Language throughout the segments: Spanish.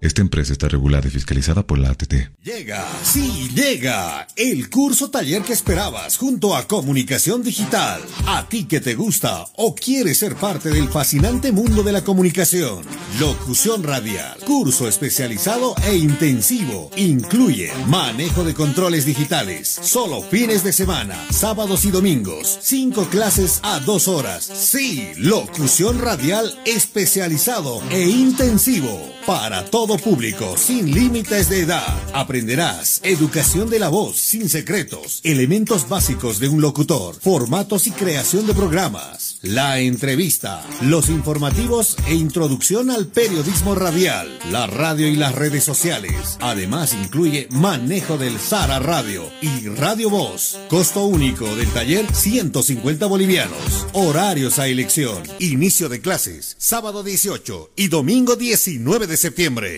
Esta empresa está regulada y fiscalizada por la ATT. Llega, sí, llega el curso taller que esperabas junto a Comunicación Digital. A ti que te gusta o quieres ser parte del fascinante mundo de la comunicación. Locución radial, curso especializado e intensivo. Incluye manejo de controles digitales, solo fines de semana, sábados y domingos. Cinco clases a dos horas. Sí, locución radial especializado e intensivo para público, sin límites de edad. Aprenderás educación de la voz, sin secretos, elementos básicos de un locutor, formatos y creación de programas, la entrevista, los informativos e introducción al periodismo radial, la radio y las redes sociales. Además incluye manejo del Sara Radio y Radio Voz. Costo único del taller 150 bolivianos. Horarios a elección. Inicio de clases sábado 18 y domingo 19 de septiembre.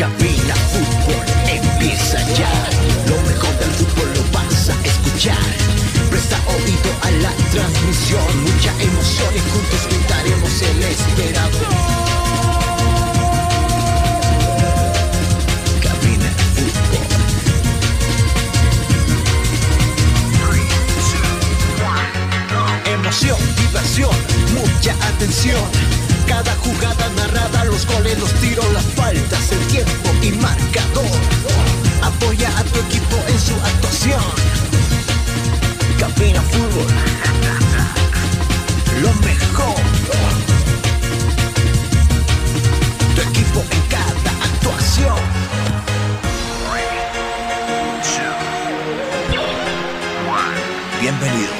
Cabina Fútbol empieza ya. Lo mejor del fútbol lo vas a escuchar. Presta oído a la transmisión. Mucha emoción y juntos gritaremos el esperado. Cabina Fútbol. Emoción, diversión, mucha atención. Cada jugada narrada, los goles, los tiros, las faltas, el tiempo y marcador. Apoya a tu equipo en su actuación. Cabina Fútbol. lo mejor. Tu equipo en cada actuación. Bienvenidos.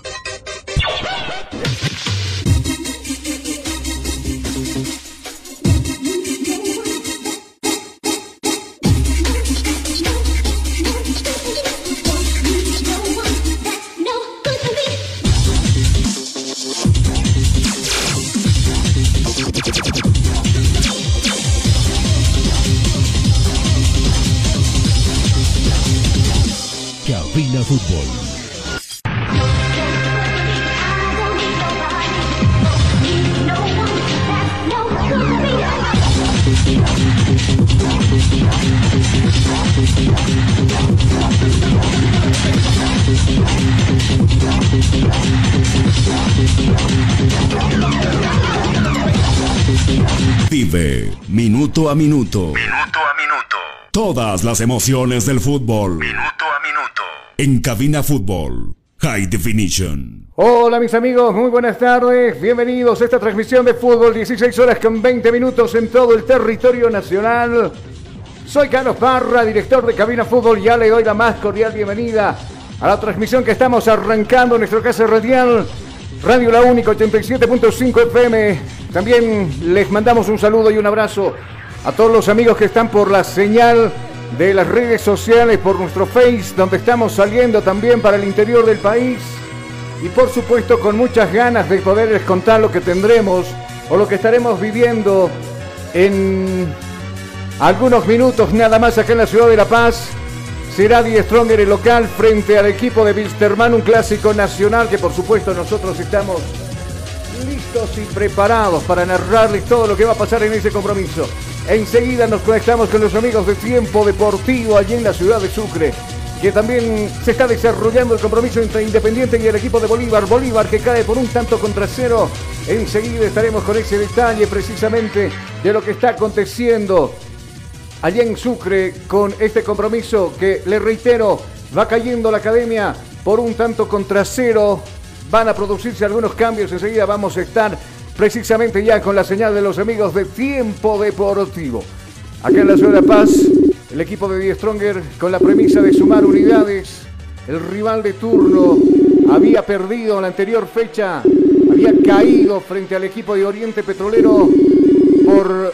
Cabina Fútbol. Vive minuto a minuto. Minuto a minuto. Todas las emociones del fútbol. Minuto. En Cabina Fútbol High Definition. Hola mis amigos, muy buenas tardes, bienvenidos a esta transmisión de fútbol, 16 horas con 20 minutos en todo el territorio nacional. Soy Carlos Parra, director de Cabina Fútbol, ya le doy la más cordial bienvenida a la transmisión que estamos arrancando en nuestro casa radial, Radio La Única 87.5 FM. También les mandamos un saludo y un abrazo a todos los amigos que están por la señal de las redes sociales, por nuestro Face, donde estamos saliendo también para el interior del país. Y por supuesto con muchas ganas de poderles contar lo que tendremos o lo que estaremos viviendo en algunos minutos nada más acá en la ciudad de La Paz. Será Die Stronger el local frente al equipo de Wilstermann, un clásico nacional que por supuesto nosotros estamos listos y preparados para narrarles todo lo que va a pasar en ese compromiso. Enseguida nos conectamos con los amigos de Tiempo Deportivo allí en la ciudad de Sucre, que también se está desarrollando el compromiso entre Independiente y el equipo de Bolívar. Bolívar que cae por un tanto contra cero. Enseguida estaremos con ese detalle precisamente de lo que está aconteciendo allá en Sucre con este compromiso que, le reitero, va cayendo la academia por un tanto contra cero. Van a producirse algunos cambios. Enseguida vamos a estar precisamente ya con la señal de los amigos de Tiempo Deportivo. Acá en la ciudad de Paz, el equipo de Die Stronger con la premisa de sumar unidades. El rival de turno había perdido en la anterior fecha, había caído frente al equipo de Oriente Petrolero por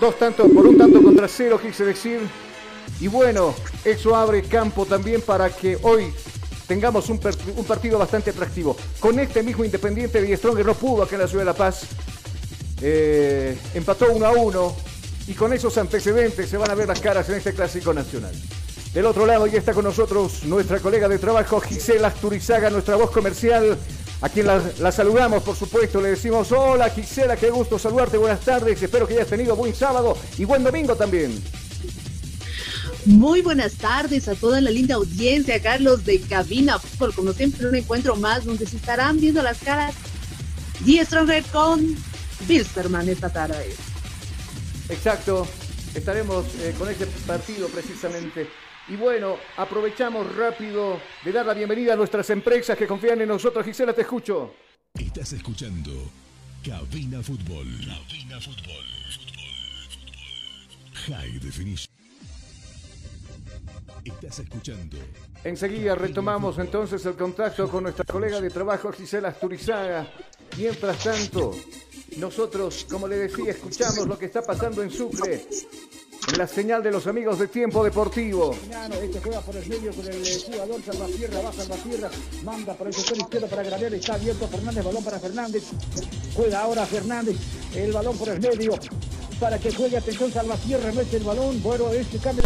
dos tantos, por un tanto contra cero, quise decir. Y bueno, eso abre campo también para que hoy tengamos un, partido bastante atractivo. Con este mismo Independiente de Stronger no pudo acá en la ciudad de La Paz. Eh, empató 1 a 1 y con esos antecedentes se van a ver las caras en este clásico nacional. Del otro lado ya está con nosotros nuestra colega de trabajo Gisela Asturizaga, nuestra voz comercial, a quien la, la saludamos por supuesto, le decimos hola Gisela, qué gusto saludarte, buenas tardes, espero que hayas tenido buen sábado y buen domingo también. Muy buenas tardes a toda la linda audiencia, Carlos de Cabina Fútbol. Como siempre, un encuentro más donde se estarán viendo las caras Die Stronger con Bilsterman esta tarde. Exacto, estaremos eh, con este partido precisamente. Y bueno, aprovechamos rápido de dar la bienvenida a nuestras empresas que confían en nosotros. Gisela, te escucho. Estás escuchando Cabina Fútbol. Cabina Fútbol. High Definition. Estás escuchando Enseguida retomamos entonces el contacto con nuestra colega de trabajo Gisela Asturizaga. Mientras tanto, nosotros, como le decía, escuchamos lo que está pasando en Sucre. En la señal de los amigos de Tiempo Deportivo. Este juega por el medio con el eh, jugador Salvatierra, va Salvatierra, manda por el sector izquierdo para Granel, está abierto Fernández, balón para Fernández, juega ahora Fernández, el balón por el medio, para que juegue atención Salvatierra, mete el balón, bueno, este cambio.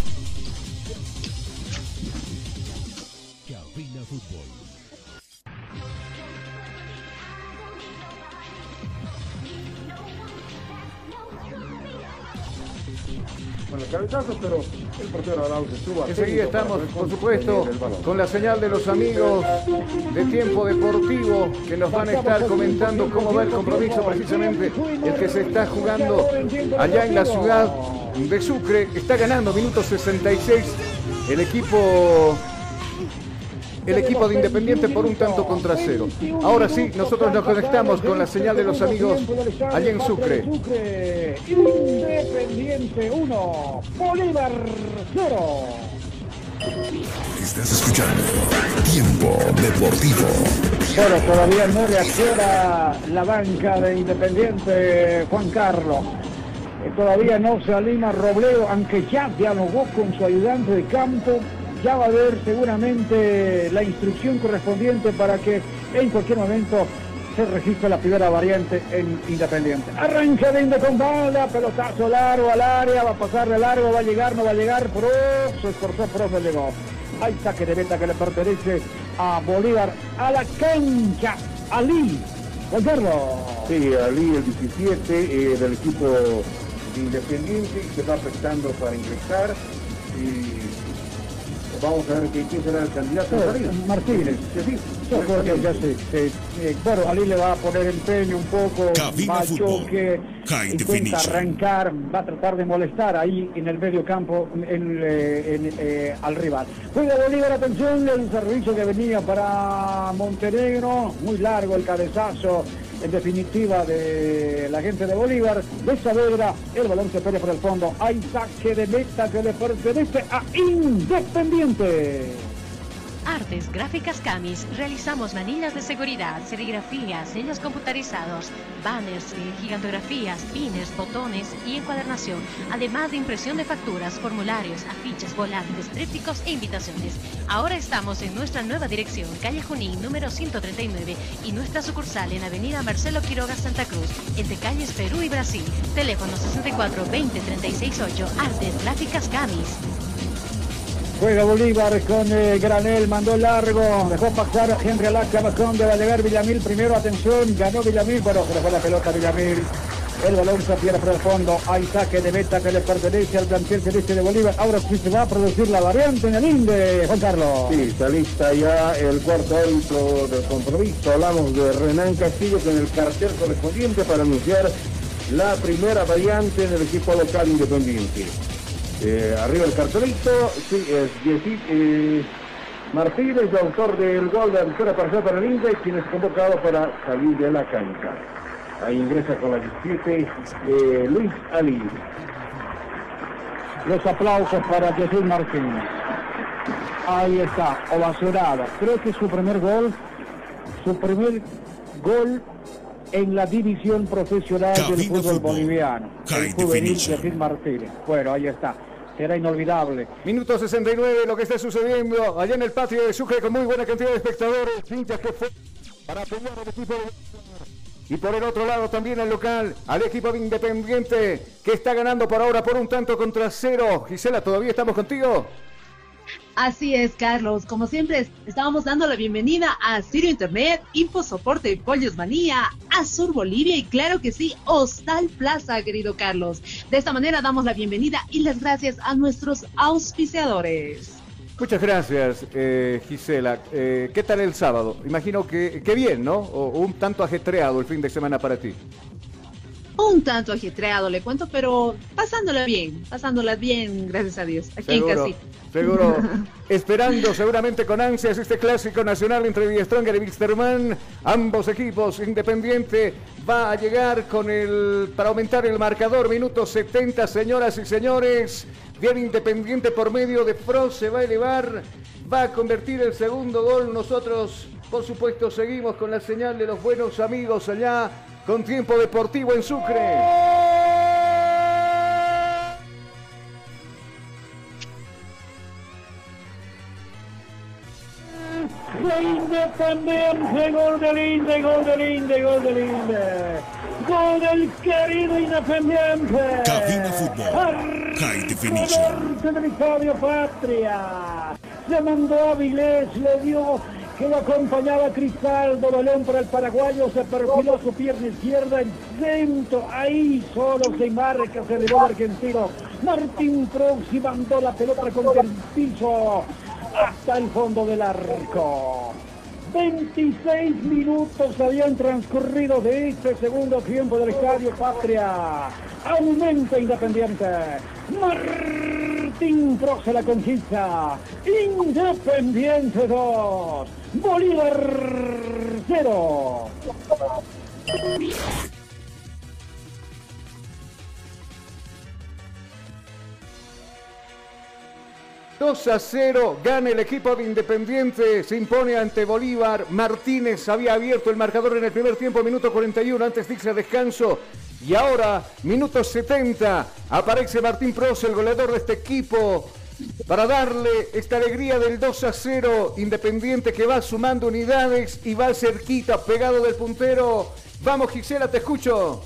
El cabezazo, pero el portero Arauz estuvo Enseguida estamos, por supuesto, con la señal de los amigos de Tiempo Deportivo que nos van a estar comentando cómo va el compromiso precisamente el que se está jugando allá en la ciudad de Sucre. Está ganando minuto 66 el equipo el equipo de Independiente por un tanto contra cero. Ahora sí, nosotros nos conectamos con la señal de los amigos allá en Sucre. Independiente 1, Bolívar 0. Estás escuchando Tiempo Deportivo. Bueno, todavía no reacciona la banca de Independiente Juan Carlos. Eh, Todavía no se alima Robledo, aunque ya dialogó con su ayudante de campo. Ya va a haber seguramente la instrucción correspondiente para que en cualquier momento se registre la primera variante en Independiente. Arranca de con bala, pelotazo largo al área, va a pasar de largo, va a llegar, no va a llegar, pero se esforzó, pero se llegó. Hay saque de meta que le pertenece a Bolívar, a la cancha, Ali. Carlos. Sí, Ali el 17 eh, del equipo independiente se va afectando para ingresar y vamos a ver quién será el candidato de salida. Martínez. Sí, sí. Yo creo que ya sé. sí. Eh, bueno, Ali le va a poner empeño un poco, Cabina va Fútbol. choque, intenta arrancar, va a tratar de molestar ahí en el medio campo en, eh, en, eh, al rival. Juega Bolívar, atención, el servicio que venía para Montenegro, muy largo el cabezazo. En definitiva, de la gente de Bolívar, de Saavedra, el balón se pelea por el fondo. Hay saque de meta que le pertenece a Independiente. Artes Gráficas Camis. Realizamos manillas de seguridad, serigrafías, sellos computarizados, banners, eh, gigantografías, pines, botones y encuadernación, además de impresión de facturas, formularios, afiches, volantes, trípticos e invitaciones. Ahora estamos en nuestra nueva dirección, calle Junín, número 139, y nuestra sucursal en Avenida Marcelo Quiroga, Santa Cruz, entre calles Perú y Brasil. Teléfono 64 20 36 8. Artes Gráficas Camis. Juega Bolívar con eh, Granel, mandó largo, dejó pasar a Henry Alaca, donde va a llegar Villamil primero, atención, ganó Villamil, pero se le fue la pelota a Villamil. El balón se pierde por el fondo, hay saque de meta que le pertenece al plantel celeste de Bolívar. Ahora sí se va a producir la variante en el INDE, Juan Carlos. Sí, está lista ya el cuarto árbitro del compromiso. Hablamos de Renan Castillo con el cartel correspondiente para anunciar la primera variante del equipo local independiente. Eh, arriba el cartelito, sí, es Jessy, eh, Martínez, autor del gol de la parcial para el India, quien es convocado para salir de la cancha. Ahí ingresa con la 17 eh, Luis Ali. Los aplausos para Jesús Martínez. Ahí está, ovacionado. Creo que su primer gol, su primer gol en la división profesional del fútbol Fútbol. boliviano. High El juvenil Martínez. Bueno, ahí está. Será inolvidable. Minuto 69, lo que está sucediendo allá en el patio de Sucre con muy buena cantidad de espectadores, hinchas que fue para apoyar al equipo de... Y por el otro lado también al local, al equipo de Independiente que está ganando por ahora por un tanto contra cero. Gisela, ¿todavía estamos contigo? Así es, Carlos. Como siempre, estábamos dando la bienvenida a Sirio Internet, Info Soporte, Pollos Manía, Azur Bolivia y claro que sí, Hostal Plaza, querido Carlos. De esta manera damos la bienvenida y las gracias a nuestros auspiciadores. Muchas gracias, eh, Gisela. Eh, ¿Qué tal el sábado? Imagino que, que bien, ¿no? O un tanto ajetreado el fin de semana para ti. Un tanto ajetreado, le cuento, pero pasándola bien, pasándola bien, gracias a Dios, aquí en Seguro, casita. seguro. Esperando seguramente con ansias este clásico nacional entre Stronger y Wisterman. Ambos equipos, Independiente va a llegar con el para aumentar el marcador. Minuto 70, señoras y señores. Bien Independiente por medio de Frost se va a elevar. Va a convertir el segundo gol. Nosotros, por supuesto, seguimos con la señal de los buenos amigos allá con tiempo deportivo en Sucre. La Independiente, gol del Inde, gol del Inde, gol del Inde. Gol del querido Independiente. Cabina Fútbol. High definition. Del Patria. Se mandó a Vilés, le dio que lo acompañaba Cristaldo, balón para el paraguayo, se perfiló su pierna izquierda, el centro, ahí solo se marca, se elevó el argentino. Martín Proxy mandó la pelota contra el piso hasta el fondo del arco. 26 minutos habían transcurrido de este segundo tiempo del Estadio Patria. Aumenta Independiente. Martín Pro se la conquista. Independiente 2. Bolívar 0. 2 a 0, gana el equipo de Independiente, se impone ante Bolívar. Martínez había abierto el marcador en el primer tiempo, minuto 41, antes a descanso. Y ahora, minuto 70, aparece Martín Pros, el goleador de este equipo, para darle esta alegría del 2 a 0. Independiente que va sumando unidades y va cerquita, pegado del puntero. Vamos, Gisela, te escucho.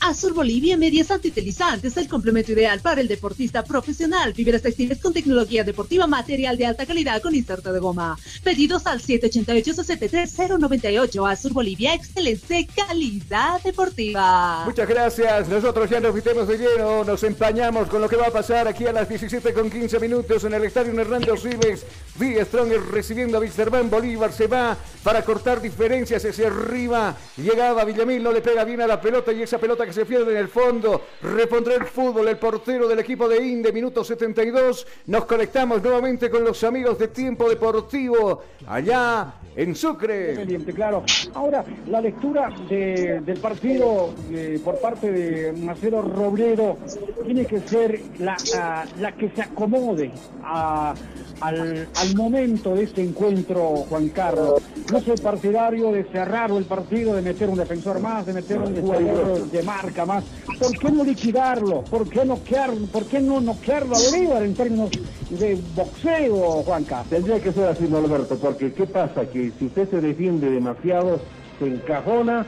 Azur Bolivia Medias Antitelizantes, el complemento ideal para el deportista profesional. Fibras textiles con tecnología deportiva, material de alta calidad con inserto de goma. Pedidos al 788-63098. Azur Bolivia, excelente calidad deportiva. Muchas gracias. Nosotros ya nos metemos de lleno, nos empañamos con lo que va a pasar aquí a las 17 con 15 minutos en el estadio Hernando Siles. Villa Stronger recibiendo a Wisterman. Bolívar se va para cortar diferencias hacia arriba. Llegaba Villamil, no le pega bien a la pelota y esa pelota que se pierde en el fondo. Repondrá el fútbol el portero del equipo de Inde, minuto 72. Nos conectamos nuevamente con los amigos de Tiempo Deportivo allá en Sucre. Claro. Ahora, la lectura de- del partido eh, por parte de Marcelo Robledo tiene que ser la, a- la que se acomode a- al, al momento de este encuentro, Juan Carlos. No soy partidario de cerrar el partido, de meter un defensor más, de meter un jugador de marca más. ¿Por qué no liquidarlo? ¿Por qué noquearlo? ¿Por qué no noquearlo a Bolívar en términos de boxeo, Juan Carlos? Tendría que ser así, Norberto, porque ¿qué pasa? Que si usted se defiende demasiado, se encajona,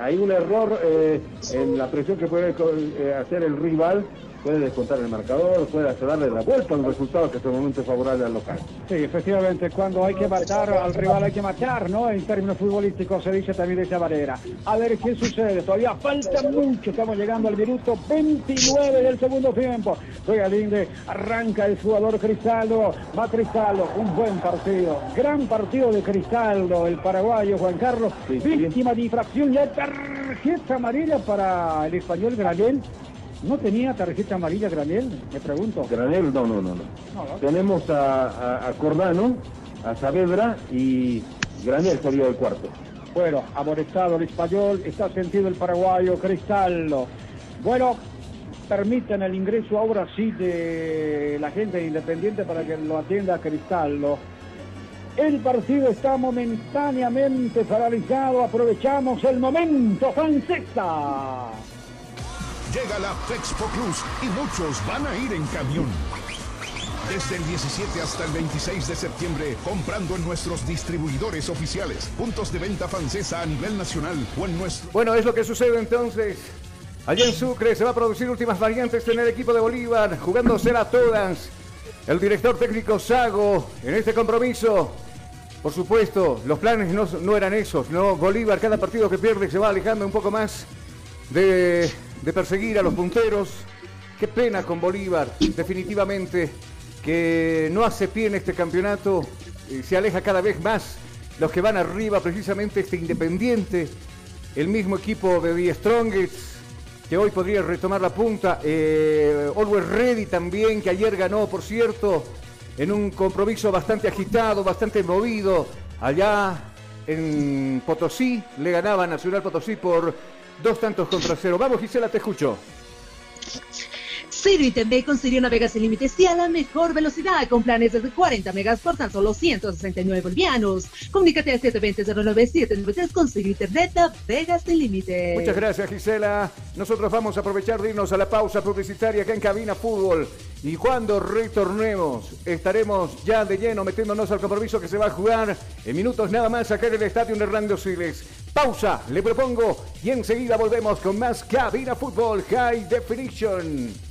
hay un error eh, en la presión que puede eh, hacer el rival, puede descontar el marcador, puede darle la vuelta a un resultado que hasta el momento es favorable al local. Sí, efectivamente, cuando hay que matar al rival hay que matar, ¿no? En términos futbolísticos se dice también de esa manera. A ver qué sucede, todavía falta mucho, estamos llegando al minuto 29 del segundo tiempo. Juega Linde, arranca el jugador Cristaldo, va Cristaldo, un buen partido, gran partido de Cristaldo, el paraguayo Juan Carlos, víctima de infracción, ya tarjeta amarilla para el español Granel. ¿No tenía tarjeta amarilla Granel? Me pregunto. Granel, no, no, no, no. Tenemos a, a- a Cordano, a Saavedra y Granel salió del cuarto. Bueno, amonestado el español, está sentido el paraguayo Cristaldo. Bueno, permiten el ingreso ahora sí de la gente de Independiente para que lo atienda Cristaldo. El partido está momentáneamente paralizado, aprovechamos el momento, Francesa. Llega la Fexpo Cruz y muchos van a ir en camión. Desde el 17 hasta el 26 de septiembre, comprando en nuestros distribuidores oficiales, puntos de venta francesa a nivel nacional o en nuestro... Bueno, es lo que sucede entonces. Allá en Sucre se va a producir últimas variantes en el equipo de Bolívar, jugándosela todas. El director técnico Sago en este compromiso. Por supuesto, los planes no, no eran esos, ¿no? Bolívar, cada partido que pierde se va alejando un poco más de, de perseguir a los punteros. Qué pena con Bolívar, definitivamente, que no hace pie en este campeonato, se aleja cada vez más. Los que van arriba, precisamente este Independiente, el mismo equipo de The Strongest, que hoy podría retomar la punta. Eh, Always Ready también, que ayer ganó, por cierto, en un compromiso bastante agitado, bastante movido. Allá en Potosí, le ganaba Nacional Potosí por dos tantos contra cero. Vamos, Gisela, te escucho. Siri TV con Sirio navega sin límites y a la mejor velocidad con planes desde 40 megas por tan solo 169 bolivianos. Comunícate al 720-09793 con Siri Internet navega sin límites. Muchas gracias, Gisela. Nosotros vamos a aprovechar de irnos a la pausa publicitaria acá en Cabina Fútbol. Y cuando retornemos, estaremos ya de lleno metiéndonos al compromiso que se va a jugar en minutos nada más acá en el Estadio Hernando Siles. Pausa, le propongo, y enseguida volvemos con más Cabina Fútbol High Definition.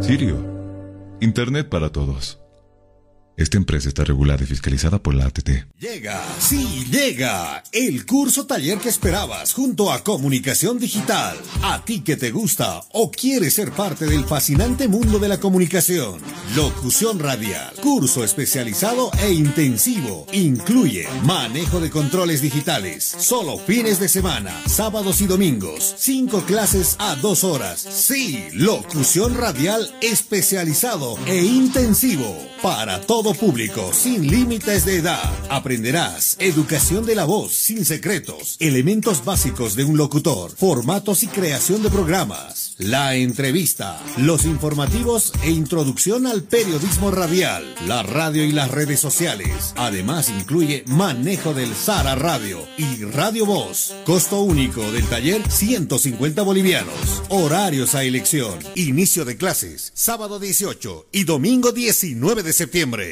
Sirio, Internet para todos. Esta empresa está regulada y fiscalizada por la ATT. Llega, sí, llega el curso taller que esperabas junto a Comunicación Digital. A ti que te gusta o quieres ser parte del fascinante mundo de la comunicación. Locución radial, curso especializado e intensivo. Incluye manejo de controles digitales, solo fines de semana, sábados y domingos. Cinco clases a dos horas. Sí, locución radial especializado e intensivo para todo público, sin límites de edad. Aprenderás educación de la voz, sin secretos, elementos básicos de un locutor, formatos y creación de programas, la entrevista, los informativos e introducción al periodismo radial, la radio y las redes sociales. Además incluye manejo del Sara Radio y Radio Voz. Costo único del taller 150 bolivianos. Horarios a elección. Inicio de clases sábado 18 y domingo 19 de septiembre.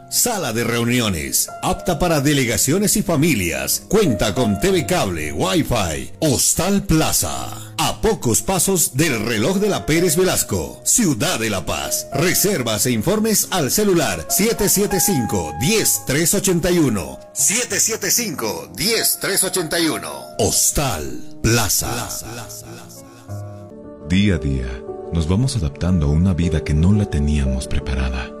sala de reuniones, apta para delegaciones y familias, cuenta con TV cable, Wi-Fi, Hostal Plaza. A pocos pasos del reloj de la Pérez Velasco, Ciudad de La Paz. Reservas e informes al celular 775-10381. 775-10381. Hostal Plaza. Día a día, nos vamos adaptando a una vida que no la teníamos preparada.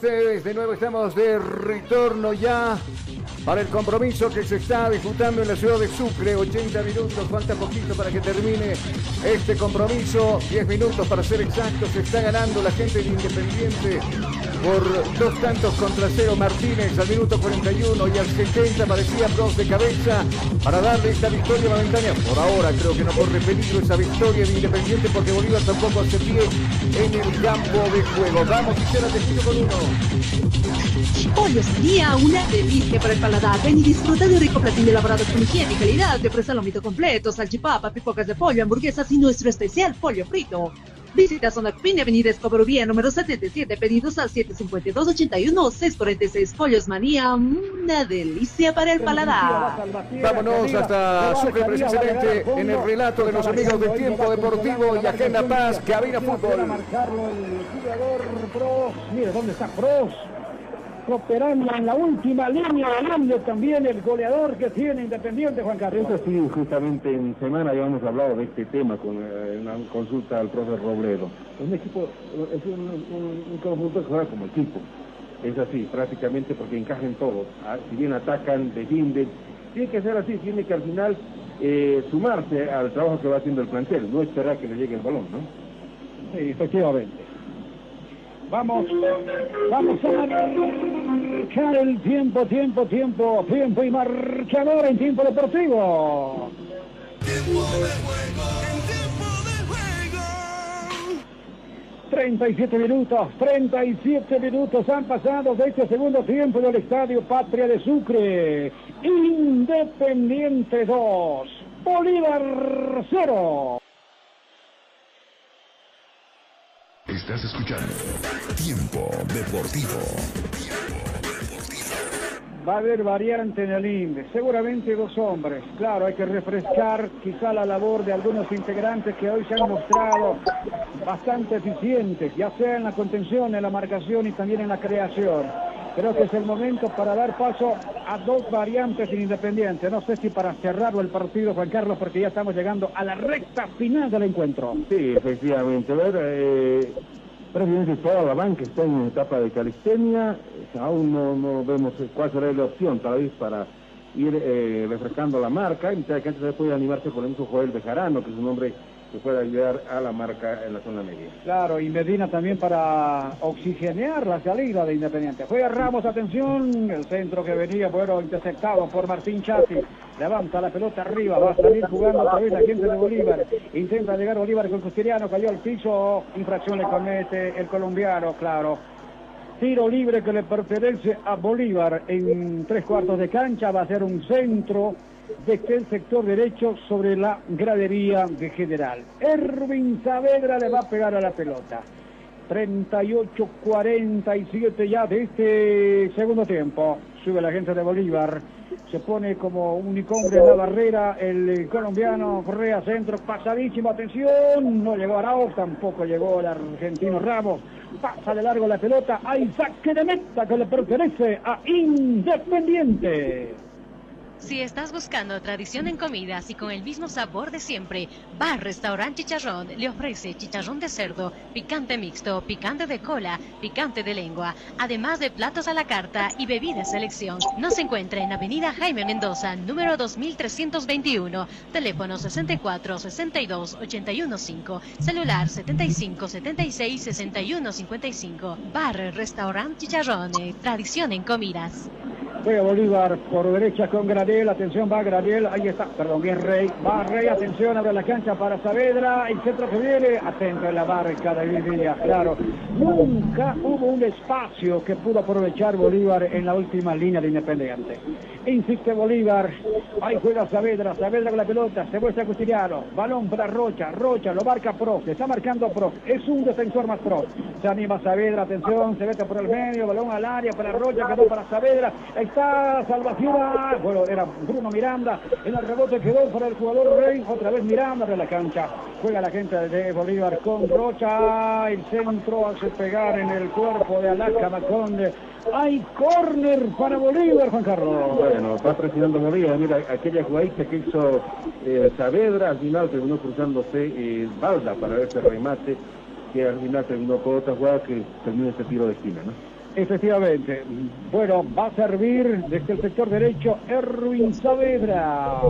De nuevo estamos de retorno ya para el compromiso que se está disputando en la ciudad de Sucre. 80 minutos, falta poquito para que termine este compromiso. 10 minutos para ser exactos. Se está ganando la gente de Independiente por dos tantos contra cero. Martínez al minuto 41 y al 70 parecía Bros de cabeza para darle esta victoria momentánea. Por ahora creo que no corre peligro esa victoria de Independiente porque Bolívar tampoco hace pie en el campo de juego. Vamos, Gisela, te con uno. Pollo sería una delicia para el paladar. Ven y disfruta de un rico platillo elaborado con higiene y calidad. Te ofrece lomito completo, salchipapa, pipocas de pollo, hamburguesas y nuestro especial pollo frito. Visita Zona Cupine, Avenida Escobarubía, número 77, pedidos al 752-81-646. Pollos Manía, una delicia para el paladar. Vámonos hasta Sucre precisamente en el relato de los amigos del tiempo deportivo y Agenda Paz, Cabina Fútbol. Mire, ¿dónde está Pros? Operando en la última línea del cambio también el goleador que tiene Independiente, Juan Carlos. Eso sí, justamente en semana ya hemos hablado de este tema con eh, una consulta al profesor Robledo. Es un equipo, es un, un- un conjunto que juega como equipo. Es así, prácticamente porque encajan todos. Ah, Si bien atacan, defienden, tiene que ser así, tiene que al final eh, sumarse al trabajo que va haciendo el plantel, no esperar que le llegue el balón, ¿no? Sí, efectivamente. Vamos, vamos a marcar el tiempo, tiempo, tiempo, tiempo y marcador en tiempo deportivo. 37 minutos, 37 minutos han pasado de este segundo tiempo del Estadio Patria de Sucre. Independiente 2, Bolívar 0. Estás escuchando Tiempo Deportivo. Va a haber variante en el INDE, seguramente dos hombres. Claro, hay que refrescar quizá la labor de algunos integrantes que hoy se han mostrado bastante eficientes, ya sea en la contención, en la marcación y también en la creación. Creo que es el momento para dar paso a dos variantes en Independiente. No sé si para cerrarlo el partido, Juan Carlos, porque ya estamos llegando a la recta final del encuentro. Sí, efectivamente. A ver, eh, prácticamente toda la banca está en etapa de calistenia. Eh, Aún no, no vemos eh, cuál será la opción, tal vez para ir eh, refrescando la marca. En mitad de cancha se puede animarse por ejemplo Joel Bejarano, que es un hombre que puede ayudar a la marca en la zona media. Claro, y Medina también para oxigenear la salida de Independiente. Juega Ramos, atención, el centro que venía, bueno, interceptado por Martín Chati. Levanta la pelota arriba, va a salir jugando otra vez la gente de Bolívar. Intenta llegar Bolívar con Custiriano, cayó al piso, infracción le comete el colombiano, claro. Tiro libre que le pertenece a Bolívar en tres cuartos de cancha, va a ser un centro desde el sector derecho sobre la gradería de general. Erwin Saavedra le va a pegar a la pelota. 38-47 ya de este segundo tiempo. Sube la gente de Bolívar. Se pone como unicornio en la barrera el colombiano Correa Centro. Pasadísimo, atención. No llegó Arau, tampoco llegó el argentino Ramos. Pasa de largo la pelota. Hay saque de meta que le pertenece a Independiente. Si estás buscando tradición en comidas y con el mismo sabor de siempre, Bar Restaurant Chicharrón le ofrece chicharrón de cerdo, picante mixto, picante de cola, picante de lengua, además de platos a la carta y bebidas selección. Nos encuentra en Avenida Jaime Mendoza, número 2321, teléfono 64 62 81 5, celular 75 76 61 55. Bar Restaurant Chicharrón, eh, tradición en comidas. Juega Bolívar por derecha con Atención va Gradel, ahí está, perdón, bien Rey, va Rey, atención, abre la cancha para Saavedra, el centro que viene, atento en la barca de Villa, claro, nunca hubo un espacio que pudo aprovechar Bolívar en la última línea de Independiente. Insiste Bolívar, ahí juega Saavedra, Saavedra con la pelota, se muestra Custiriano, balón para Rocha, Rocha lo marca Pro, se está marcando Pro, es un defensor más Pro, se anima Saavedra, atención, se mete por el medio, balón al área para Rocha, quedó para Saavedra, ahí está Salvación, bueno, era Bruno Miranda, en el rebote quedó para el jugador Rey, otra vez Miranda de la cancha, juega la gente de Bolívar con Rocha, el centro hace pegar en el cuerpo de Alaca Maconde, hay córner para Bolívar, Juan Carlos. Bueno, va presionando Bolívar. Mira, aquella jugadita que hizo eh, Saavedra, al final terminó cruzándose eh, Balda para ese remate. que al final terminó por otra jugada que terminó este tiro de esquina, ¿no? Efectivamente. Bueno, va a servir desde el sector derecho Erwin Saavedra.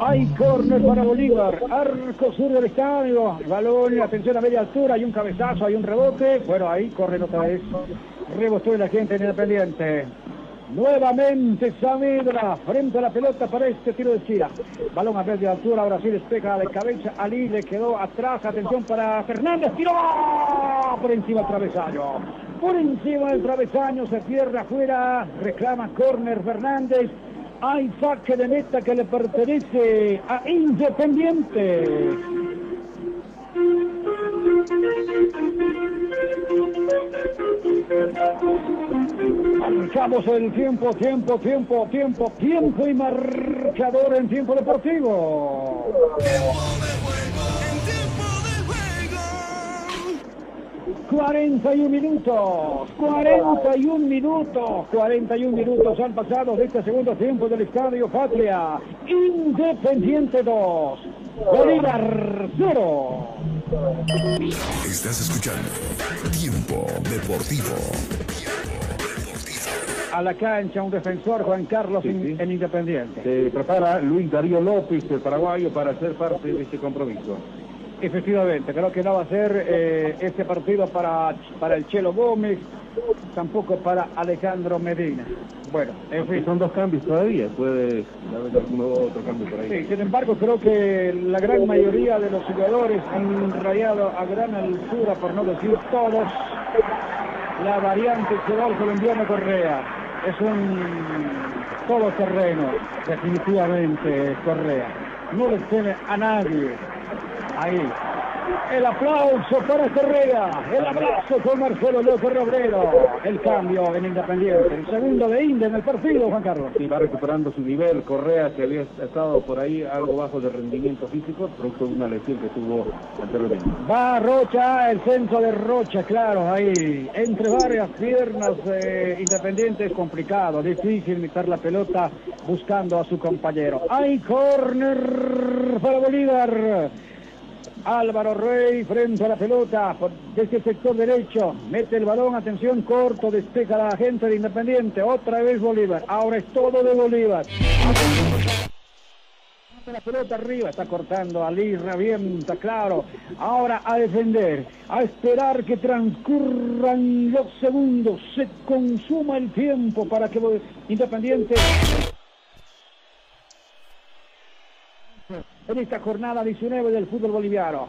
Hay córner para Bolívar. Arco sur del estadio. Balón, atención a media altura. Hay un cabezazo, hay un rebote. Bueno, ahí corre otra vez. Rebotó la gente en Independiente. Nuevamente Saavedra frente a la pelota para este tiro de esquina. Balón a media altura, ahora sí despeja de cabeza. Ali le quedó atrás. Atención para Fernández. Tiró por encima del travesaño. Por encima del travesaño se pierde afuera. Reclama córner Fernández. Hay saque de meta que le pertenece a Independiente. Marcamos el tiempo, tiempo, tiempo, tiempo, tiempo y marcador en tiempo deportivo. 41 minutos, 41 minutos, 41 minutos han pasado de este segundo tiempo del Estadio Patria. Independiente 2, Bolívar 0. Estás escuchando Tiempo Deportivo. A la cancha un defensor, Juan Carlos, en, en Independiente. Se prepara Luis Darío López, el paraguayo, para ser parte de este compromiso. Efectivamente, creo que no va a ser eh, este partido para, para el Chelo Gómez, tampoco para Alejandro Medina. Bueno, en fin. Son dos cambios todavía, puede haber alguno otro cambio por ahí. Sí, sin embargo, creo que la gran mayoría de los jugadores han rayado a gran altura, por no decir todos, la variante que da el colombiano Correa. Es un todoterreno, definitivamente, Correa. No le teme a nadie. Ahí. El aplauso para Correa. El abrazo con Marcelo López Robrero. El cambio en Independiente. El segundo de Inde en el partido, Juan Carlos. Y va recuperando su nivel. Correa, que había estado por ahí algo bajo de rendimiento físico, producto de una lesión que tuvo anteriormente. Va Rocha, el centro de Rocha, claro, ahí. Entre varias piernas eh, independientes, complicado, difícil meter la pelota buscando a su compañero. Hay córner para Bolívar. Álvaro Rey frente a la pelota por- desde el sector derecho. Mete el balón, atención, corto, despeja la gente de Independiente. Otra vez Bolívar. Ahora es todo de Bolívar. La pelota arriba, está cortando Ali, revienta, claro. Ahora a defender, a esperar que transcurran los segundos, se consuma el tiempo para que Independiente en esta jornada 19 del fútbol boliviano.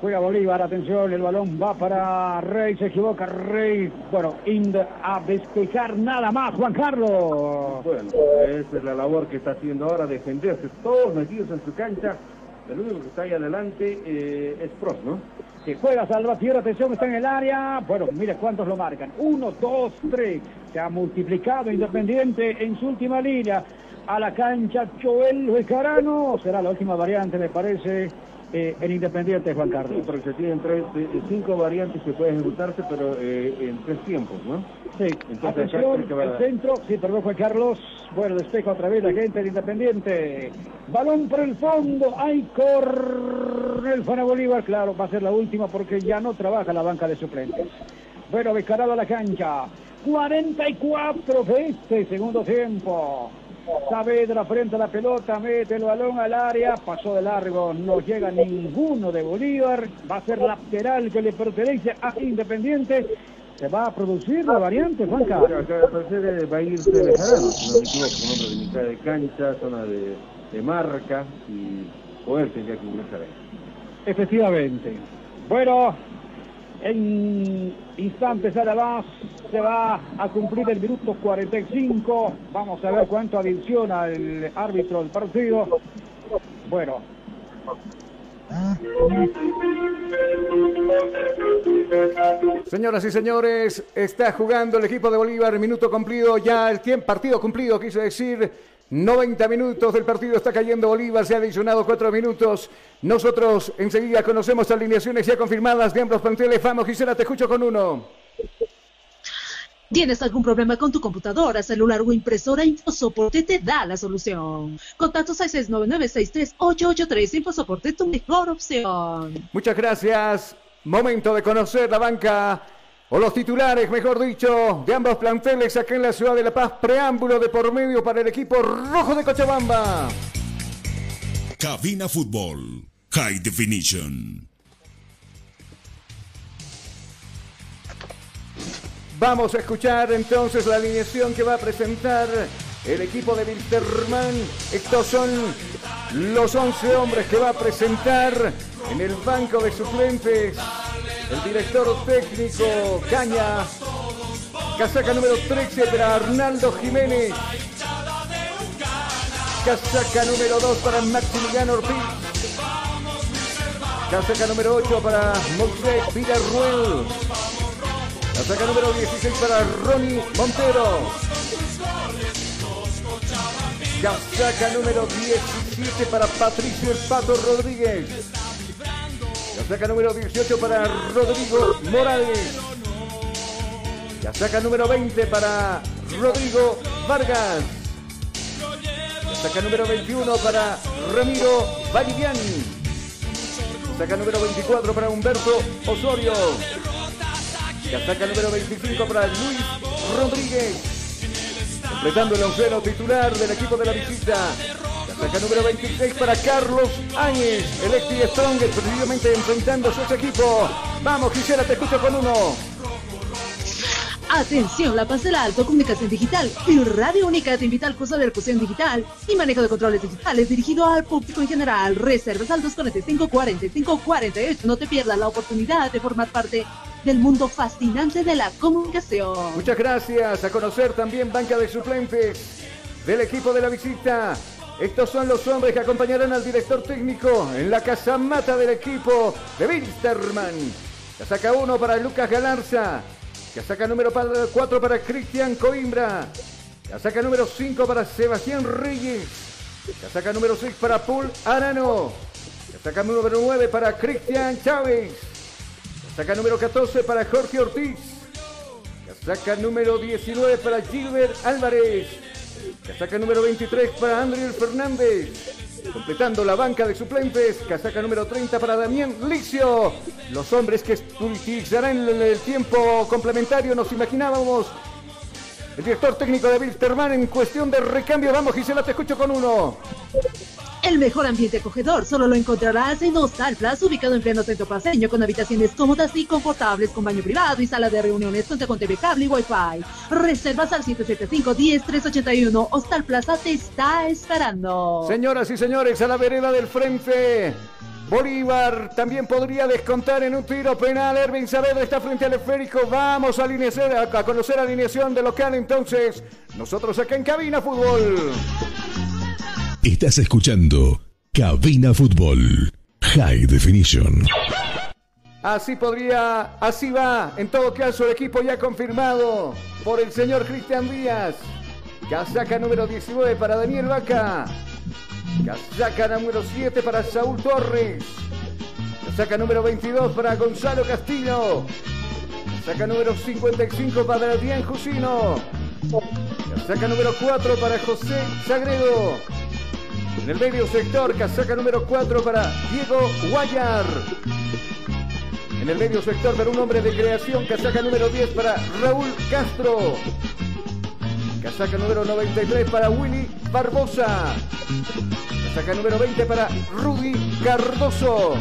Juega Bolívar, atención, el balón va para Rey, se equivoca Rey. Bueno, Inde a despejar nada más, Juan Carlos. Bueno, esa es la labor que está haciendo ahora, defenderse, todos metidos en su cancha. El único que está ahí adelante eh, es Prost, ¿no? Que juega Salvatierra, atención, está en el área. Bueno, mire cuántos lo marcan. Uno, dos, tres. Se ha multiplicado Independiente en su última línea. A la cancha Joel Becarano. Será la última variante, me parece, eh, en Independiente, Juan Sí, Carlos. porque se tienen tres, eh, cinco variantes que pueden ejecutarse, pero eh, en tres tiempos, ¿no? Sí, Entonces, atención, el centro, sí, perdón Juan Carlos, bueno, despeja otra vez la gente de Independiente, balón por el fondo, hay córner para Bolívar, claro, va a ser la última porque ya no trabaja la banca de suplentes. Bueno, Becarado a la cancha, 44 de este segundo tiempo. Saavedra frente a la pelota, mete el balón al área, pasó de largo, no llega ninguno de Bolívar, va a ser lateral que le pertenece a Independiente. Se va a producir la variante, Juan Carlos. Acá parecer va a ir Telejarano, si no me equivoco, un hombre de mitad de cancha, zona de, de marca, y poder tendría que ingresar ahí. Efectivamente. Bueno, en instantes además se va a cumplir el minuto 45. Vamos a ver cuánto adiciona el árbitro del partido. Bueno. Señoras y señores, está jugando el equipo de Bolívar, minuto cumplido, ya el tiempo, partido cumplido, quise decir, 90 minutos del partido está cayendo Bolívar, se ha adicionado 4 minutos. Nosotros enseguida conocemos alineaciones ya confirmadas de ambos planteles. Vamos, Gisela, te escucho con uno. ¿Tienes algún problema con tu computadora, celular o impresora? InfoSoporte te da la solución. Contactos al 699-63883. InfoSoporte, tu mejor opción. Muchas gracias. Momento de conocer la banca o los titulares, mejor dicho, de ambos planteles acá en la ciudad de La Paz. Preámbulo de por medio para el equipo rojo de Cochabamba. Cabina Fútbol. High Definition. Vamos a escuchar entonces la alineación que va a presentar el equipo de Wilterman. Estos son los 11 hombres que va a presentar en el banco de suplentes el director técnico Caña. Casaca número 13 para Arnaldo Jiménez. Casaca número 2 para Maximiliano Ortiz. Casaca número 8 para Moisés Villarruel. Casaca número 16 para Ronnie Montero. Casaca número 17 para Patricio El Pato Rodríguez. Casaca número 18 para Rodrigo Morales. Casaca número 20 para Rodrigo Vargas. Casaca número 21 para Ramiro Vallivian. Casaca número 24 para Humberto Osorio. Casaca número 25 para Luis Rodríguez. Completando el onceno titular del equipo de la visita. Casaca número 26 para Carlos Áñez. El ex Strong, precisamente enfrentando a su equipo. Vamos, Gisela, te escucho con uno. Atención, La Paz del Alto, comunicación digital y Radio Única te invita al curso de locución digital y manejo de controles digitales dirigido al público en general. Reservas al 245-4548. No te pierdas la oportunidad de formar parte del mundo fascinante de la comunicación. Muchas gracias. A conocer también banca de suplentes del equipo de la visita. Estos son los hombres que acompañarán al director técnico en la casamata del equipo de Wilsterman. Casaca 1 para Lucas Galarza. Casaca número 4 para Cristian Coimbra. Casaca número 5 para Sebastián Reyes. Casaca número 6 para Paul Arano. Casaca número 9 para Cristian Chávez. Casaca número 14 para Jorge Ortiz. Casaca número 19 para Gilbert Álvarez. Casaca número 23 para Andrew Fernández. Completando la banca de suplentes, casaca número 30 para Damián Licio. Los hombres que utilizarán el, tiempo complementario, nos imaginábamos. El director técnico de Wilstermann en cuestión de recambio. Vamos, Gisela, te escucho con uno. El mejor ambiente acogedor solo lo encontrarás en Hostal Plaza, ubicado en pleno centro paseño, con habitaciones cómodas y confortables, con baño privado y sala de reuniones, cuenta con TV cable y Wi-Fi. Reservas al 775-10381. Hostal Plaza te está esperando. Señoras y señores, a la vereda del frente. Bolívar también podría descontar en un tiro penal. Erwin Saavedra está frente al esférico. Vamos a, alinear, a conocer alineación de local entonces. Nosotros acá en Cabina Fútbol. Estás escuchando Cabina Fútbol High Definition. Así podría, así va. En todo caso, el equipo ya confirmado por el señor Cristian Díaz. Casaca número 19 para Daniel Vaca. Casaca número 7 para Saúl Torres. Casaca número 22 para Gonzalo Castillo. Casaca número 55 para Adrián Jusino. Casaca número 4 para José Sagredo. En el medio sector, casaca número 4 para Diego Guayar. En el medio sector, para un hombre de creación, casaca número 10 para Raúl Castro. Casaca número 93 para Willy Barbosa. Casaca número 20 para Rudy Cardoso.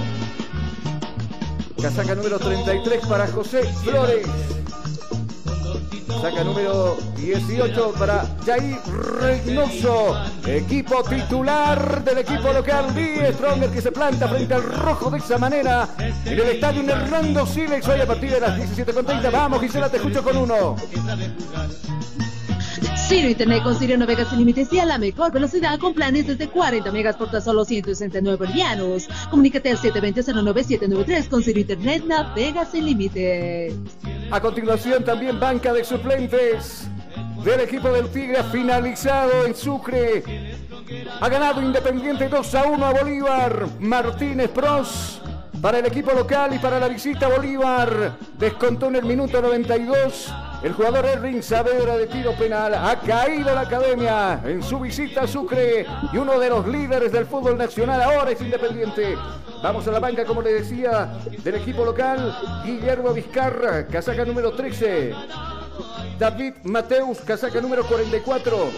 Casaca número 33 para José Flores. Saca número 18 para Jair Reynoso. Equipo titular del equipo local. Die Stronger que se planta frente al rojo de esa manera. En el estadio Hernando Silex hoy a partir de las 17.30. Vamos Gisela, te escucho con uno. Ciro Internet con Sirio navegas sin límites y a la mejor velocidad con planes desde 40 megas por tan solo 169 bolivianos. Comunícate al 720-09793 con Ciro Internet navega sin límites. A continuación también banca de suplentes del equipo del Tigre finalizado en Sucre. Ha ganado Independiente 2 a 1 a Bolívar. Martínez Pros para el equipo local y para la visita Bolívar. Descontó en el minuto 92 El jugador Erwin Saavedra de tiro penal ha caído la academia en su visita a Sucre y uno de los líderes del fútbol nacional ahora es independiente. Vamos a la banca, como le decía, del equipo local, Guillermo Vizcarra, casaca número 13. David Mateus, casaca número 44.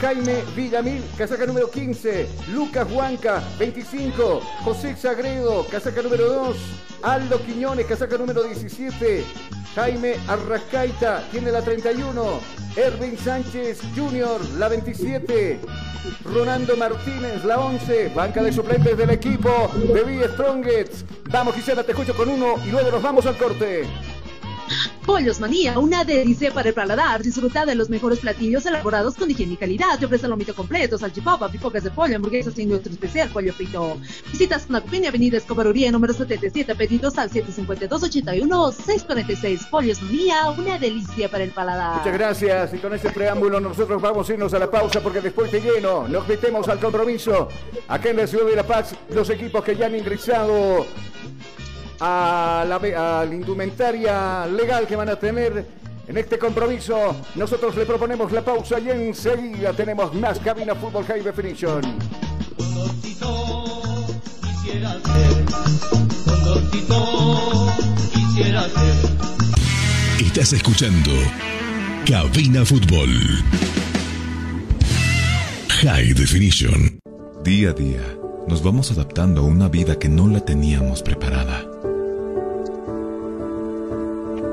Jaime Villamil, casaca número 15. Lucas Huanca, 25. José Sagredo, casaca número 2. Aldo Quiñones, casaca número 17. Jaime Arrascaita, tiene la 31. Erwin Sánchez Jr., la 27. Ronaldo Martínez, la 11. Banca de suplentes del equipo de B Strongets. Vamos, Gisela, te escucho con uno y luego nos vamos al corte. Pollos Manía, una delicia para el paladar. Disfruta de los mejores platillos elaborados con higiene y calidad. Te ofrece lomito completo, salchipapa, pipocas de pollo, hamburguesas y nuestro especial pollo frito. Visitas copina Avenida Escobaruría, número 77, pedidos al 752-81-646. Pollos Manía, una delicia para el paladar. Muchas gracias. Y con este preámbulo nosotros vamos a irnos a la pausa porque después de lleno nos metemos al compromiso. Acá en la ciudad de La Paz, los equipos que ya han ingresado a la, a la indumentaria legal que van a tener en este compromiso. Nosotros le proponemos la pausa y enseguida tenemos más Cabina Fútbol High Definition. Estás escuchando Cabina Fútbol High Definition. Día a día, nos vamos adaptando a una vida que no la teníamos preparada.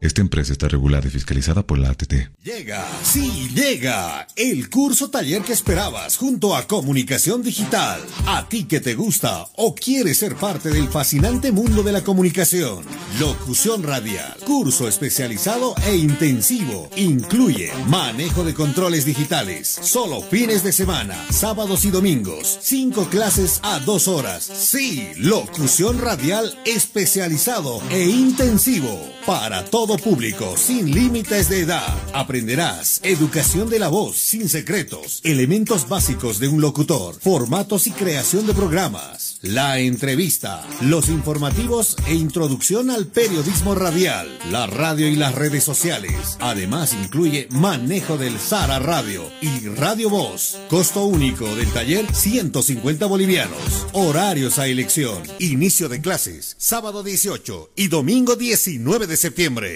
Esta empresa está regulada y fiscalizada por la ATT. Llega, sí, llega el curso taller que esperabas junto a Comunicación Digital. A ti que te gusta o quieres ser parte del fascinante mundo de la comunicación. Locución radial, curso especializado e intensivo. Incluye manejo de controles digitales, solo fines de semana, sábados y domingos. Cinco clases a dos horas. Sí, locución radial especializado e intensivo para todo público, sin límites de edad. Aprenderás educación de la voz, sin secretos, elementos básicos de un locutor, formatos y creación de programas, la entrevista, los informativos e introducción al periodismo radial, la radio y las redes sociales. Además incluye manejo del Sara Radio y Radio Voz. Costo único del taller 150 bolivianos. Horarios a elección. Inicio de clases sábado 18 y domingo 19 de septiembre.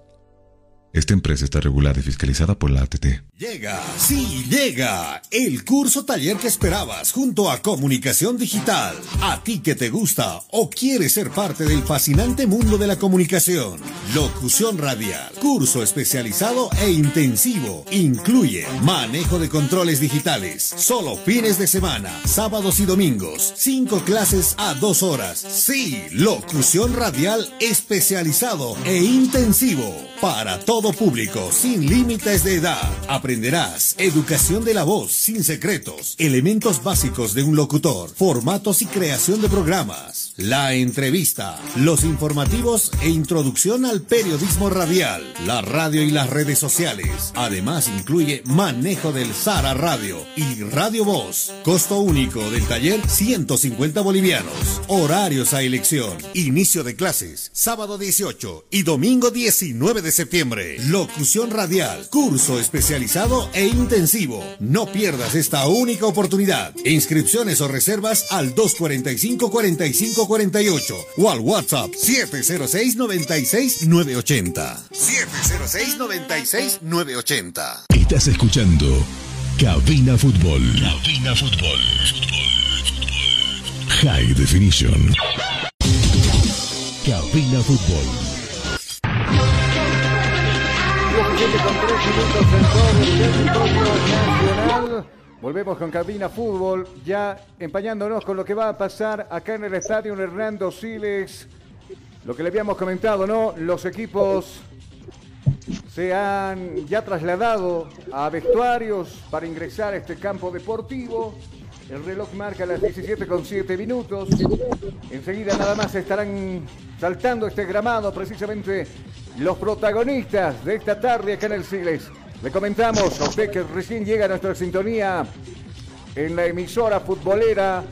Esta empresa está regulada y fiscalizada por la ATT. Llega, sí, llega el curso taller que esperabas junto a Comunicación Digital. A ti que te gusta o quieres ser parte del fascinante mundo de la comunicación. Locución radial, curso especializado e intensivo. Incluye manejo de controles digitales, solo fines de semana, sábados y domingos. Cinco clases a dos horas. Sí, locución radial especializado e intensivo para todo público, sin límites de edad. Aprenderás educación de la voz, sin secretos, elementos básicos de un locutor, formatos y creación de programas, la entrevista, los informativos e introducción al periodismo radial, la radio y las redes sociales. Además incluye manejo del Sara Radio y Radio Voz. Costo único del taller 150 bolivianos. Horarios a elección. Inicio de clases sábado 18 y domingo 19 de septiembre. Locución radial, curso especializado e intensivo. No pierdas esta única oportunidad. Inscripciones o reservas al 245-4548 o al WhatsApp 706-96-980. 706-96-980. Estás escuchando Cabina Fútbol. Cabina Fútbol. High Definition. Cabina Fútbol. 17 con 3 minutos en todo el territorio nacional. Volvemos con Cabina Fútbol, ya empañándonos con lo que va a pasar acá en el estadio Hernando Siles. Lo que le habíamos comentado, ¿no? Los equipos se han ya trasladado a vestuarios para ingresar a este campo deportivo. El reloj marca las 17 con 7 minutos. Enseguida nada más estarán saltando este gramado precisamente los protagonistas de esta tarde acá en el Siles. Le comentamos a usted que recién llega a nuestra sintonía en la emisora futbolera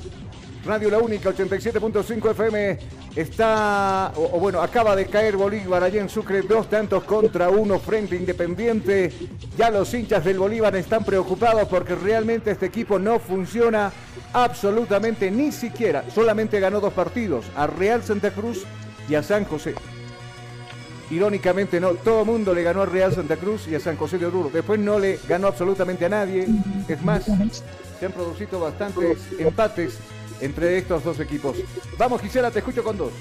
Radio La Única 87.5 FM está, o, bueno, acaba de caer Bolívar allá en Sucre, dos tantos contra uno frente Independiente. Ya los hinchas del Bolívar están preocupados porque realmente este equipo no funciona absolutamente ni siquiera. Solamente ganó dos partidos, a Real Santa Cruz y a San José. Irónicamente, no, todo mundo le ganó a Real Santa Cruz y a San José de Oruro. Después no le ganó absolutamente a nadie. Es más, Se han producido bastantes empates entre estos dos equipos. Vamos, Gisela, te escucho con dos.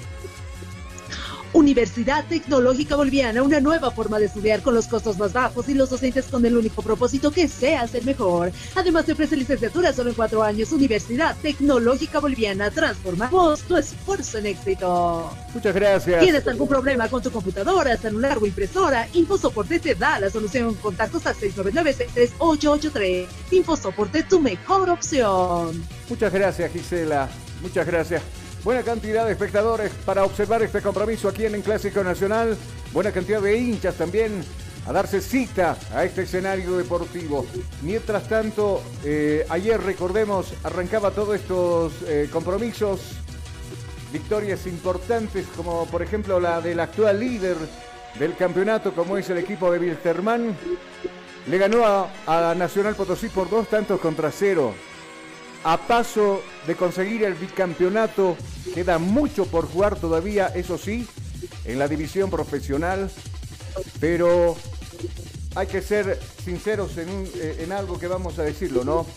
Universidad Tecnológica Boliviana, una nueva forma de estudiar con los costos más bajos y los docentes con el único propósito que seas el mejor. Además te ofrece licenciatura solo en cuatro años. Universidad Tecnológica Boliviana, transformamos tu esfuerzo en éxito. Muchas gracias. ¿Tienes algún problema con tu computadora, celular o impresora? InfoSoporte te da la solución. Contactos al 699-63883. InfoSoporte, tu mejor opción. Muchas gracias, Gisela. Muchas gracias. Buena cantidad de espectadores para observar este compromiso aquí en el Clásico Nacional. Buena cantidad de hinchas también a darse cita a este escenario deportivo. Mientras tanto, eh, ayer recordemos, arrancaba todos estos eh, compromisos, victorias importantes como por ejemplo la del actual líder del campeonato como es el equipo de Wilterman. Le ganó a, a Nacional Potosí por dos tantos contra cero a paso de conseguir el bicampeonato. Queda mucho por jugar todavía, eso sí, en la división profesional, pero hay que ser sinceros en, eh, en algo que vamos a decirlo, ¿no?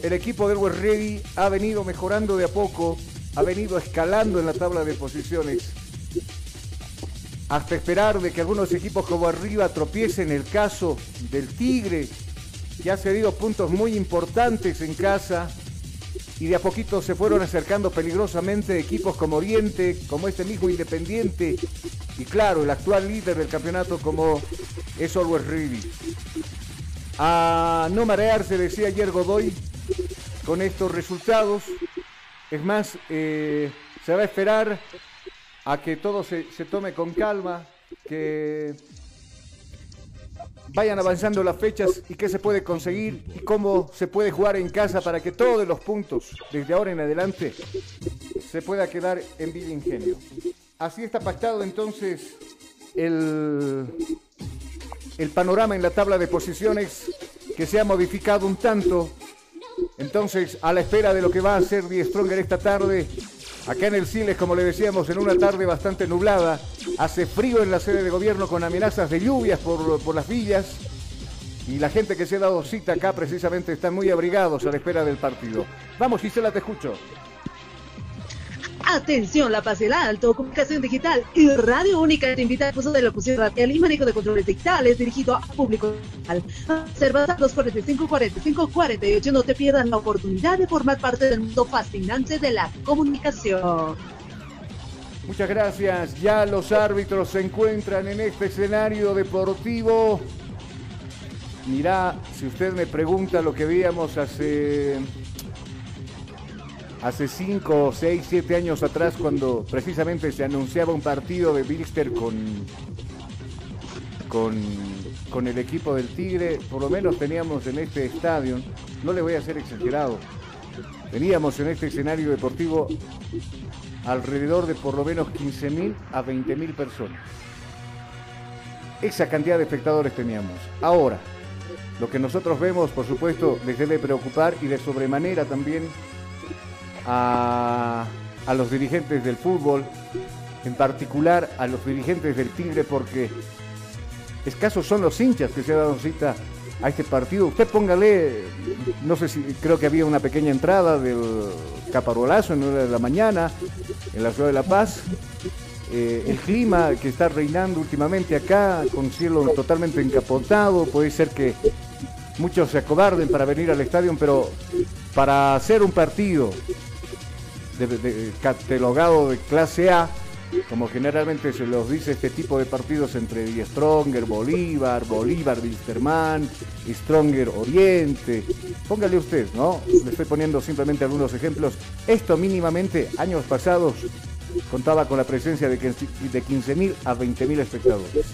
El equipo del West Ready ha venido mejorando de a poco, ha venido escalando en la tabla de posiciones. Hasta esperar de que algunos equipos como arriba tropiecen el caso del Tigre, que ha cedido puntos muy importantes en casa y de a poquito se fueron acercando peligrosamente equipos como Oriente, como este mismo Independiente y claro, el actual líder del campeonato como es Always Ready. A no marearse, decía ayer Godoy, con estos resultados. Es más, eh, se va a esperar a que todo se, se tome con calma, que vayan avanzando las fechas y qué se puede conseguir y cómo se puede jugar en casa para que todos los puntos desde ahora en adelante se pueda quedar en Villa Ingenio. Así está pactado entonces el, el panorama en la tabla de posiciones que se ha modificado un tanto. Entonces, a la espera de lo que va a hacer Die Stronger esta tarde, acá en el Siles, como le decíamos, en una tarde bastante nublada, hace frío en la sede de gobierno con amenazas de lluvias por, por las villas. Y la gente que se ha dado cita acá precisamente están muy abrigados a la espera del partido. Vamos, Gisela, te escucho. Atención, La Paz y el Alto, Comunicación Digital y Radio Única te invita al curso de locución radial y manejo de controles digitales dirigido a público. Reservas a los 45 45 48. No te pierdas la oportunidad de formar parte del mundo fascinante de la comunicación. Muchas gracias. Ya los árbitros se encuentran en este escenario deportivo. Mirá, si usted me pregunta lo que veíamos hace hace 5, 6, 7 años atrás cuando precisamente se anunciaba un partido de Bilster con, con, el equipo del Tigre, por lo menos teníamos en este estadio, no le voy a ser exagerado, teníamos en este escenario deportivo alrededor de por lo menos 15.000 a 20.000 personas. Esa cantidad de espectadores teníamos. Ahora, lo que nosotros vemos, por supuesto, les debe preocupar y de sobremanera también a, los dirigentes del fútbol, en particular a los dirigentes del Tigre, porque escasos son los hinchas que se han dado cita a este partido. Usted póngale, no sé si creo que había una pequeña entrada del caparolazo en hora de la mañana en la ciudad de La Paz. Eh, el clima que está reinando últimamente acá, con cielo totalmente encapotado, puede ser que muchos se acobarden para venir al estadio, pero para hacer un partido catalogado de clase A, como generalmente se los dice este tipo de partidos entre Die Stronger, Bolívar, Bolívar, Wilstermann, Stronger Oriente. Póngale usted, ¿no? Le estoy poniendo simplemente algunos ejemplos. Esto mínimamente, años pasados, contaba con la presencia de 15 de 15.000 a 20.000 espectadores.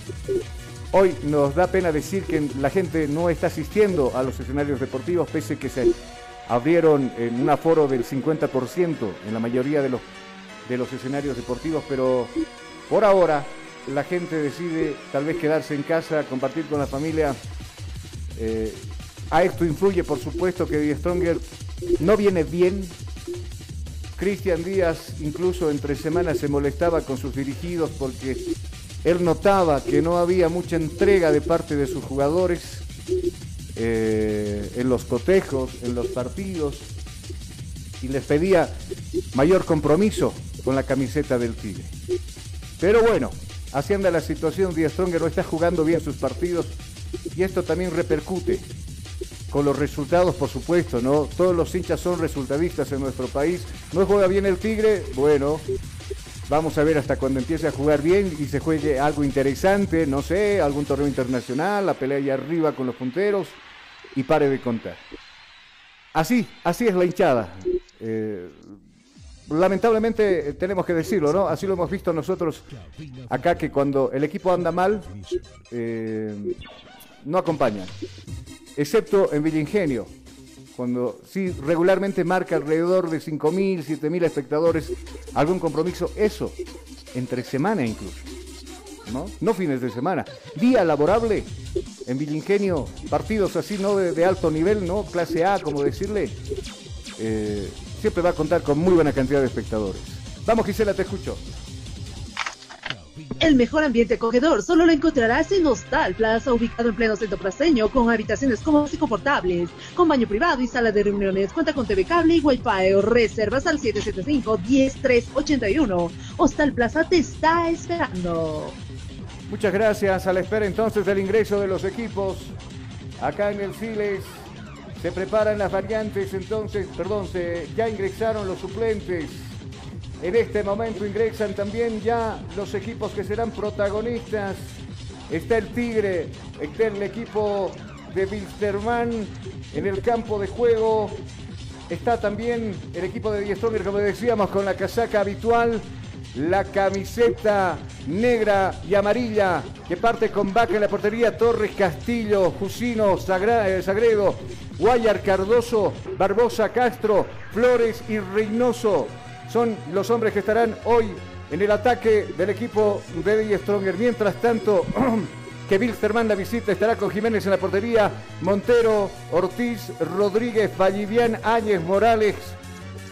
Hoy nos da pena decir que la gente no está asistiendo a los escenarios deportivos, pese que se abrieron en un aforo del 50% en la mayoría de los, de los escenarios deportivos, pero por ahora la gente decide tal vez quedarse en casa, compartir con la familia. Eh, a esto influye, por supuesto, que Die Stronger no viene bien. Cristian Díaz incluso entre semanas se molestaba con sus dirigidos porque él notaba que no había mucha entrega de parte de sus jugadores eh, en los cotejos, en los partidos, y les pedía mayor compromiso con la camiseta del Tigre. Pero bueno, así anda la situación, Díaz Stronger no está jugando bien sus partidos y esto también repercute con los resultados, por supuesto, ¿no? Todos los hinchas son resultadistas en nuestro país. No juega bien el Tigre, bueno, vamos a ver hasta cuando empiece a jugar bien y se juegue algo interesante, no sé, algún torneo internacional, la pelea ahí arriba con los punteros y pare de contar. Así, así es la hinchada. Eh, lamentablemente eh, tenemos que decirlo, ¿no? Así lo hemos visto nosotros acá que cuando el equipo anda mal, eh, no acompañan excepto en Villingenio, cuando sí regularmente marca alrededor de 5.000, 7.000 espectadores algún compromiso, eso, entre semana incluso, ¿no? No fines de semana. Día laborable en Villingenio, partidos así, ¿no? De, alto nivel, ¿no? Clase A, como decirle, eh, siempre va a contar con muy buena cantidad de espectadores. Vamos Gisela, te escucho. El mejor ambiente acogedor solo lo encontrarás en Hostal Plaza, ubicado en pleno centro placeño, con habitaciones cómodas y confortables, con baño privado y sala de reuniones. Cuenta con TV cable y Wi-Fi. Reservas al 775-10381. Hostal Plaza te está esperando. Muchas gracias. A la espera entonces del ingreso de los equipos acá en el Siles. Se preparan las variantes, entonces, perdón, se, ya ingresaron los suplentes. En este momento ingresan también ya los equipos que serán protagonistas. Está el Tigre, está el equipo de Wilstermann en el campo de juego. Está también el equipo de Diestronger, como decíamos, con la casaca habitual, la camiseta negra y amarilla que parte con Vaca en la portería, Torres Castillo, Jusino, eh, Sagredo, Guayar Cardoso, Barbosa Castro, Flores y Reynoso son los hombres que estarán hoy en el ataque del equipo de Die Stronger. Mientras tanto, que Wilstermann la visita estará con Jiménez en la portería, Montero, Ortiz, Rodríguez, Vallivian, Áñez, Morales,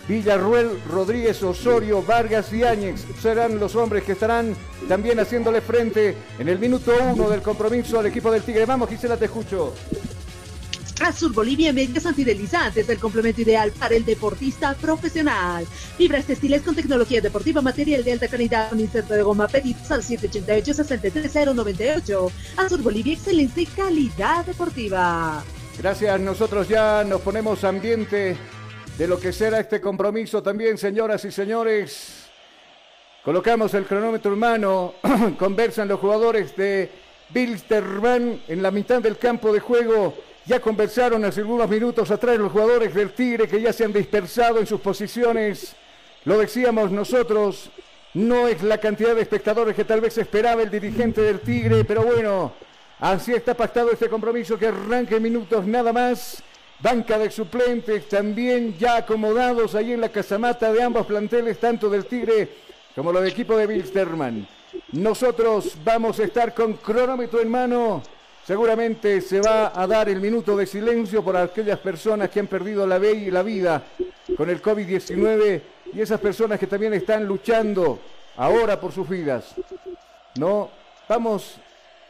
Villarruel, Rodríguez, Osorio, Vargas y Áñez serán los hombres que estarán también haciéndole frente en el minuto uno del compromiso al equipo del Tigre. Vamos, Gisela, te escucho. Azul Bolivia Medias Antidelizantes, el complemento ideal para el deportista profesional. Fibras textiles con tecnología deportiva, material de alta calidad, con inserto de goma, pedidos al 788-63098. Azul Bolivia, excelente calidad deportiva. Gracias, nosotros ya nos ponemos ambiente de lo que será este compromiso también, señoras y señores. Colocamos el cronómetro en mano, conversan los jugadores de Bilsterman en la mitad del campo de juego. Ya conversaron hace algunos minutos atrás los jugadores del Tigre que ya se han dispersado en sus posiciones. Lo decíamos nosotros, no es la cantidad de espectadores que tal vez esperaba el dirigente del Tigre, pero bueno, así está pactado este compromiso que arranque minutos nada más. Banca de suplentes también ya acomodados ahí en la casamata de ambos planteles, tanto del Tigre como del equipo de Wilstermann. Nosotros vamos a estar con cronómetro en mano Seguramente se va a dar el minuto de silencio por aquellas personas que han perdido la, la vida con el COVID-19 y esas personas que también están luchando ahora por sus vidas. No, vamos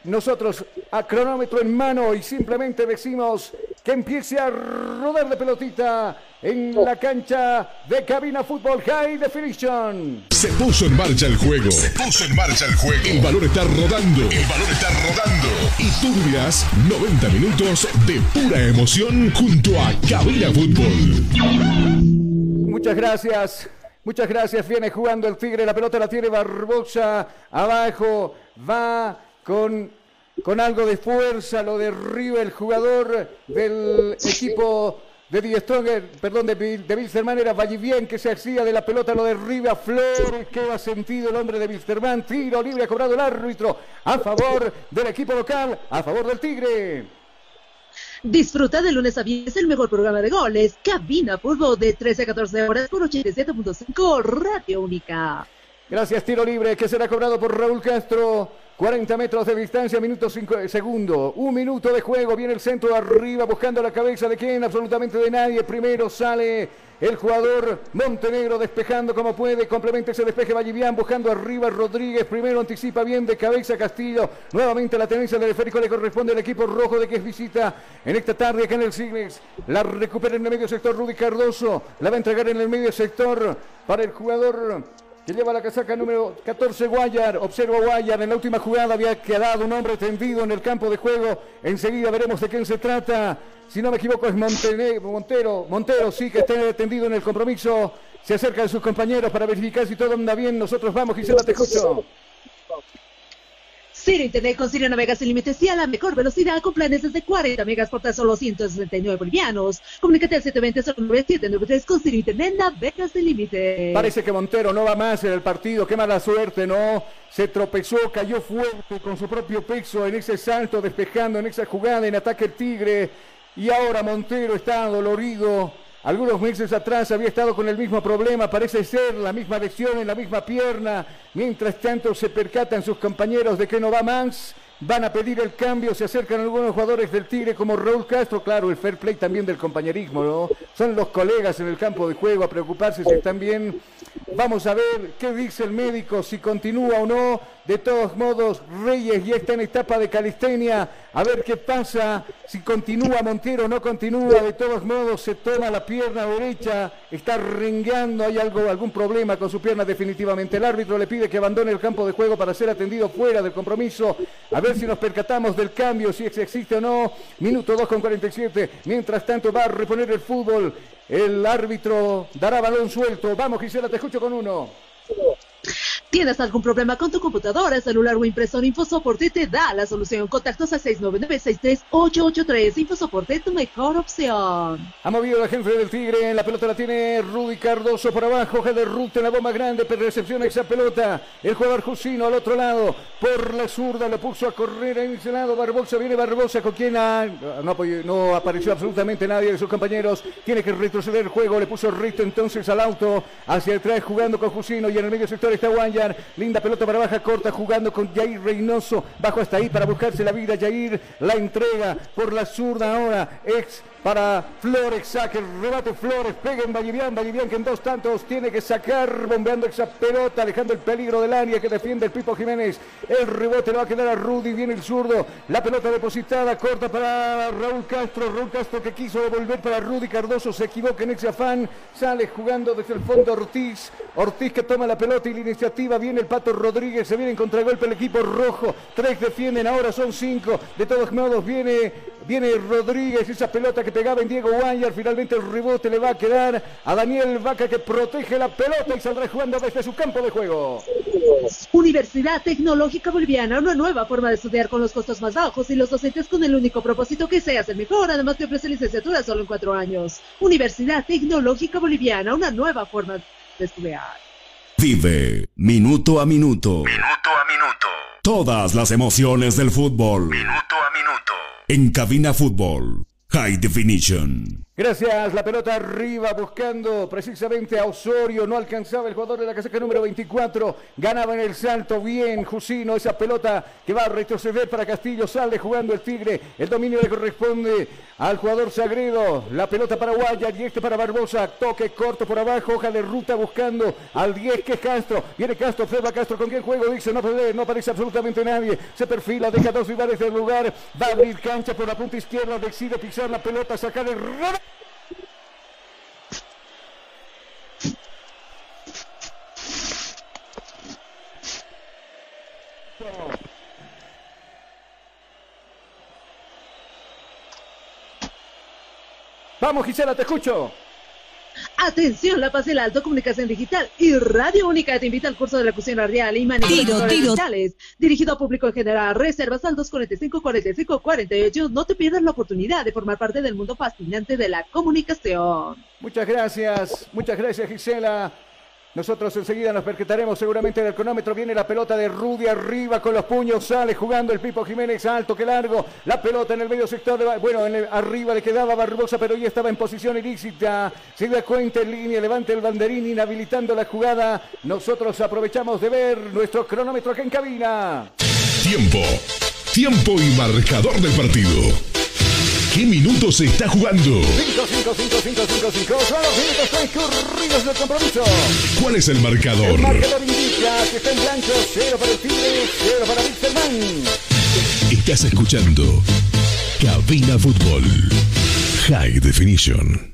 nosotros a cronómetro en mano y simplemente decimos que empiece a rodar de pelotita en la cancha de Cabina Fútbol High Definition. Se puso en marcha el juego. Se puso en marcha el juego. El valor está rodando. El valor está rodando. Y tú vivirás 90 minutos de pura emoción junto a Cabina Fútbol. Muchas gracias. Muchas gracias. Viene jugando el Tigre. La pelota la tiene Barbosa. Abajo. Va con, con algo de fuerza, lo derriba el jugador del equipo de Die Stronger, perdón, de, de Wilstermann era Vallivien que se hacía de la pelota, lo derriba Flores, que ha sentido el hombre de Wilstermann, tiro libre ha cobrado el árbitro a favor del equipo local, a favor del Tigre. Disfruta de lunes a viernes el mejor programa de goles, Cabina Fútbol de 13 a 14 horas por 87.5 Radio Única. Gracias, tiro libre que será cobrado por Raúl Castro. 40 metros de distancia, minuto 5 segundo. Un minuto de juego. Viene el centro arriba buscando la cabeza de quién, absolutamente de nadie. Primero sale el jugador Montenegro despejando como puede. Complementa ese despeje Vallivian buscando arriba Rodríguez. Primero anticipa bien de cabeza Castillo. Nuevamente la tenencia del esférico le corresponde al equipo rojo de que es visita en esta tarde acá en el Signes. La recupera en el medio sector Rudy Cardoso. La va a entregar en el medio sector para el jugador que lleva la casaca número 14 Guayar. Observa Guayar, en la última jugada había quedado un hombre tendido en el campo de juego. Enseguida veremos de quién se trata. Si no me equivoco es Montero. Montero sí que está tendido en el compromiso. Se acerca a sus compañeros para verificar si todo anda bien. Nosotros vamos, Gisela, te escucho. Ciro Internet con Ciro Navegas sin límites y a la mejor velocidad con planes desde 40 megas por tan solo 169 bolivianos. Comunícate al 720-09793 con Ciro Internet Navegas sin límites. Parece que Montero no va más en el partido. Qué mala suerte, ¿no? Se tropezó, cayó fuerte con su propio peso en ese salto, despejando en esa jugada en ataque el Tigre. Y ahora Montero está dolorido algunos meses atrás había estado con el mismo problema, parece ser la misma lesión en la misma pierna. Mientras tanto se percatan sus compañeros de que no va más. Van a pedir el cambio, se acercan algunos jugadores del Tigre como Raúl Castro, claro, el fair play también del compañerismo, ¿no? Son los colegas en el campo de juego a preocuparse si están bien. Vamos a ver qué dice el médico, si continúa o no. De todos modos, Reyes ya está en etapa de calistenia. A ver qué pasa, si continúa Montero no continúa. De todos modos, se toma la pierna derecha, está rengueando, hay algo, algún problema con su pierna definitivamente. El árbitro le pide que abandone el campo de juego para ser atendido fuera del compromiso. A ver si nos percatamos del cambio, si existe o no. Minuto 2 con 47. Mientras tanto, va a reponer el fútbol. El árbitro dará balón suelto. Vamos, Gisela, te escucho con uno. ¿Tienes algún problema con tu computadora, celular o impresora? InfoSoporte te da la solución. Contactos a 699-63883. InfoSoporte, tu mejor opción. Ha movido la gente del Tigre. La pelota la tiene Rudy Cardoso por abajo. de Ruth en la bomba grande, pero recepciona esa pelota. El jugador Jusino al otro lado. Por la zurda lo puso a correr en ese lado. Barbosa viene Barbosa con quien ha... no, no, apareció absolutamente nadie de sus compañeros. Tiene que retroceder el juego. Le puso Rito entonces al auto. Hacia atrás jugando con Jusino y en el medio sector está Guanya. Linda pelota para baja corta jugando con Jair Reynoso. Bajo hasta ahí para buscarse la vida. Jair la entrega por la zurda ahora. Ex para Flores, saque el rebate Flores, pega en Vallivian, Vallivian que en dos tantos tiene que sacar, bombeando esa pelota, alejando el peligro del área que defiende el Pipo Jiménez, el rebote le va a quedar a Rudy, viene el zurdo, la pelota depositada, corta para Raúl Castro, Raúl Castro que quiso devolver para Rudy Cardoso, se equivoca en ese sale jugando desde el fondo Ortiz, Ortiz que toma la pelota y la iniciativa, viene el Pato Rodríguez, se viene en contragolpe el equipo rojo, tres defienden, ahora son cinco, de todos modos viene, viene Rodríguez, esa pelota que pegaba en Diego Guayar. Finalmente el rebote le va a quedar a Daniel Vaca que protege la pelota y saldrá jugando desde su campo de juego. Universidad Tecnológica Boliviana, una nueva forma de estudiar con los costos más bajos y los docentes con el único propósito que seas el mejor, además que ofrece licenciatura solo en cuatro años. Universidad Tecnológica Boliviana, una nueva forma de estudiar. Vive minuto a minuto. Minuto a minuto. Todas las emociones del fútbol. Minuto a minuto. En cabina fútbol. High Definition. Gracias, la pelota arriba buscando precisamente a Osorio, no alcanzaba el jugador de la casaca número 24, ganaba en el salto. Bien Jusino, esa pelota que va a retroceder para Castillo, sale jugando el Tigre, el dominio le corresponde al jugador Sagredo, la pelota para Guayar y este para Barbosa, toque corto por abajo, hoja de ruta buscando al 10 que es Castro, viene Castro, observa Castro con qué juego, dice no no aparece absolutamente nadie, se perfila, deja dos rivales del lugar, va a abrir cancha por la punta izquierda, decide pisar la pelota, sacar el Vamos Gisela, te escucho. Atención, La Paz del Alto, Comunicación Digital y Radio Única te invita al curso de la cocina real y manipulaciones digitales, dirigido a público en general. Reservas al 245 45 48. No te pierdas la oportunidad de formar parte del mundo fascinante de la comunicación. Muchas gracias, muchas gracias Gisela. Nosotros enseguida nos percataremos seguramente del cronómetro. Viene la pelota de Rudy arriba con los puños. Sale jugando el Pipo Jiménez alto que largo. La pelota en el medio sector. De, bueno, en arriba le quedaba Barbosa, pero ya estaba en posición ilícita. Se da cuenta en línea. Levanta el banderín inhabilitando la jugada. Nosotros aprovechamos de ver nuestro cronómetro acá en cabina. Tiempo. Tiempo y marcador del partido. ¿Qué minutos se está jugando? 5, 5, 5, 5, 5, 5. Son los minutos transcurridos del compromiso. ¿Cuál es el marcador? El marcador indica que está en blanco. Cero para el Tigre, cero para Wilstermann. Estás escuchando Cabina Fútbol. High Definition.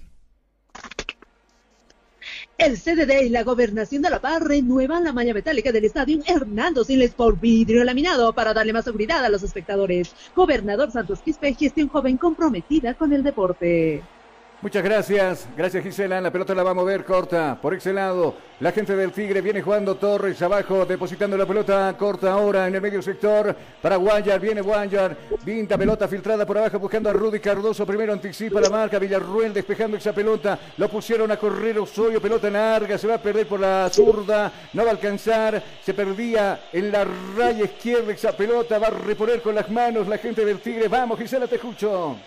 El CDD y la Gobernación de La Paz renuevan la malla metálica del estadio Hernando Siles por vidrio laminado para darle más seguridad a los espectadores. Gobernador Santos Quispe, gestión joven comprometida con el deporte. Muchas gracias, gracias Gisela. La pelota la va a mover corta por ese lado. La gente del Tigre viene jugando Torres abajo, depositando la pelota corta ahora en el medio sector para Guayar. Viene Guayar, vinta pelota filtrada por abajo buscando a Rudy Cardoso. Primero anticipa la marca, Villarruel despejando esa pelota. Lo pusieron a correr Osorio, pelota larga, se va a perder por la zurda, no va a alcanzar. Se perdía en la raya izquierda esa pelota, va a reponer con las manos la gente del Tigre. Vamos Gisela, te escucho.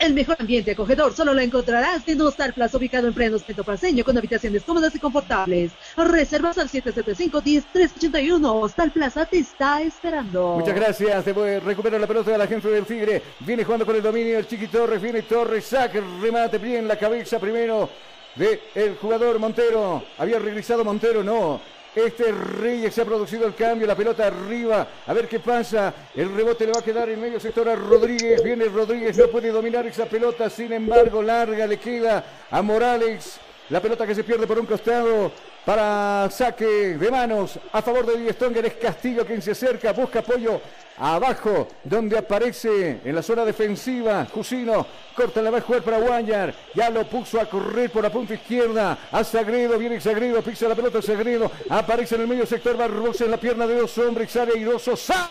El mejor ambiente acogedor solo lo encontrarás en Hostal Plaza ubicado en pleno centro paseño con habitaciones cómodas y confortables. Reservas al 775-10381. Hostal Plaza te está esperando. Muchas gracias. Se puede recuperar la pelota de la gente del Tigre. Viene jugando con el dominio el Chiqui Torres. Viene Torres, saque, remate bien la cabeza primero de el jugador Montero. Había regresado Montero, no. Este Reyes se ha producido el cambio, la pelota arriba, a ver qué pasa. El rebote le va a quedar en medio sector a Rodríguez. Viene Rodríguez, no puede dominar esa pelota, sin embargo, larga le queda a Morales. La pelota que se pierde por un costado para saque de manos a favor de Die Stronger. Es Castillo quien se acerca, busca apoyo abajo, donde aparece en la zona defensiva. Jusino corta la va para Guayar. Ya lo puso a correr por la punta izquierda. A Sagredo, viene Sagredo, pisa la pelota Sagredo. Aparece en el medio sector Barroso en la pierna de dos hombres. Sale airoso. ¡Sa!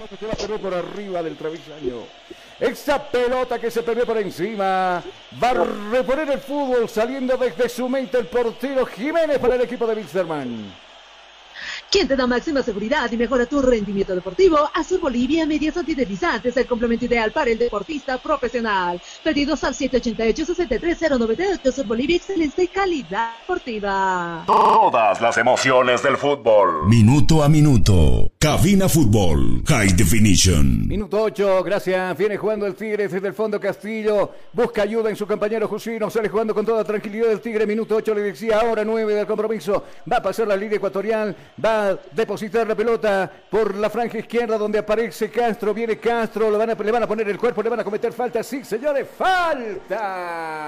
Va a perder por arriba del travesaño. Esa pelota que se perdió por encima. Va a reponer el fútbol saliendo desde su mente el portero Jiménez para el equipo de Wilstermann. ¿Quién te da máxima seguridad y mejora tu rendimiento deportivo? Azul Bolivia Medias Antideslizantes, el complemento ideal para el deportista profesional. Pedidos al 788-63098. Azul Bolivia, excelente calidad deportiva. Todas las emociones del fútbol. Minuto a minuto. Cabina Fútbol. High Definition. Minuto 8, gracias. Viene jugando el Tigre desde el fondo Castillo. Busca ayuda en su compañero Jusino. Sale jugando con toda tranquilidad el Tigre. Minuto 8, le decía ahora 9 del compromiso. Va a pasar la línea ecuatorial. Va a depositar la pelota por la franja izquierda donde aparece Castro. Viene Castro. Le van a, le van a poner el cuerpo. Le van a cometer falta. Sí, señores, falta.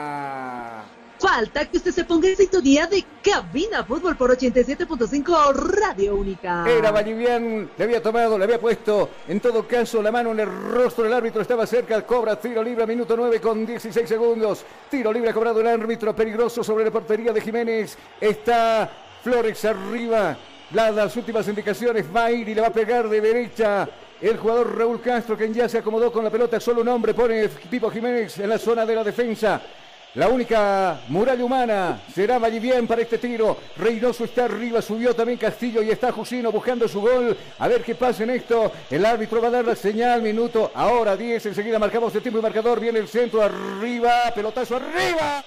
Falta que usted se ponga en sintonía de Cabina Fútbol por 87.5 Radio Única. Era Vallivian, le había tomado, le había puesto en todo caso la mano en el rostro del árbitro, estaba cerca, cobra tiro libre, minuto 9 con 16 segundos. Tiro libre cobrado el árbitro, peligroso sobre la portería de Jiménez. Está Flores arriba, las últimas indicaciones, va a ir y le va a pegar de derecha. El jugador Raúl Castro, quien ya se acomodó con la pelota, solo un hombre pone Pipo Jiménez en la zona de la defensa. La única muralla humana será Vallivian para este tiro. Reynoso está arriba, subió también Castillo y está Jusino buscando su gol. A ver qué pasa en esto. El árbitro va a dar la señal, minuto. Ahora 10, enseguida marcamos el tiempo y marcador. Viene el centro arriba, pelotazo arriba.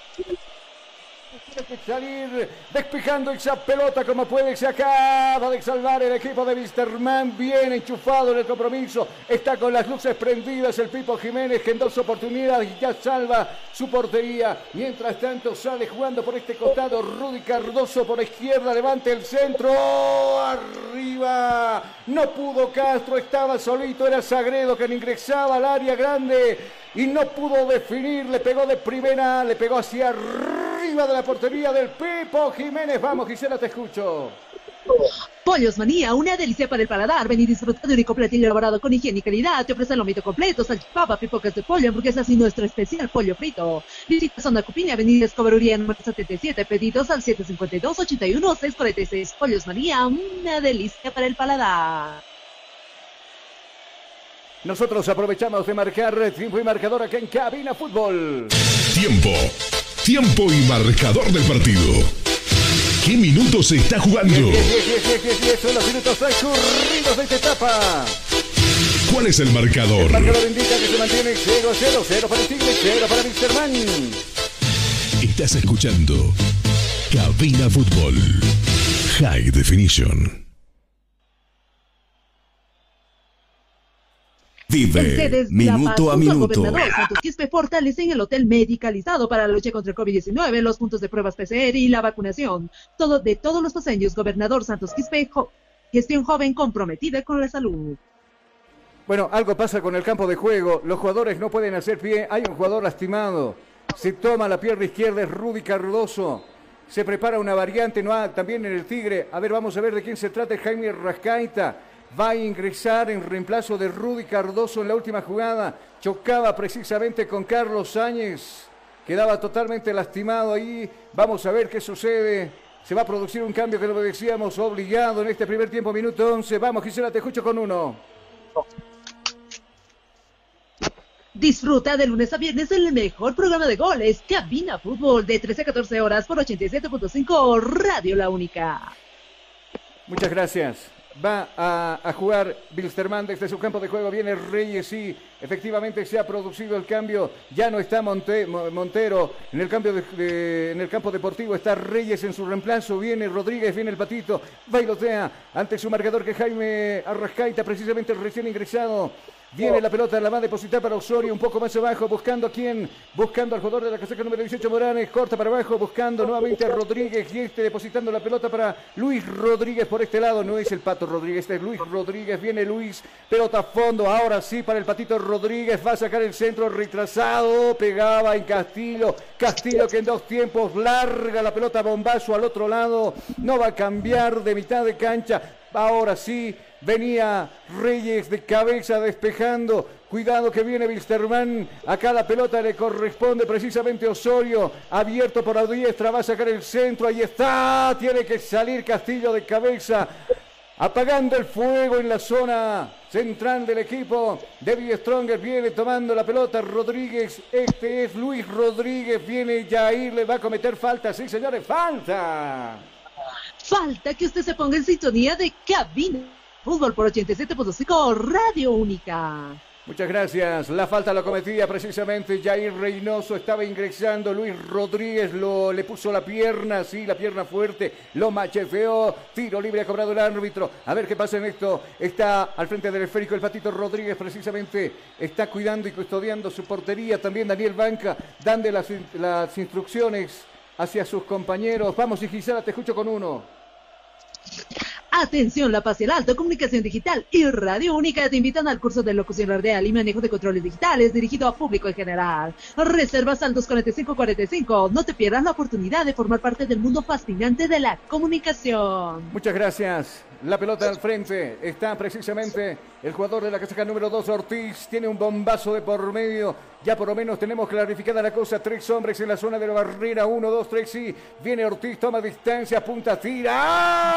Que salir despejando esa pelota como puede. Se acaba de salvar el equipo de Wisterman. Bien enchufado en el compromiso. Está con las luces prendidas el Pipo Jiménez que en dos oportunidades ya salva su portería. Mientras tanto sale jugando por este costado Rudy Cardoso por izquierda. Levante el centro. Arriba. No pudo Castro. Estaba solito. Era Sagredo que ingresaba al área grande y no pudo definir. Le pegó de primera. Le pegó hacia arriba de la portería del Pipo Jiménez. Vamos, Gisela, te escucho. Pollos Manía, una delicia para el paladar. Ven y disfruta de un único platillo elaborado con higiene y calidad. Te ofrecen lomito completo, salchipapa, pipocas de pollo, hamburguesas y nuestro especial pollo frito. Visita Zona Cupiña, Avenida Escobaruría número 77. Pedidos al 752-81-646. Pollos Manía, una delicia para el paladar. Nosotros aprovechamos de marcar tiempo y marcador acá en Cabina Fútbol. Tiempo. Tiempo y marcador del partido. ¿Qué minutos se está jugando? 10, 10, 10, 10, 10, 10, son los minutos transcurridos de esta etapa. ¿Cuál es el marcador? El marcador indica que se mantiene 0 0, 0 para el Tigre, 0 para Wisterman. Estás escuchando Cabina Fútbol. High Definition. Vive minuto a minuto. Santos Quispe fortalecen el hotel medicalizado para la lucha contra el COVID-19, los puntos de pruebas PCR y la vacunación. Todo de todos los paseños, gobernador Santos Quispe, jo- gestión joven comprometida con la salud. Bueno, algo pasa con el campo de juego. Los jugadores no pueden hacer pie. Hay un jugador lastimado. Se toma la pierna izquierda, es Rudy Cardoso. Se prepara una variante no ha- también en el Tigre. A ver, vamos a ver de quién se trata. Jaime Rascaita va a ingresar en reemplazo de Rudy Cardoso en la última jugada. Chocaba precisamente con Carlos Sáñez. Quedaba totalmente lastimado ahí. Vamos a ver qué sucede. Se va a producir un cambio que lo decíamos obligado en este primer tiempo, minuto 11. Vamos, Gisela, te escucho con uno. Disfruta de lunes a viernes el mejor programa de goles, Cabina Fútbol, de 13 a 14 horas por 87.5 Radio La Única. Muchas gracias. Va a, jugar Bilsterman desde su campo de juego. Viene Reyes y efectivamente se ha producido el cambio. Ya no está Monte- Mo- Montero en el, cambio de- de- en el campo deportivo. Está Reyes en su reemplazo. Viene Rodríguez, viene el patito. Bailotea ante su marcador que Jaime Arrascaita, precisamente recién ingresado. Viene la pelota, la va a depositar para Osorio, un poco más abajo, buscando a quién, buscando al jugador de la casaca número 18, Morales, corta para abajo, buscando nuevamente a Rodríguez y este depositando la pelota para Luis Rodríguez por este lado, no es el Pato Rodríguez, este es Luis Rodríguez, viene Luis, pelota a fondo, ahora sí para el Patito Rodríguez, va a sacar el centro retrasado, pegaba en Castillo, Castillo que en dos tiempos larga la pelota bombazo al otro lado, no va a cambiar de mitad de cancha, Ahora sí, venía Reyes de cabeza despejando. Cuidado que viene Wilstermann. Acá la pelota le corresponde precisamente Osorio. Abierto por la diestra, va a sacar el centro. Ahí está. Tiene que salir Castillo de cabeza. Apagando el fuego en la zona central del equipo. David Stronger viene tomando la pelota. Rodríguez, este es Luis Rodríguez. Viene Jair, le va a cometer falta. Sí, señores, falta. Falta que usted se ponga en sintonía de Cabina Fútbol por 87.5 Radio Única. Muchas gracias. La falta la cometía precisamente Jair Reynoso. Estaba ingresando Luis Rodríguez. Lo, le puso la pierna, sí, la pierna fuerte. Lo machefeó. Tiro libre ha cobrado el árbitro. A ver qué pasa en esto. Está al frente del esférico el Patito Rodríguez precisamente. Está cuidando y custodiando su portería. También Daniel Banca dando las, las instrucciones hacia sus compañeros. Vamos, y Gisela, te escucho con uno. Atención, La Paz y el Alto, Comunicación Digital y Radio Única te invitan al curso de locución radial y manejo de controles digitales dirigido a público en general. Reservas al 24545. No te pierdas la oportunidad de formar parte del mundo fascinante de la comunicación. Muchas gracias. La pelota al frente está precisamente el jugador de la casaca número 2, Ortiz. Tiene un bombazo de por medio. Ya por lo menos tenemos clarificada la cosa. Tres hombres en la zona de la barrera. Uno, dos, tres, sí. Viene Ortiz, toma distancia, apunta, tira.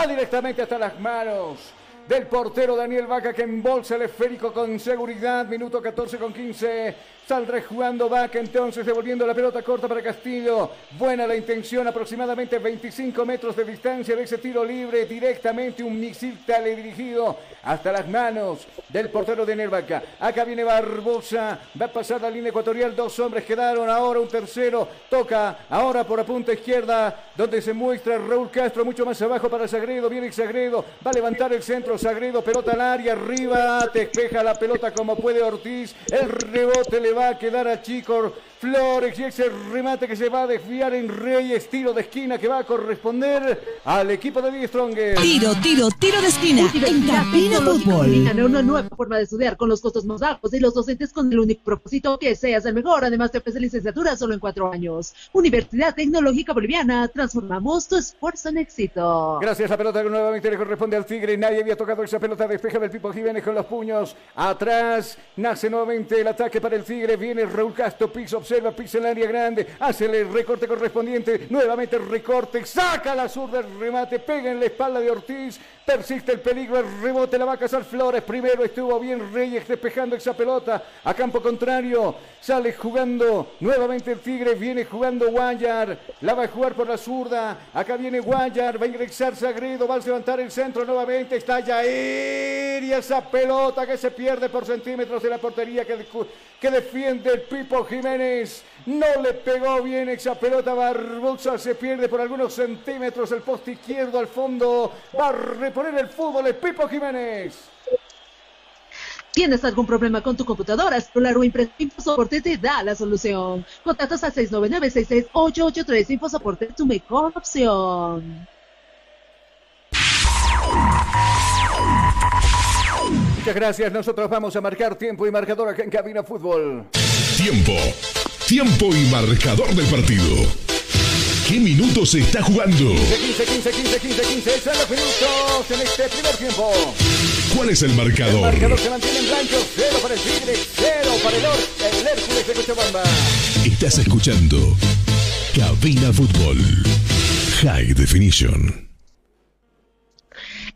¡Ah! Directamente hasta las manos del portero Daniel Vaca que embolsa el esférico con seguridad. Minuto 14 con 15. Saldrá jugando Vaca entonces devolviendo la pelota corta para Castillo. Buena la intención, aproximadamente 25 metros de distancia de ese tiro libre. Directamente un misil teledirigido hasta las manos del portero de Daniel Vaca. Acá viene Barbosa. Va a pasar la línea ecuatorial. Dos hombres quedaron. Ahora un tercero. Toca ahora por la punta izquierda donde se muestra Raúl Castro mucho más abajo para Sagredo. Viene Sagredo. Va a levantar el centro. Sagredo, pelota al área. Arriba. Despeja la pelota como puede Ortiz. El rebote le va a quedar a Chico Flores. Y ese remate que se va a desviar en Reyes. Tiro de esquina que va a corresponder al equipo de Big Stronger. Tiro, tiro, tiro de esquina. En Cabina Fútbol. Una nueva forma de estudiar con los costos más bajos y los docentes con el único propósito que seas el mejor. Además te ofrece licenciatura solo en cuatro años. Universidad Tecnológica Boliviana. Transformamos tu esfuerzo en éxito. Gracias, la pelota que nuevamente le corresponde al Tigre. Nadie había tocado esa pelota. Despeja del Pipo Jiménez con los puños. Atrás nace nuevamente el ataque para el Tigre. Viene Raúl Castro. Pisa, observa, pisa el área grande. Hace el recorte correspondiente. Nuevamente recorte. Saca la zurda remate. Pega en la espalda de Ortiz. Persiste el peligro. El rebote la va a cazar Flores. Primero estuvo bien Reyes despejando esa pelota. A campo contrario. Sale jugando nuevamente el Tigre. Viene jugando Guayar. La va a jugar por la zurda. Acá viene Guayar. Va a ingresar Sagredo. Va a levantar el centro nuevamente. Está Jair. Y esa pelota que se pierde por centímetros de la portería que, que defiende el Pipo Jiménez. No le pegó bien esa pelota. Barbosa se pierde por algunos centímetros. El poste izquierdo al fondo. Va a reponer el fútbol el Pipo Jiménez. ¿Tienes algún problema con tu computadora, celular o? InfoSoporte te da la solución. Contactos al 699-66883. InfoSoporte tu mejor opción. Muchas gracias. Nosotros vamos a marcar tiempo y marcador acá en Cabina Fútbol. Tiempo. Tiempo y marcador del partido. ¿Qué minutos se está jugando? 15, 15, 15, 15, 15. Son los minutos en este primer tiempo. ¿Cuál es el marcador? El marcador se mantiene en blanco. Cero para el Tigre, cero para el Or, el Hércules de Cochabamba. Estás escuchando Cabina Fútbol. High Definition.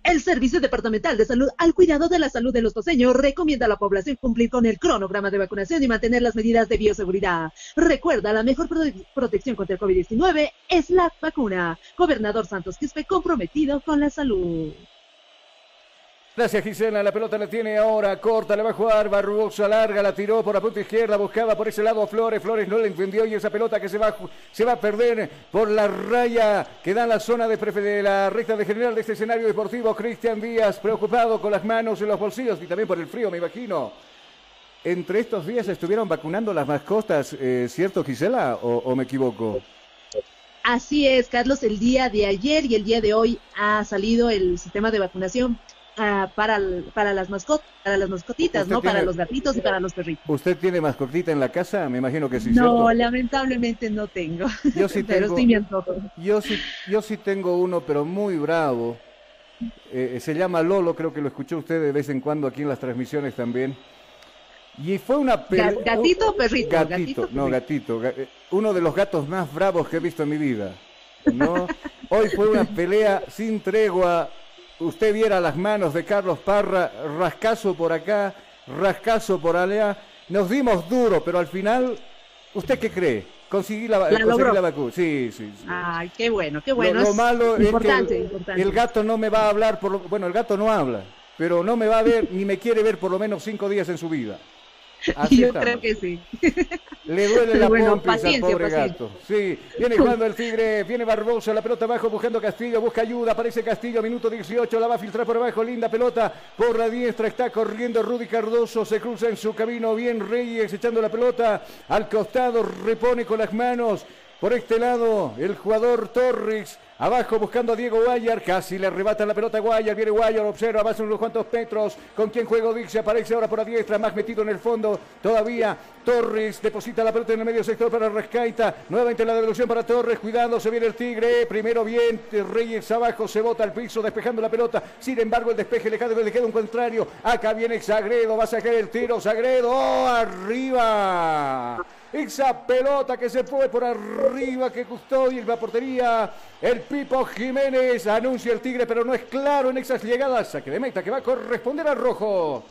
El Servicio Departamental de Salud al cuidado de la salud de los paseños recomienda a la población cumplir con el cronograma de vacunación y mantener las medidas de bioseguridad. Recuerda, la mejor prote- protección contra el COVID-19 es la vacuna. Gobernador Santos Quispe comprometido con la salud. Gracias Gisela, la pelota la tiene ahora, corta, le va a jugar, Barbosa larga, la tiró por la punta izquierda, buscaba por ese lado a Flores, Flores no le entendió y esa pelota que se va, se va a perder por la raya que da la zona de, de la recta de general de este escenario deportivo, Cristian Díaz, preocupado con las manos en los bolsillos y también por el frío, me imagino. Entre estos días estuvieron vacunando las mascotas, eh, ¿cierto Gisela? ¿O, o me equivoco? Así es, Carlos, el día de ayer y el día de hoy ha salido el sistema de vacunación ah, para, para las mascotas, para las mascotitas, ¿no? Para los gatitos y para los perritos. ¿Usted tiene mascotita en la casa? Me imagino que sí, no, ¿cierto? lamentablemente no tengo. Yo sí pero tengo- sí me antojo. Yo sí, yo sí tengo uno, pero muy bravo. Eh, se llama Lolo, creo que lo escuchó usted de vez en cuando aquí en las transmisiones también. Y fue una pelea. Ga- ¿gatito o perrito? Gatito, ¿Gatito o no, perrito? gatito. ga- eh, Uno de los gatos más bravos que he visto en mi vida. ¿no? Hoy fue una pelea sin tregua. Usted viera las manos de Carlos Parra, rascazo por acá, rascazo por allá. Nos dimos duro, pero al final, ¿usted qué cree? Conseguí la, La conseguí la vacuna. Sí, sí, sí. Ay, qué bueno, qué bueno. Lo, malo es que el, importante. el gato no me va a hablar, por lo- bueno, el gato no habla, pero no me va a ver ni me quiere ver por lo menos cinco días en su vida. Así Yo estamos. creo que sí. Le duele la bueno, pompis al pobre paciencia. gato. Sí, viene jugando el Tigre, viene Barbosa, la pelota abajo buscando Castillo, busca ayuda, aparece Castillo, minuto 18, la va a filtrar por abajo, linda pelota por la diestra, está corriendo Rudy Cardoso, se cruza en su camino, bien Reyes echando la pelota al costado, repone con las manos. Por este lado, el jugador Torres, abajo buscando a Diego Guayar, casi le arrebata la pelota a Guayar, viene Guayar, observa, avanza unos cuantos metros, con quien juega Dixie, aparece ahora por la diestra, más metido en el fondo, todavía Torres deposita la pelota en el medio sector para Rescaita, nuevamente la devolución para Torres, cuidado, se viene el Tigre, primero bien, Reyes abajo, se bota al piso, despejando la pelota, sin embargo el despeje le queda, le queda un contrario, acá viene Sagredo, va a sacar el tiro, Sagredo, ¡oh, arriba! Esa pelota que se fue por arriba, que custodia la portería. El Pipo Jiménez anuncia el Tigre, pero no es claro en esas llegadas. Saque de meta que va a corresponder al rojo.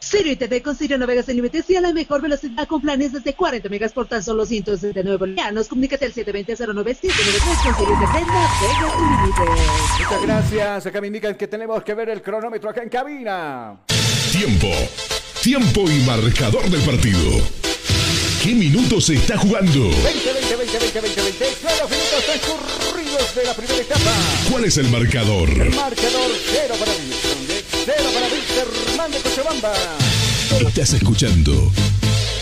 Sirio y TV con Sirio Navegas sin límites y a la mejor velocidad con planes desde 40 megas por tan solo 169 bolivianos. Comunícate al 720-09-793 con Sirio TV Navegas sin límites. Muchas gracias. Acá me indican que tenemos que ver el cronómetro acá en cabina. Tiempo. Tiempo y marcador del partido. ¿Qué minutos se está jugando? 20, 20, 20, 20, 20, 20. Son los minutos transcurridos de la primera etapa. ¿Cuál es el marcador? El marcador cero para Víctor, cero para Víctor Hernández de Cochabamba. Estás escuchando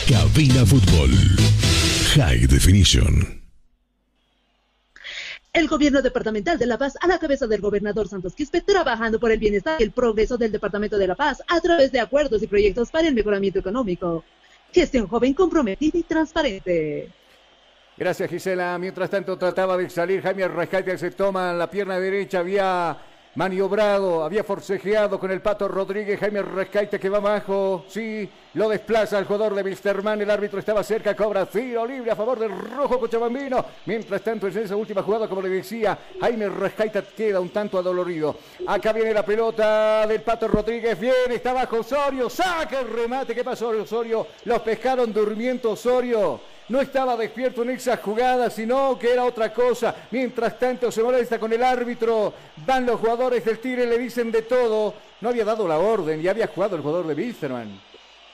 Cabina Fútbol. High Definition. El gobierno departamental de La Paz, a la cabeza del gobernador Santos Quispe, trabajando por el bienestar y el progreso del departamento de La Paz a través de acuerdos y proyectos para el mejoramiento económico. Gestión joven comprometida y transparente. Gracias Gisela. Mientras tanto trataba de salir Jaime Rescate, se toma la pierna derecha, había maniobrado, había forcejeado con el Pato Rodríguez, Jaime Rescaite que va abajo, sí, lo desplaza al jugador de Wisterman, el árbitro estaba cerca, cobra tiro libre a favor del rojo cochabambino, mientras tanto en esa última jugada, como le decía, Jaime Rescaite queda un tanto adolorido, acá viene la pelota del Pato Rodríguez, bien, está abajo Osorio, saca el remate, ¿qué pasó Osorio? Los pescaron durmiendo Osorio, no estaba despierto en esa jugada, sino que era otra cosa. Mientras tanto se molesta con el árbitro, van los jugadores del Tigre, le dicen de todo. No había dado la orden y había jugado el jugador de Wilstermann.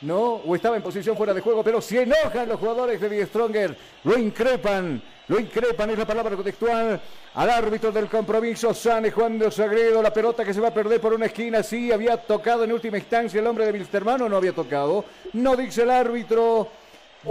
¿no? O estaba en posición fuera de juego, pero se enojan los jugadores de Die lo increpan, lo increpan, es la palabra contextual, al árbitro del compromiso, Sane Juan de Sagredo, la pelota que se va a perder por una esquina, sí, había tocado en última instancia el hombre de Wilstermann, no había tocado, no dice el árbitro,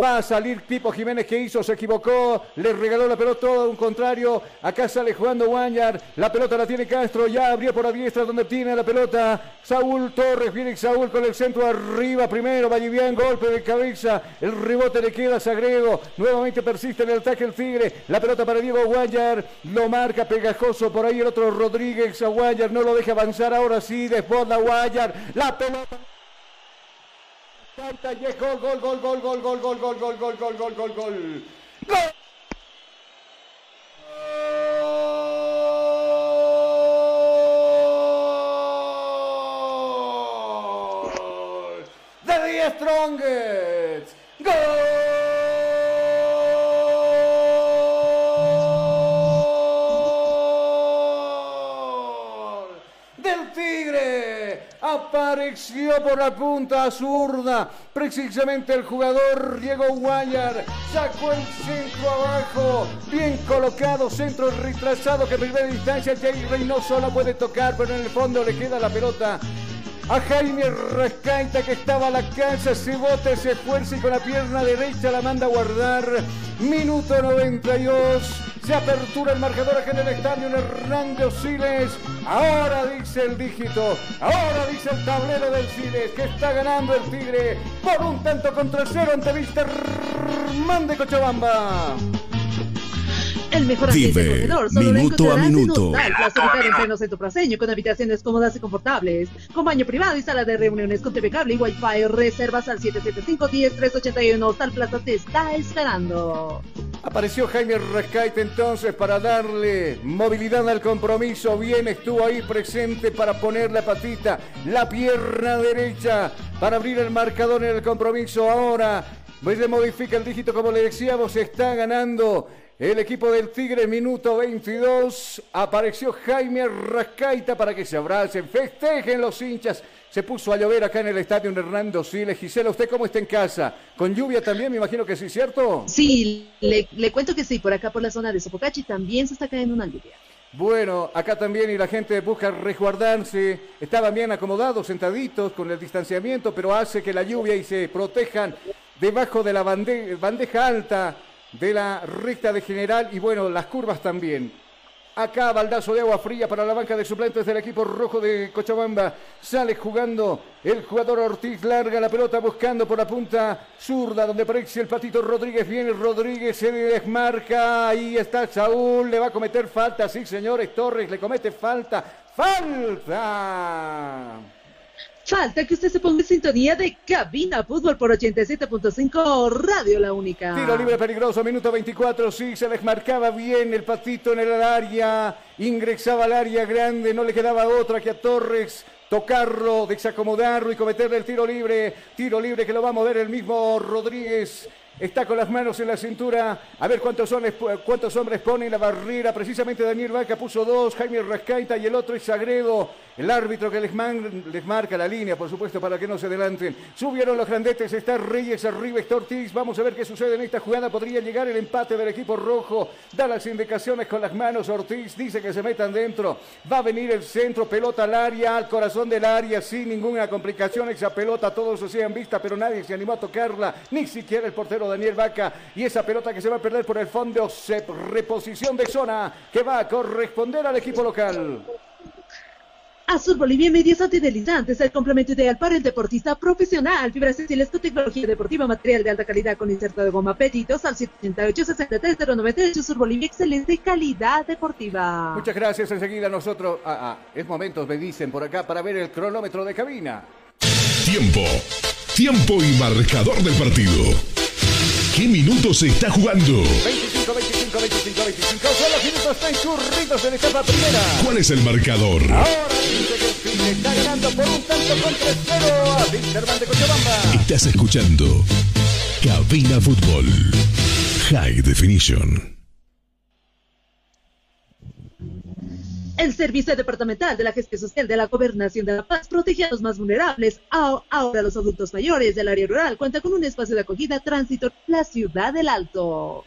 Va a salir Tipo Jiménez que hizo, se equivocó, le regaló la pelota todo un contrario. Acá sale jugando Guanyar, la pelota la tiene Castro, ya abrió por la diestra donde tiene la pelota. Saúl Torres, viene Saúl con el centro arriba primero, va bien, golpe de cabeza, el rebote le queda a Sagredo, nuevamente persiste en el ataque el Tigre, la pelota para Diego Guanyar, lo marca pegajoso por ahí el otro Rodríguez a Guanyar, no lo deja avanzar ahora sí, desborda Guanyar, la pelota. Es gol, gol, gol, gol, gol, gol, gol, gol, gol, gol, gol, gol, gol, gol. ¡Gol! Strongest. ¡Gol! Apareció por la punta zurda. Precisamente el jugador Diego Guayar sacó el centro abajo. Bien colocado, centro retrasado que en primera distancia Jay Reynoso no puede tocar, pero en el fondo le queda la pelota a Jaime Rascaita que estaba a la casa, se bota, se esfuerza y con la pierna derecha la manda a guardar. Minuto 92, se apertura el marcador acá en el estadio en Hernando Siles. Ahora dice el dígito, ahora dice el tablero del Siles que está ganando el Tigre por un tanto contra cero ante Wisterman de Cochabamba. El mejor ambiente Vive acogedor solo lo minuto a minuto. En pleno centro praseño, con habitaciones cómodas y confortables, con baño privado y sala de reuniones con TV cable y wifi. Reservas al 775-10381. Hostal Plaza te está esperando. Apareció Jaime Rascaita entonces para darle movilidad al compromiso. Bien estuvo ahí presente para poner la patita, la pierna derecha para abrir el marcador en el compromiso. Ahora pues se modifica el dígito como le decíamos, está ganando. El equipo del Tigre, minuto 22. Apareció Jaime Rascaita para que se abracen, festejen los hinchas. Se puso a llover acá en el estadio Hernando Siles. Gisela, ¿usted cómo está en casa? ¿Con lluvia también? Me imagino que sí, ¿cierto? Sí, le, le cuento que sí, por acá por la zona de Sopocachi también se está cayendo una lluvia. Bueno, acá también y la gente busca resguardarse. Estaban bien acomodados, sentaditos con el distanciamiento, pero hace que la lluvia y se protejan debajo de la bande- bandeja alta de la recta de general y bueno, las curvas también. Acá baldazo de agua fría para la banca de suplentes del equipo rojo de Cochabamba. Sale jugando el jugador Ortiz, larga la pelota buscando por la punta zurda donde aparece el patito Rodríguez. Viene Rodríguez, se desmarca. Ahí está Saúl, le va a cometer falta. Sí, señores, Torres le comete falta. ¡Falta! Falta que usted se ponga en sintonía de Cabina Fútbol por 87.5 Radio La Única. Tiro libre peligroso, minuto 24, sí, se desmarcaba bien el patito en el área, ingresaba al área grande, no le quedaba otra que a Torres tocarlo, desacomodarlo y cometerle el tiro libre, tiro libre que lo va a mover el mismo Rodríguez. Está con las manos en la cintura. A ver cuántos hombres, cuántos hombres pone en la barrera. Precisamente Daniel Vaca puso dos. Jaime Rascaita y el otro es Sagredo. El árbitro que les, marca la línea, por supuesto, para que no se adelanten. Subieron los grandetes. Está Reyes arriba. Está Ortiz. Vamos a ver qué sucede en esta jugada. Podría llegar el empate del equipo rojo. Da las indicaciones con las manos. Ortiz dice que se metan dentro. Va a venir el centro. Pelota al área, al corazón del área. Sin ninguna complicación. Esa pelota todos hacían vista, pero nadie se animó a tocarla. Ni siquiera el portero Daniel Vaca. Y esa pelota que se va a perder por el fondo. Se reposición de zona que va a corresponder al equipo local. Azul Bolivia Medios Antideslizantes, el complemento ideal para el deportista profesional. Fibras textiles con tecnología deportiva, material de alta calidad con inserto de goma Petitos al 788-63098. Sur Bolivia, excelente calidad deportiva. Muchas gracias. Enseguida nosotros. Ah, ah, es momento, me dicen por acá, para ver el cronómetro de cabina. Tiempo. Tiempo y marcador del partido. ¿Qué minutos se está jugando? 25, 25, 25, 25. Son los minutos transcurridos en la etapa primera. ¿Cuál es el marcador? Ahora dice que el Tigre está ganando por un tanto contra cero a Winterman de Cochabamba. Estás escuchando Cabina Fútbol High Definition. El Servicio Departamental de la Gestión Social de la Gobernación de La Paz protege a los más vulnerables. Ahora los adultos mayores del área rural cuenta con un espacio de acogida tránsito la ciudad del Alto.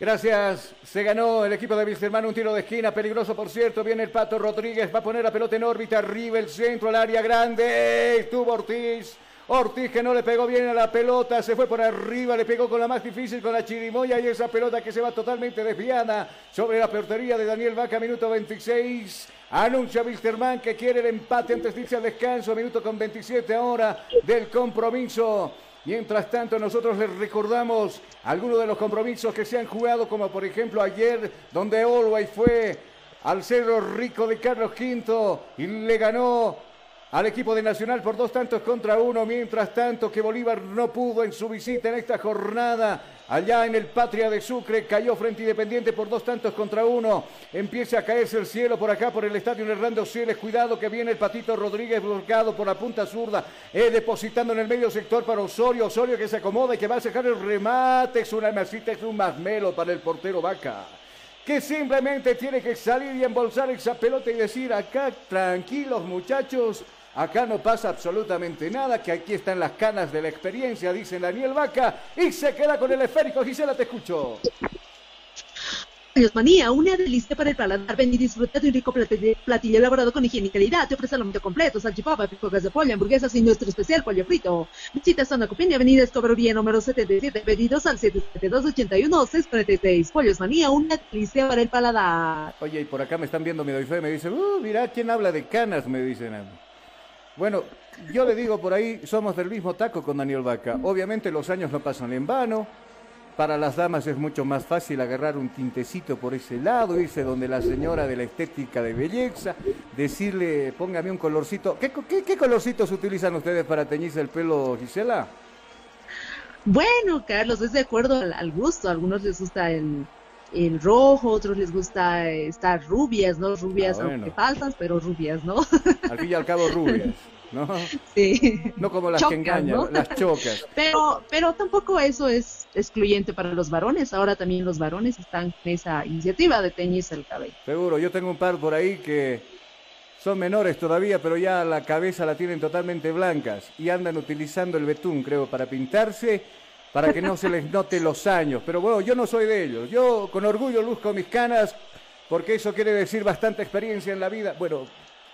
Gracias. Se ganó el equipo de Wilstermann un tiro de esquina, peligroso por cierto. Viene el Pato Rodríguez, va a poner la pelota en órbita, arriba el centro, al área grande. Estuvo Ortiz. Ortiz que no le pegó bien a la pelota, se fue por arriba, le pegó con la más difícil, con la chirimoya y esa pelota que se va totalmente desviada sobre la portería de Daniel Vaca, minuto 26. Anuncia Wilstermann que quiere el empate antes de irse al descanso, minuto con 27 ahora del compromiso. Mientras tanto, nosotros les recordamos algunos de los compromisos que se han jugado, como por ejemplo ayer, donde Olway fue al Cerro Rico de Carlos V y le ganó al equipo de Nacional por dos tantos contra uno, mientras tanto que Bolívar no pudo en su visita en esta jornada. Allá en el Patria de Sucre cayó frente Independiente por dos tantos contra uno. Empieza a caerse el cielo por acá por el estadio Hernando Siles. Cuidado que viene el Patito Rodríguez bloqueado por la punta zurda. eh, depositando en el medio sector para Osorio. Osorio que se acomoda y que va a sacar el remate. Es una masita, es un masmelo para el portero Vaca que simplemente tiene que salir y embolsar esa pelota y decir acá, tranquilos muchachos, acá no pasa absolutamente nada, que aquí están las canas de la experiencia, dice Daniel Vaca, y se queda con el esférico. Gisela, te escucho. Pollos Manía, una delicia para el paladar. Ven y disfruta de un rico platillo, platillo elaborado con higiene y calidad. Te ofrece alimento completo, salchipapa, picogas de pollo, hamburguesas y nuestro especial pollo frito. Visita Zona Copini, Avenida Escobería número 77, pedidos al 772-81-646. Pollos Manía, una delicia para el paladar. Oye, y por acá me están viendo, me doy fe, me dicen, uh, mira, ¿quién habla de canas? Me dicen. a mí. Bueno, yo le digo por ahí, somos del mismo taco con Daniel Vaca. Obviamente los años no pasan en vano. Para las damas es mucho más fácil agarrar un tintecito por ese lado, irse donde la señora de la estética de belleza, decirle, póngame un colorcito. ¿Qué, qué- qué colorcitos utilizan ustedes para teñirse el pelo, Gisela? Bueno, Carlos, es de acuerdo al gusto. A algunos les gusta el, el rojo, otros les gusta estar rubias, ¿no? Rubias, Ah, bueno. aunque falsas, pero rubias, ¿no? Al fin y al cabo rubias, ¿no? Sí. No como las que engañan, ¿no? las chocas. Pero, pero tampoco eso es excluyente para los varones. Ahora también los varones están en esa iniciativa de teñirse el cabello. Seguro, yo tengo un par por ahí que son menores todavía, pero ya la cabeza la tienen totalmente blancas y andan utilizando el betún, creo, para pintarse, para que no se les note los años. Pero bueno, yo no soy de ellos. Yo con orgullo luzco mis canas, porque eso quiere decir bastante experiencia en la vida. Bueno,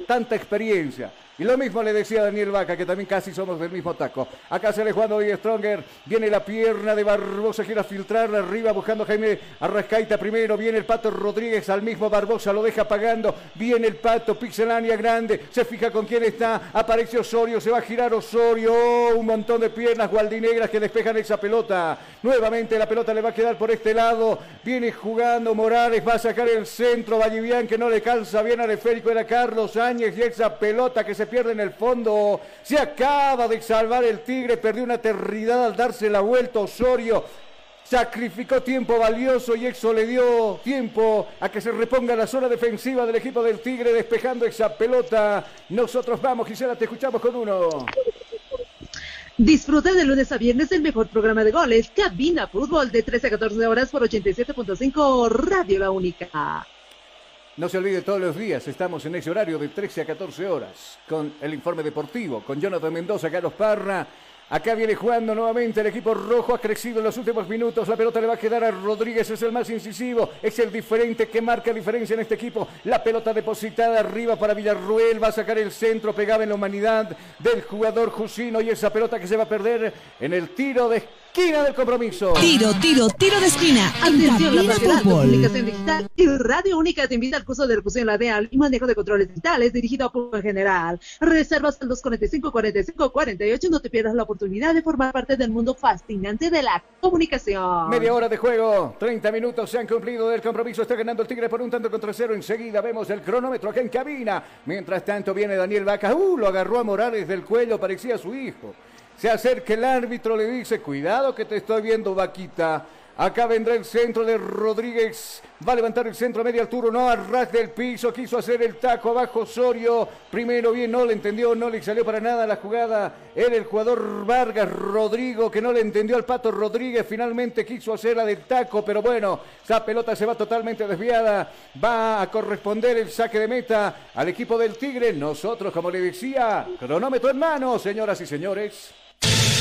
tanta experiencia. Y lo mismo le decía Daniel Vaca, que también casi somos del mismo taco. Acá se le jugando hoy Stronger. Viene la pierna de Barbosa, quiere filtrar arriba buscando a Jaime Arrascaita primero. Viene el Pato Rodríguez al mismo Barbosa, lo deja pagando. Viene el Pato, Pixelania grande. Se fija con quién está. Aparece Osorio, se va a girar Osorio. Un montón de piernas gualdinegras que despejan esa pelota. Nuevamente la pelota le va a quedar por este lado. Viene jugando Morales, va a sacar el centro. Vallivian que no le calza bien al esférico. Era Carlos Áñez y esa pelota que se pierde en el fondo. Se acaba de salvar el Tigre. Perdió una eternidad al darse la vuelta Osorio. Sacrificó tiempo valioso y eso le dio tiempo a que se reponga la zona defensiva del equipo del Tigre despejando esa pelota. Nosotros vamos, Gisela, te escuchamos con uno. Disfruta de lunes a viernes el mejor programa de goles, Cabina Fútbol, de 13 a 14 horas por 87.5 Radio La Única. No se olvide todos los días, estamos en ese horario de 13 a 14 horas con el informe deportivo, con Jonathan Mendoza, Carlos Parra. Acá viene jugando nuevamente el equipo rojo, ha crecido en los últimos minutos, la pelota le va a quedar a Rodríguez, es el más incisivo, es el diferente que marca diferencia en este equipo. La pelota depositada arriba para Villarruel, va a sacar el centro, pegaba en la humanidad del jugador Jusino y esa pelota que se va a perder en el tiro de esquina del compromiso. Tiro, tiro, tiro de esquina. En Atención, la Fútbol. comunicación digital y Radio Única te invita al curso de reposición lateral y manejo de controles digitales dirigido a público en general. Reservas al 245 45 48 no te pierdas la oportunidad de formar parte del mundo fascinante de la comunicación. Media hora de juego, 30 minutos se han cumplido del compromiso. Está ganando el Tigre por un tanto contra cero. Enseguida vemos el cronómetro acá en cabina. Mientras tanto viene Daniel Vaca. Uh, lo agarró a Morales del cuello, parecía su hijo. Se acerca el árbitro, le dice, cuidado que te estoy viendo, Vaquita. Acá vendrá el centro de Rodríguez. Va a levantar el centro a media altura, no a ras del piso. Quiso hacer el taco abajo Osorio. Primero bien, no le entendió, no le salió para nada la jugada. Era el jugador Vargas Rodrigo que no le entendió al Pato Rodríguez. Finalmente quiso hacer la del taco, pero bueno, esa pelota se va totalmente desviada. Va a corresponder el saque de meta al equipo del Tigre. Nosotros, como le decía, cronómetro en mano, señoras y señores.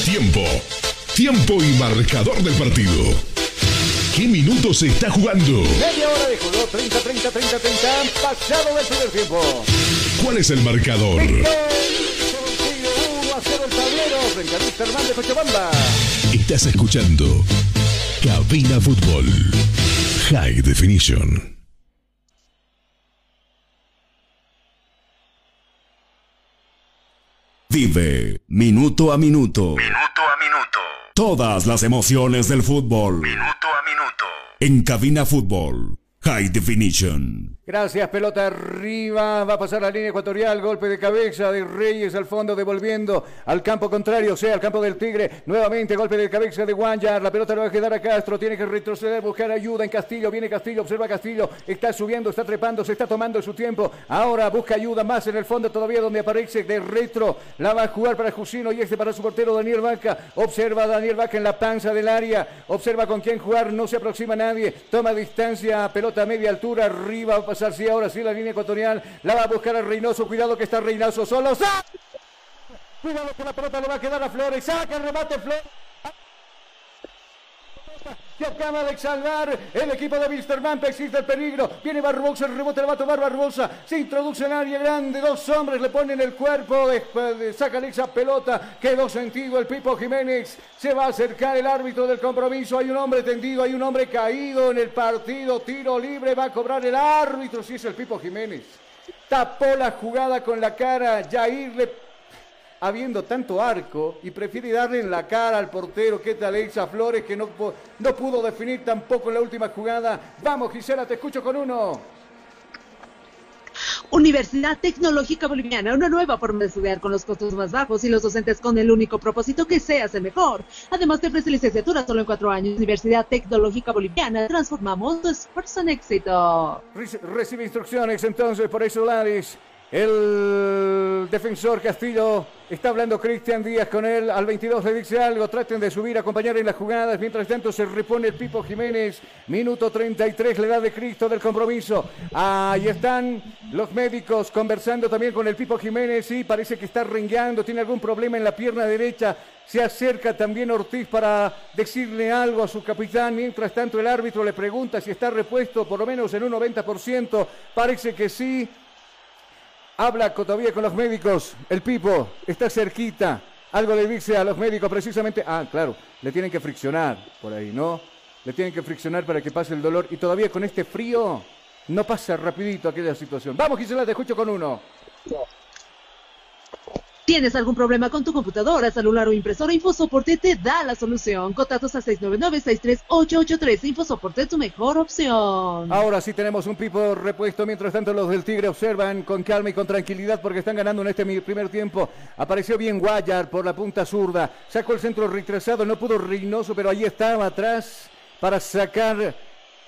Tiempo. Tiempo y marcador del partido. ¿Qué minutos se está jugando? Media hora de juego, 30, 30, 30, 30. Pasado del primer tiempo. ¿Cuál es el marcador? 1 a 0 el tablero frente a Luis Hernández Cochabamba. Estás escuchando Cabina Fútbol High Definition. Vive minuto a minuto. Minuto a minuto. Todas las emociones del fútbol. Minuto a minuto. En Cabina Fútbol High Definition. Gracias, pelota arriba, va a pasar la línea ecuatorial, golpe de cabeza de Reyes al fondo, devolviendo al campo contrario, o sea, al campo del Tigre, nuevamente golpe de cabeza de Guanyar, la pelota le va a quedar a Castro, tiene que retroceder, buscar ayuda en Castillo, viene Castillo, observa Castillo, está subiendo, está trepando, se está tomando su tiempo, ahora busca ayuda más en el fondo todavía donde aparece de retro, la va a jugar para Jusino y este para su portero Daniel Vaca, observa a Daniel Vaca en la panza del área, observa con quién jugar, no se aproxima nadie, toma distancia, pelota a media altura, arriba, ahora sí, la línea ecuatorial. La va a buscar a Reynoso. Cuidado que está Reynoso solo. ¡Sa! Cuidado que la pelota le va a quedar a Flores. Saca el remate Flores. Que acaba de salvar el equipo de Wilstermann. Existe el peligro. Viene Barbosa. El rebote le va a tomar Barbosa. Se introduce en área grande. Dos hombres le ponen el cuerpo. Sacan esa pelota. Quedó sentido el Pipo Jiménez. Se va a acercar el árbitro del compromiso. Hay un hombre tendido. Hay un hombre caído en el partido. Tiro libre. Va a cobrar el árbitro. Si es el Pipo Jiménez. Tapó la jugada con la cara. Jair le habiendo tanto arco y prefiere darle en la cara al portero que tal Elsa Flores que no, no pudo definir tampoco en la última jugada. Vamos Gisela, te escucho con uno. Universidad Tecnológica Boliviana, una nueva forma de estudiar con los costos más bajos y los docentes con el único propósito que seas el mejor. Además te ofrece licenciatura solo en cuatro años. Universidad Tecnológica Boliviana, transformamos tu esfuerzo en éxito. Recibe instrucciones entonces por eso, Laris. El defensor Castillo está hablando Cristian Díaz con él. Al 22 le dice algo. Traten de subir, acompañar en las jugadas. Mientras tanto se repone el Pipo Jiménez. Minuto 33, la edad de Cristo del compromiso. Ahí están los médicos conversando también con el Pipo Jiménez. Sí, parece que está rengueando. Tiene algún problema en la pierna derecha. Se acerca también Ortiz para decirle algo a su capitán. Mientras tanto el árbitro le pregunta si está repuesto por lo menos en un 90%. Parece que sí. Habla todavía con los médicos. El Pipo está cerquita. Algo le dice a los médicos precisamente. Ah, claro, le tienen que friccionar por ahí, ¿no? Le tienen que friccionar para que pase el dolor. Y todavía con este frío no pasa rapidito aquella situación. Vamos, Gisela, te escucho con uno. ¿Tienes algún problema con tu computadora, celular o impresora? InfoSoporte te da la solución. Contactos a 699-63883. InfoSoporte tu mejor opción. Ahora sí tenemos un pipo repuesto. Mientras tanto, los del Tigre observan con calma y con tranquilidad porque están ganando en este primer tiempo. Apareció bien Guayar por la punta zurda. Sacó el centro retrasado. No pudo Reynoso, pero ahí estaba atrás para sacar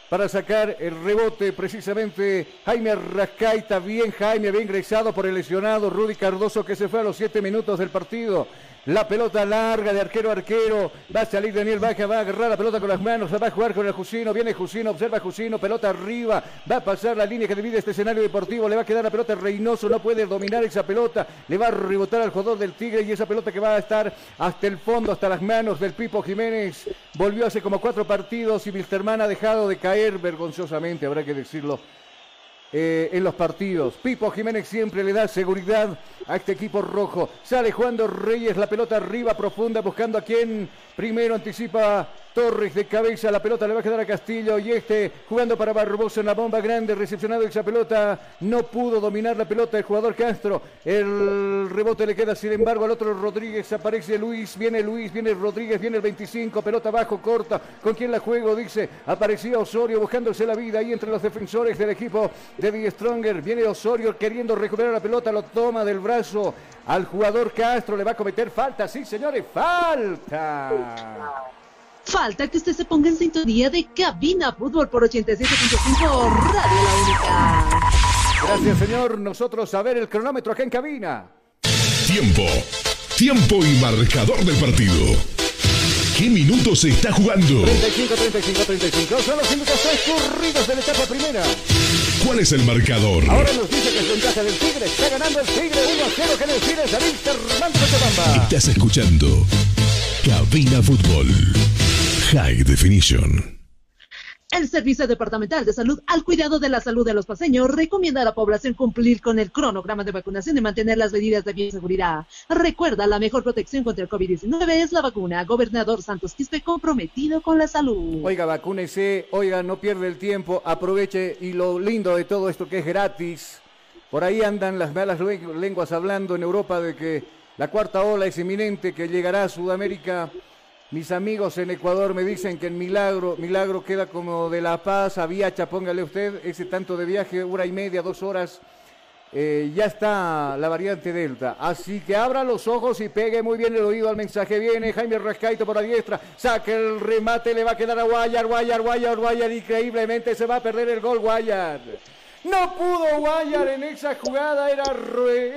para sacar el rebote precisamente Jaime Arrascaita, bien Jaime, había ingresado por el lesionado Rudy Cardoso que se fue a los siete minutos del partido. La pelota larga de arquero a arquero. Va a salir Daniel Baja, va a agarrar la pelota con las manos, va a jugar con el Jusino. Viene Jusino, observa Jusino, pelota arriba. Va a pasar la línea que divide este escenario deportivo. Le va a quedar la pelota Reynoso, no puede dominar esa pelota. Le va a rebotar al jugador del Tigre y esa pelota que va a estar hasta el fondo, hasta las manos del Pipo Jiménez. Volvió hace como cuatro partidos y Wilstermann ha dejado de caer vergonzosamente, habrá que decirlo eh, en los partidos. Pipo Jiménez siempre le da seguridad a este equipo rojo. Sale jugando Reyes, la pelota arriba profunda, buscando a quien primero anticipa Torres de cabeza, la pelota le va a quedar a Castillo y este jugando para Barbosa en la bomba grande, recepcionado esa pelota, no pudo dominar la pelota el jugador Castro, el rebote le queda sin embargo al otro Rodríguez, aparece Luis, viene Luis, viene Rodríguez, viene el 25, pelota abajo, corta, ¿con quién la juego? Dice, aparecía Osorio buscándose la vida ahí entre los defensores del equipo de Die Stronger, viene Osorio queriendo recuperar la pelota, lo toma del brazo al jugador Castro, le va a cometer falta, sí señores, falta. Falta que usted se ponga en sintonía de Cabina Fútbol por 87.5 Radio La Única. Gracias, señor. Nosotros a ver el cronómetro acá en cabina. Tiempo. Tiempo y marcador del partido. ¿Qué minutos se está jugando? 35, 35, 35. Son los minutos transcurridos de la etapa primera. ¿Cuál es el marcador? Ahora nos dice que es ventaja del Tigre. Está ganando el Tigre 1 a 0 que Tigre es Arín Armando Cochabamba. Estás escuchando Cabina Fútbol. High Definition. El Servicio Departamental de Salud al cuidado de la salud de los paseños recomienda a la población cumplir con el cronograma de vacunación y mantener las medidas de bioseguridad. Recuerda, la mejor protección contra el COVID-19 es la vacuna. Gobernador Santos Quispe comprometido con la salud. Oiga, vacúnese, oiga, no pierda el tiempo, aproveche y lo lindo de todo esto que es gratis. Por ahí andan las malas lenguas hablando en Europa de que la cuarta ola es inminente, que llegará a Sudamérica. Mis amigos en Ecuador me dicen que en Milagro, Milagro queda como de La Paz a Viacha, póngale usted ese tanto de viaje, hora y media, dos horas. eh, ya está la variante Delta. Así que abra los ojos y pegue muy bien el oído al mensaje. Viene Jaime Rascaito por la diestra. Saque el remate, le va a quedar a Guayar, Guayar, Guayar, Guayar. Increíblemente se va a perder el gol Guayar. No pudo Guayar en esa jugada, era,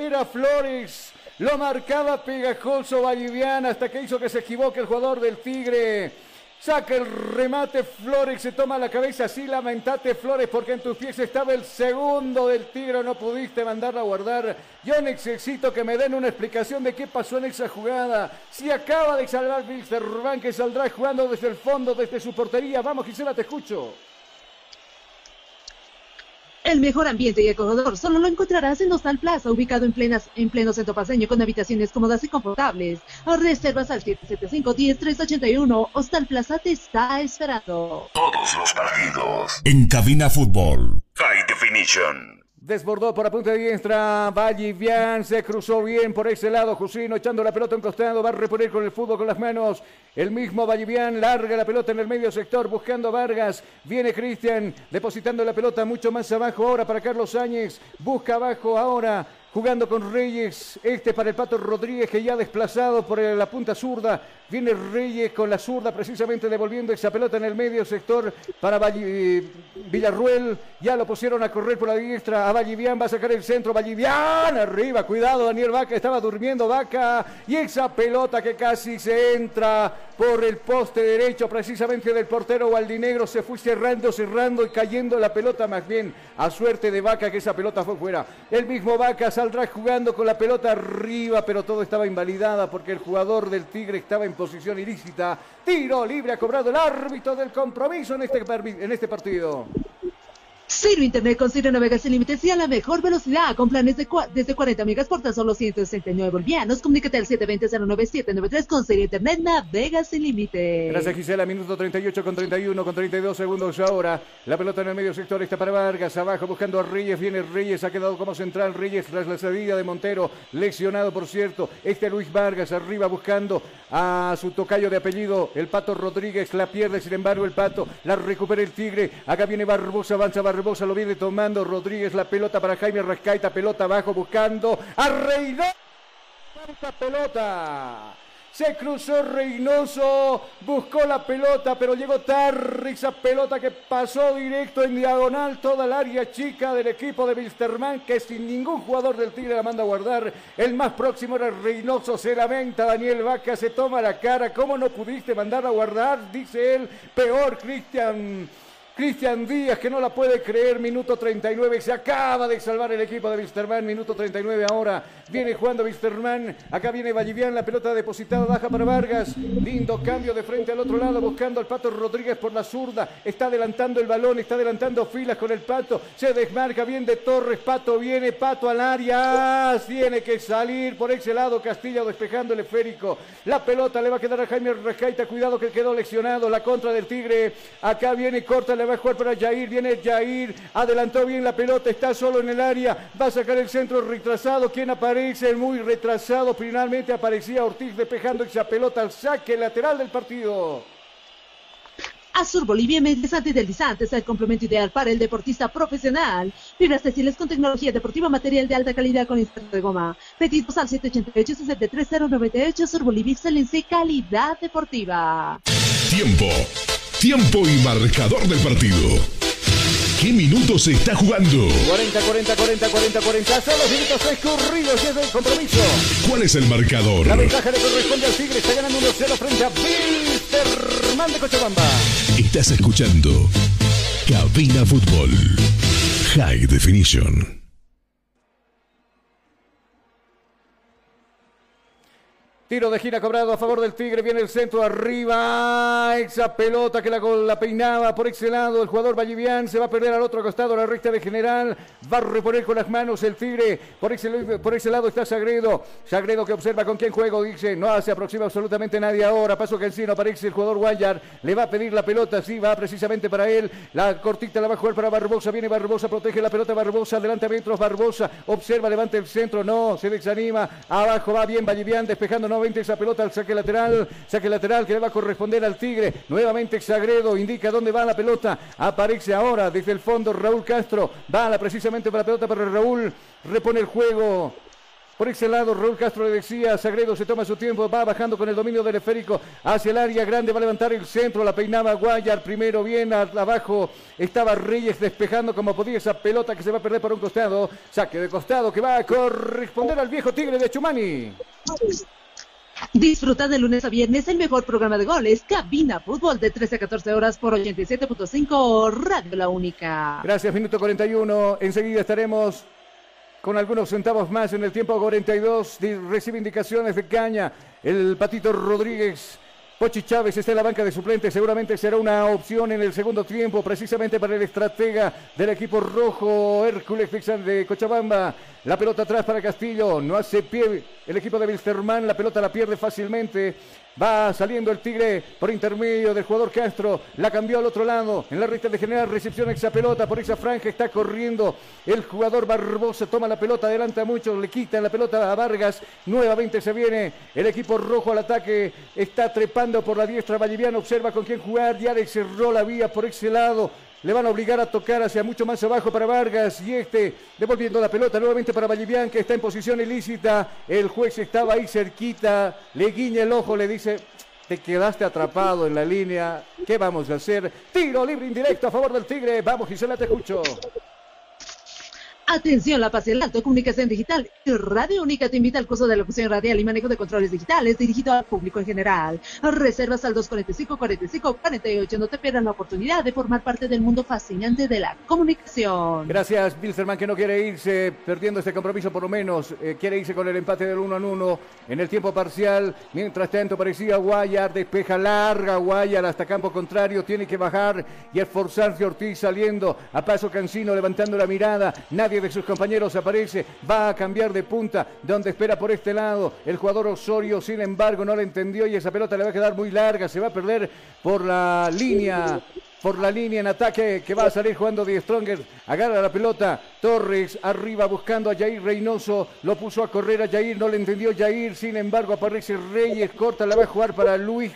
era Flores. Lo marcaba pegajoso Vallivian hasta que hizo que se equivoque el jugador del Tigre. Saca el remate Flores, se toma la cabeza, sí lamentate Flores porque en tus pies estaba el segundo del Tigre, no pudiste mandarla a guardar. Yo necesito que me den una explicación de qué pasó en esa jugada. Si acaba de salvar Wilstermann que saldrá jugando desde el fondo, desde su portería. Vamos Gisela, te escucho. El mejor ambiente y acogedor solo lo encontrarás en Hostal Plaza, ubicado en, plenas, en pleno centro paseño, con habitaciones cómodas y confortables. Reservas al 775-10381. Hostal Plaza te está esperando. Todos los partidos. En Cabina Fútbol. High Definition. Desbordó por la punta diestra, Vallivian se cruzó bien por ese lado, Jusino echando la pelota en costado, va a reponer con el fútbol con las manos, el mismo Vallivian larga la pelota en el medio sector buscando a Vargas, viene Cristian depositando la pelota mucho más abajo ahora para Carlos Áñez, busca abajo ahora, jugando con Reyes, este para el Pato Rodríguez que ya desplazado por la punta zurda, viene Reyes con la zurda precisamente devolviendo esa pelota en el medio sector para Valli- Villarruel, ya lo pusieron a correr por la diestra, a Vallivian va a sacar el centro, Vallivian arriba, cuidado Daniel Vaca, estaba durmiendo Vaca. Y esa pelota que casi se entra por el poste derecho precisamente del portero Waldinegro se fue cerrando, cerrando y cayendo la pelota más bien a suerte de Vaca que esa pelota fue fuera. El mismo Vaca saldrá jugando con la pelota arriba, pero todo estaba invalidada porque el jugador del Tigre estaba en posición ilícita. Tiro libre ha cobrado el árbitro del compromiso en este, en este partido. Ciro Internet con Ciro navega sin límites y a la mejor velocidad. Con planes de desde 40 megas por tan solo 169 bolivianos. Comunícate al 720-09793 con Ciro Internet navega sin límites. Gracias Gisela, minuto 38 con 31 con 32 segundos ahora. La pelota en el medio sector está para Vargas, abajo buscando a Reyes, viene Reyes, ha quedado como central Reyes tras la salida de Montero, lesionado por cierto. Este Luis Vargas arriba buscando a su tocayo de apellido, el Pato Rodríguez, la pierde sin embargo el Pato, la recupera el Tigre, acá viene Barbosa, avanza Barbosa, lo viene tomando Rodríguez, la pelota para Jaime Rascaita, pelota abajo buscando a Reynoso. ¡Cuánta pelota! Se cruzó Reynoso, buscó la pelota, pero llegó tarde esa pelota que pasó directo en diagonal toda el área chica del equipo de Wilstermann, que sin ningún jugador del Tigre la manda a guardar. El más próximo era Reynoso, se lamenta Daniel Vaca, se toma la cara. ¿Cómo no pudiste mandar a guardar? Dice él, peor Cristian. Cristian Díaz, que no la puede creer, minuto 39, se acaba de salvar el equipo de Wisterman, minuto 39 ahora, viene jugando Wisterman, acá viene Vallivian, la pelota depositada, baja para Vargas, lindo cambio de frente al otro lado, buscando al Pato Rodríguez por la zurda, está adelantando el balón, está adelantando filas con el Pato, se desmarca bien de Torres, Pato viene, Pato al área, tiene que salir por ese lado, Castillo despejando el esférico, la pelota le va a quedar a Jaime Rascaita, cuidado que quedó lesionado, la contra del Tigre, acá viene, corta, le va a jugar para Jair, viene Jair, adelantó bien la pelota, está solo en el área, va a sacar el centro retrasado, quien aparece muy retrasado, finalmente aparecía Ortiz despejando esa pelota al saque lateral del partido. Azur Bolivia Medias Antideslizantes, el complemento ideal para el deportista profesional. Fibras textiles con tecnología deportiva, material de alta calidad con instante de goma. Pedidos al 788-63098, Sur Bolivia, excelencia y calidad deportiva. Tiempo. Tiempo y marcador del partido. ¿Qué minutos se está jugando? 40, 40, 40, 40, 40. Son los minutos transcurridos desde el compromiso. ¿Cuál es el marcador? La ventaja le corresponde al Tigre. Está ganando 1-0 frente a Wilstermann de Cochabamba. Estás escuchando Cabina Fútbol. High Definition. Tiro de gira cobrado a favor del Tigre. Viene el centro arriba. Esa pelota que la, la peinaba por ese lado. El jugador Vallivian se va a perder al otro costado. La recta de general. Va a reponer con las manos el Tigre. Por ese, lado está Sagredo. Sagredo que observa con quién juego. Dice, no se aproxima absolutamente nadie ahora. Paso que encima aparece el jugador Guayar. Le va a pedir la pelota. Sí, va precisamente para él. La cortita la va a jugar para Barbosa. Viene Barbosa. Protege la pelota Barbosa. Adelante metros Barbosa. Observa, levanta el centro. No, se desanima. Abajo va bien Vallivian despejando. No nuevamente esa pelota al saque lateral, saque lateral que le va a corresponder al Tigre, nuevamente Sagredo indica dónde va la pelota, aparece ahora desde el fondo Raúl Castro, va precisamente para la pelota para Raúl, repone el juego, por ese lado, Raúl Castro le decía, Sagredo se toma su tiempo, va bajando con el dominio del esférico hacia el área grande, va a levantar el centro, la peinaba Guayar, primero bien abajo, estaba Reyes despejando como podía esa pelota que se va a perder por un costado, saque de costado que va a corresponder al viejo Tigre de Chumani. Disfruta de lunes a viernes el mejor programa de goles, Cabina Fútbol, de 13 a 14 horas por 87.5 Radio La Única. Gracias, minuto 41. Enseguida estaremos con algunos centavos más en el tiempo 42. Recibe indicaciones de Caña. El Patito Rodríguez Pochi Chávez está en la banca de suplentes, seguramente será una opción en el segundo tiempo, precisamente para el estratega del equipo rojo, Hércules de Cochabamba. La pelota atrás para Castillo, no hace pie el equipo de Wilstermann, la pelota la pierde fácilmente. Va saliendo el Tigre por intermedio del jugador Castro. La cambió al otro lado. En la recta de general recepción esa pelota por esa franja. Está corriendo el jugador Barbosa. Toma la pelota, adelanta mucho. Le quita la pelota a Vargas. Nuevamente se viene el equipo rojo al ataque. Está trepando por la diestra. Valliviano observa con quién jugar. Ya le cerró la vía por ese lado. Le van a obligar a tocar hacia mucho más abajo para Vargas y este devolviendo la pelota nuevamente para Vallivian que está en posición ilícita. El juez estaba ahí cerquita, le guiña el ojo, le dice, te quedaste atrapado en la línea, ¿qué vamos a hacer? Tiro libre indirecto a favor del Tigre. Vamos Gisela, te escucho. Atención, La Paz y Alto, Comunicación Digital Radio Única te invita al curso de locución radial y manejo de controles digitales dirigido al público en general. Reservas al 245 45 48. No te pierdas la oportunidad de formar parte del mundo fascinante de la comunicación. Gracias, Bilzerman, que no quiere irse perdiendo este compromiso por lo menos. Eh, quiere irse con el empate del 1 en 1 en el tiempo parcial. Mientras tanto, parecía Guayar, despeja larga Guayar hasta campo contrario. Tiene que bajar y esforzarse Ortiz saliendo a paso cansino, levantando la mirada. Nadie de sus compañeros aparece, va a cambiar de punta, donde espera por este lado el jugador Osorio, sin embargo no le entendió y esa pelota le va a quedar muy larga, se va a perder por la línea por la línea en ataque que va a salir jugando de Stronger. Agarra la pelota. Torres arriba buscando a Jair Reynoso. Lo puso a correr a Jair. No le entendió Jair. Sin embargo, aparece Reyes. Corta. La va a jugar para Luis.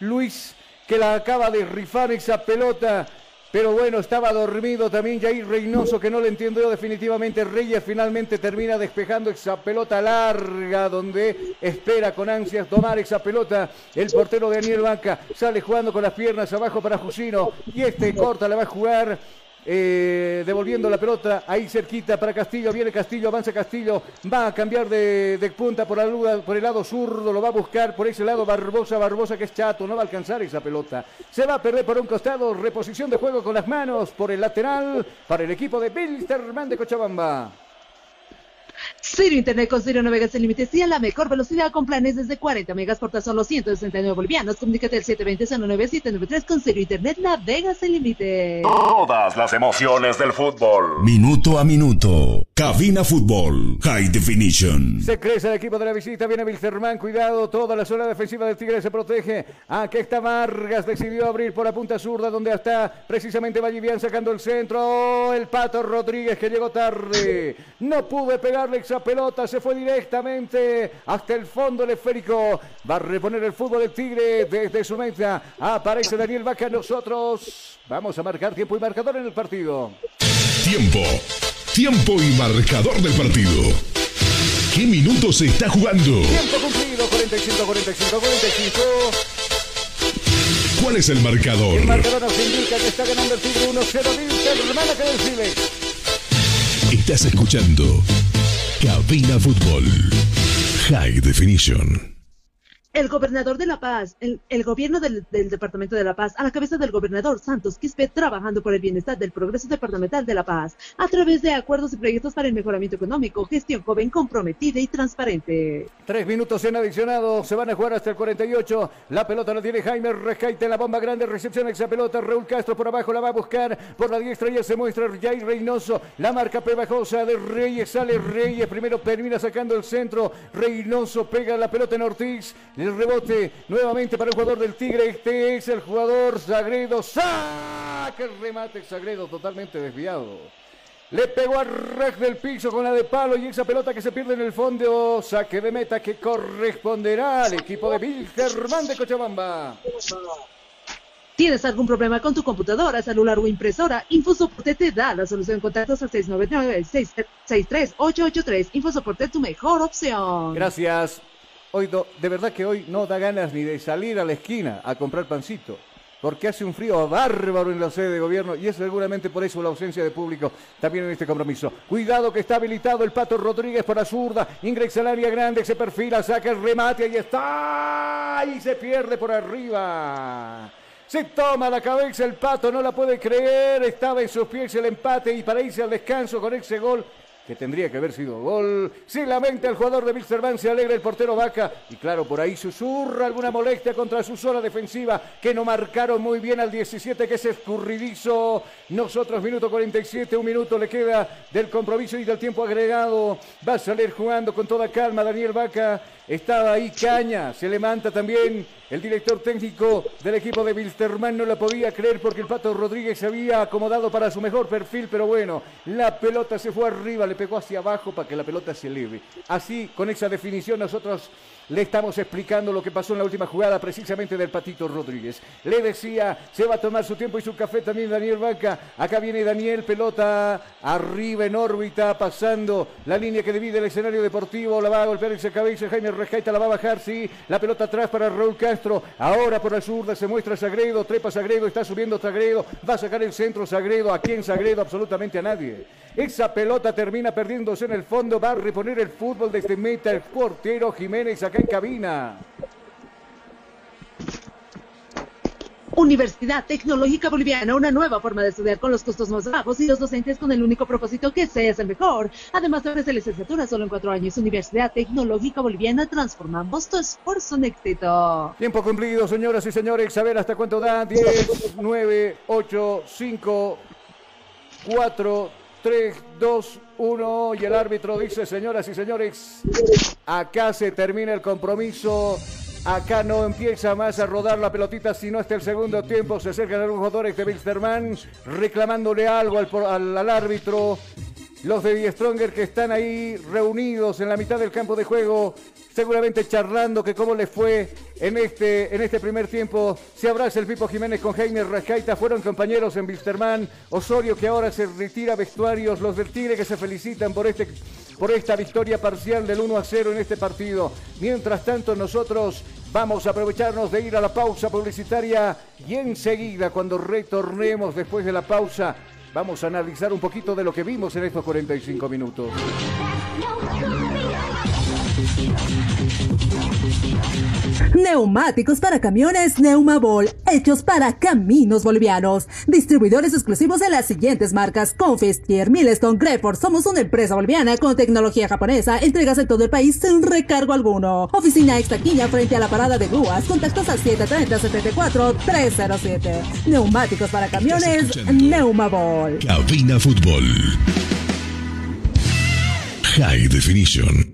Luis que la acaba de rifar esa pelota. Pero bueno, estaba dormido también Jair Reynoso, que no le entiendo yo definitivamente. Reyes finalmente termina despejando esa pelota larga, donde espera con ansias tomar esa pelota. El portero Daniel Banca sale jugando con las piernas abajo para Jusino. Y este corta, la va a jugar eh, devolviendo la pelota ahí cerquita para Castillo, viene Castillo, avanza Castillo, va a cambiar de, punta por, por el lado zurdo, lo va a buscar por ese lado Barbosa, Barbosa que es chato, no va a alcanzar esa pelota, se va a perder por un costado, reposición de juego con las manos por el lateral para el equipo de Bilsterman de Cochabamba. Ciro Internet con Ciro Navegas sin límites y a la mejor velocidad con planes desde 40 megas por tan solo 169 bolivianos. Comunícate al 720-09793 con Ciro Internet Navegas sin límites. Todas las emociones del fútbol. Minuto a minuto. Cabina Fútbol. High Definition. Se crece el equipo de la visita. Viene Wilstermann. Cuidado. Toda la zona defensiva del Tigre se protege. Aquí está Vargas. Decidió abrir por la punta zurda donde está precisamente Vallivian sacando el centro. El Pato Rodríguez que llegó tarde. No pude pegarle esa pelota. Se fue directamente hasta el fondo del esférico. Va a reponer el fútbol del Tigre desde su meta. Aparece Daniel Vaca. Nosotros vamos a marcar tiempo y marcador en el partido. Tiempo. Tiempo y marcador del partido. ¿Qué minutos se está jugando? Tiempo cumplido, 45, 45, 45. ¿Cuál es el marcador? El marcador nos indica que está ganando el Tigre 1-0. Dice, hermana, que decide. Estás escuchando Cabina Fútbol High Definition. El gobernador de La Paz, el, gobierno del, del, Departamento de La Paz, a la cabeza del gobernador Santos Quispe, trabajando por el bienestar del progreso departamental de La Paz, a través de acuerdos y proyectos para el mejoramiento económico, gestión joven comprometida y transparente. Tres minutos en adicionado, se van a jugar hasta el 48. La pelota la tiene Jaime Rejaite, la bomba grande, recepción esa pelota, Raúl Castro por abajo la va a buscar, por la diestra ya se muestra Jair Reynoso, la marca pegajosa de Reyes, sale Reyes, primero termina sacando el centro, Reynoso pega la pelota en Ortiz, el rebote nuevamente para el jugador del Tigre. Este es el jugador Sagredo. ¡Saca el remate Sagredo totalmente desviado! Le pegó a Rej del piso con la de palo y esa pelota que se pierde en el fondo. Saque de meta que corresponderá al equipo de Wilstermann de Cochabamba. ¿Tienes algún problema con tu computadora, celular o impresora? InfoSoporte te da la solución. Contactos al 699-63883. InfoSoporte, tu mejor opción. Gracias. Hoy de verdad que hoy no da ganas ni de salir a la esquina a comprar pancito, porque hace un frío bárbaro en la sede de gobierno y es seguramente por eso la ausencia de público también en este compromiso. Cuidado que está habilitado el Pato Rodríguez para zurda, ingresa al área grande, se perfila, saca el remate, ahí está, y se pierde por arriba. Se toma la cabeza el Pato, no la puede creer, estaba en sus pies el empate y para irse al descanso con ese gol que tendría que haber sido gol. Se lamenta el jugador de Wilstermann, se alegra el portero Vaca y claro, por ahí susurra alguna molestia contra su zona defensiva que no marcaron muy bien al 17 que es escurridizo. Nosotros minuto 47, un minuto le queda del compromiso y del tiempo agregado. Va a salir jugando con toda calma Daniel Vaca. Estaba ahí Caña, se levanta también el director técnico del equipo de Wilstermann no la podía creer porque el Pato Rodríguez se había acomodado para su mejor perfil, pero bueno, la pelota se fue arriba, le pegó hacia abajo para que la pelota se eleve. Así, con esa definición, nosotros le estamos explicando lo que pasó en la última jugada precisamente del Patito Rodríguez. Le decía, se va a tomar su tiempo y su café también Daniel Vaca. Acá viene Daniel, pelota arriba en órbita, pasando la línea que divide el escenario deportivo. La va a golpear ese cabeza, Jaime Rejaita la va a bajar, sí. La pelota atrás para Raúl. Ahora por la zurda se muestra Sagredo, trepa Sagredo, está subiendo Sagredo. Va a sacar el centro Sagredo. ¿A quién Sagredo? Absolutamente a nadie. Esa pelota termina perdiéndose en el fondo. Va a reponer el fútbol desde meta el portero Jiménez acá en cabina. Universidad Tecnológica Boliviana, una nueva forma de estudiar con los costos más bajos y los docentes con el único propósito que seas el mejor. Además de ofrecer licenciatura solo en cuatro años. Universidad Tecnológica Boliviana, transformamos tu esfuerzo en éxito. Tiempo cumplido, señoras y señores. A ver hasta cuánto da. 10, 9, 8, 5, 4, 3, 2, 1 y el árbitro dice, señoras y señores, acá se termina el compromiso. Acá no empieza más a rodar la pelotita, sino hasta el segundo tiempo. Se acercan algunos jugadores de Wilstermann reclamándole algo al, al, al árbitro. Los de Die Stronger que están ahí reunidos en la mitad del campo de juego, seguramente charlando que cómo les fue en este, en este primer tiempo. Se abraza el Pipo Jiménez con Jaime Rascaita, fueron compañeros en Wilstermann. Osorio que ahora se retira vestuarios, los del Tigre que se felicitan por este por esta victoria parcial del 1 a 0 en este partido. Mientras tanto, nosotros vamos a aprovecharnos de ir a la pausa publicitaria y enseguida, cuando retornemos después de la pausa, vamos a analizar un poquito de lo que vimos en estos 45 minutos. Neumáticos para camiones Neumabol, hechos para caminos bolivianos. Distribuidores exclusivos de las siguientes marcas: Confistier, Milestone, Greford. Somos una empresa boliviana con tecnología japonesa. Entregas en todo el país sin recargo alguno. Oficina Extaquiña frente a la parada de grúas. Contactos al 730-74-307. Neumáticos para camiones Neumabol. Cabina Fútbol. High Definition.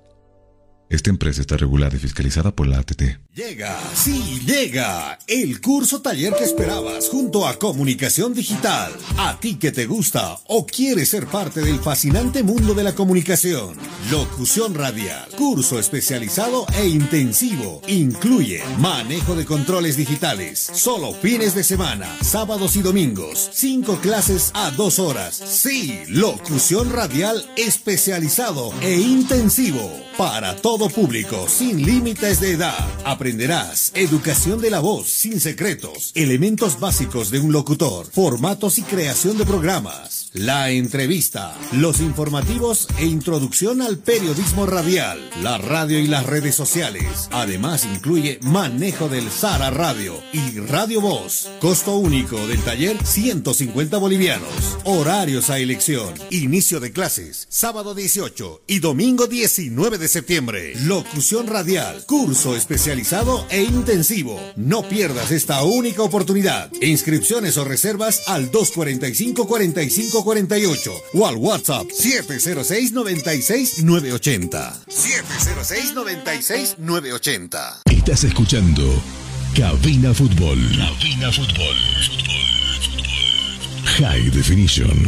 Esta empresa está regulada y fiscalizada por la ATT. Llega, sí, llega el curso taller que esperabas junto a Comunicación Digital. A ti que te gusta o quieres ser parte del fascinante mundo de la comunicación. Locución radial, curso especializado e intensivo. Incluye manejo de controles digitales, solo fines de semana, sábados y domingos. Cinco clases a dos horas. Sí, locución radial especializado e intensivo para público, sin límites de edad. Aprenderás educación de la voz, sin secretos, elementos básicos de un locutor, formatos y creación de programas, la entrevista, los informativos e introducción al periodismo radial, la radio y las redes sociales. Además incluye manejo del Sara Radio y Radio Voz. Costo único del taller 150 bolivianos. Horarios a elección. Inicio de clases sábado 18 y domingo 19 de septiembre. Locución radial, curso especializado e intensivo. No pierdas esta única oportunidad. Inscripciones o reservas al 245-4548 o al WhatsApp 706-96-980. 706-96-980. Estás escuchando Cabina Fútbol. Cabina Fútbol. High Definition.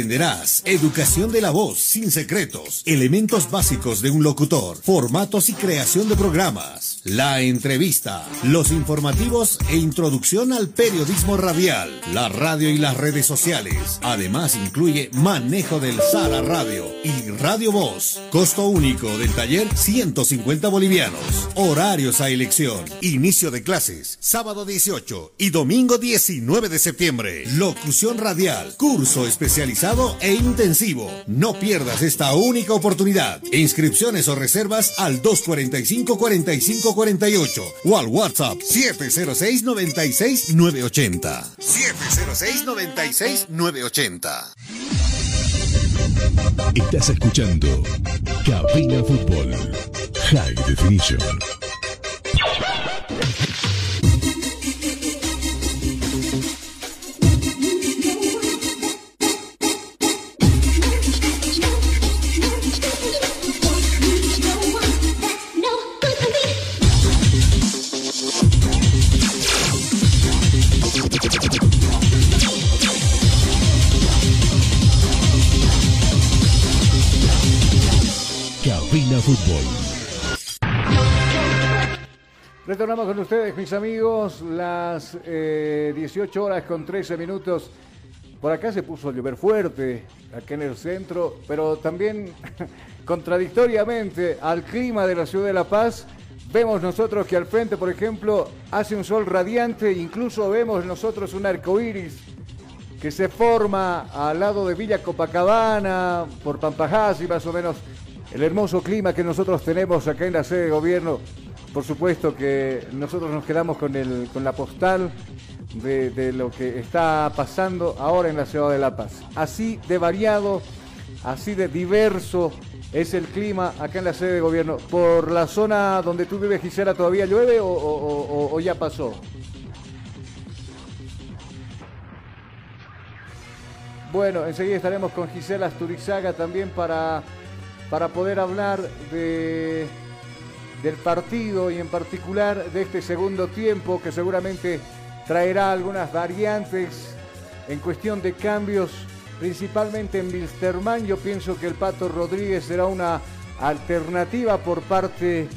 Aprenderás educación de la voz sin secretos, elementos básicos de un locutor, formatos y creación de programas, la entrevista, los informativos e introducción al periodismo radial, la radio y las redes sociales. Además incluye manejo del Sala Radio y Radio Voz. Costo único del taller 150 bolivianos. Horarios a elección. Inicio de clases sábado 18 y domingo 19 de septiembre. Locución radial, curso especializado e intensivo. No pierdas esta única oportunidad. Inscripciones o reservas al 245 45 48 o al WhatsApp 706 96 980. 706 96 980. Estás escuchando Cabina Fútbol High Definition. Retornamos con ustedes, mis amigos, las eh, 18 horas con 13 minutos. Por acá se puso a llover fuerte, acá en el centro, pero también contradictoriamente al clima de la ciudad de La Paz Vemos nosotros que al frente, por ejemplo, hace un sol radiante, incluso vemos nosotros un arco iris que se forma al lado de Villa Copacabana, por Pampajás y más o menos el hermoso clima que nosotros tenemos acá en la sede de gobierno. Por supuesto que nosotros nos quedamos con, el, con la postal de, lo que está pasando ahora en la ciudad de La Paz. Así de variado, así de diverso es el clima acá en la sede de gobierno. ¿Por la zona donde tú vives, Gisela, todavía llueve o ya pasó? Bueno, enseguida estaremos con Gisela Asturizaga también para, para poder hablar de, del partido y en particular de este segundo tiempo que seguramente traerá algunas variantes en cuestión de cambios, principalmente en Wilstermann. Yo pienso que el Pato Rodríguez será una alternativa por parte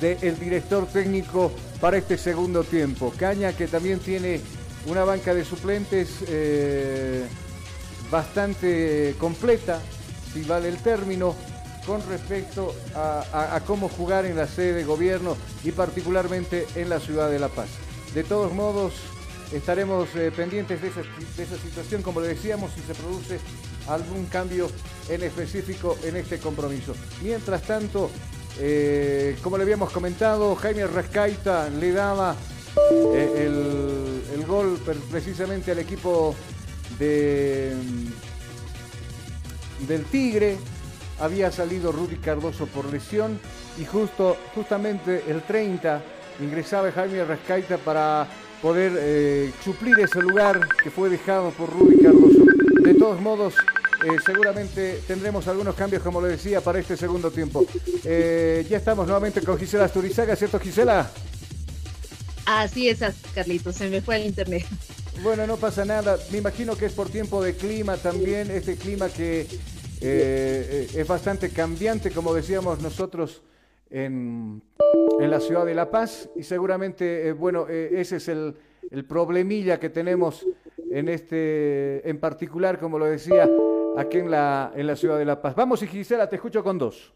del director técnico para este segundo tiempo. Caña que también tiene una banca de suplentes eh, bastante completa, si vale el término, con respecto a, cómo jugar en la sede de gobierno y particularmente en la ciudad de La Paz. De todos modos, estaremos eh, pendientes de esa, situación, como le decíamos, si se produce algún cambio en específico en este compromiso. Mientras tanto, eh, como le habíamos comentado, Jaime Rascaita le daba eh, el, el gol precisamente al equipo de, mm, del Tigre. Había salido Rudy Cardoso por lesión y justo, justamente el 30 ingresaba Jaime Rascaita para poder eh, suplir ese lugar que fue dejado por Rudy Cardoso. De todos modos, eh, seguramente tendremos algunos cambios, como le decía, para este segundo tiempo. Eh, ya estamos nuevamente con Gisela Asturizaga, ¿cierto Gisela? Así es, Carlitos, se me fue el internet. Bueno, no pasa nada. Me imagino que es por tiempo de clima también, este clima que eh, eh, es bastante cambiante, como decíamos nosotros en, en la ciudad de La Paz. Y seguramente, eh, bueno, ese es el, el problemilla que tenemos en este, en particular, como lo decía, aquí en la, en la ciudad de La Paz. Vamos, y Gisela, te escucho con dos.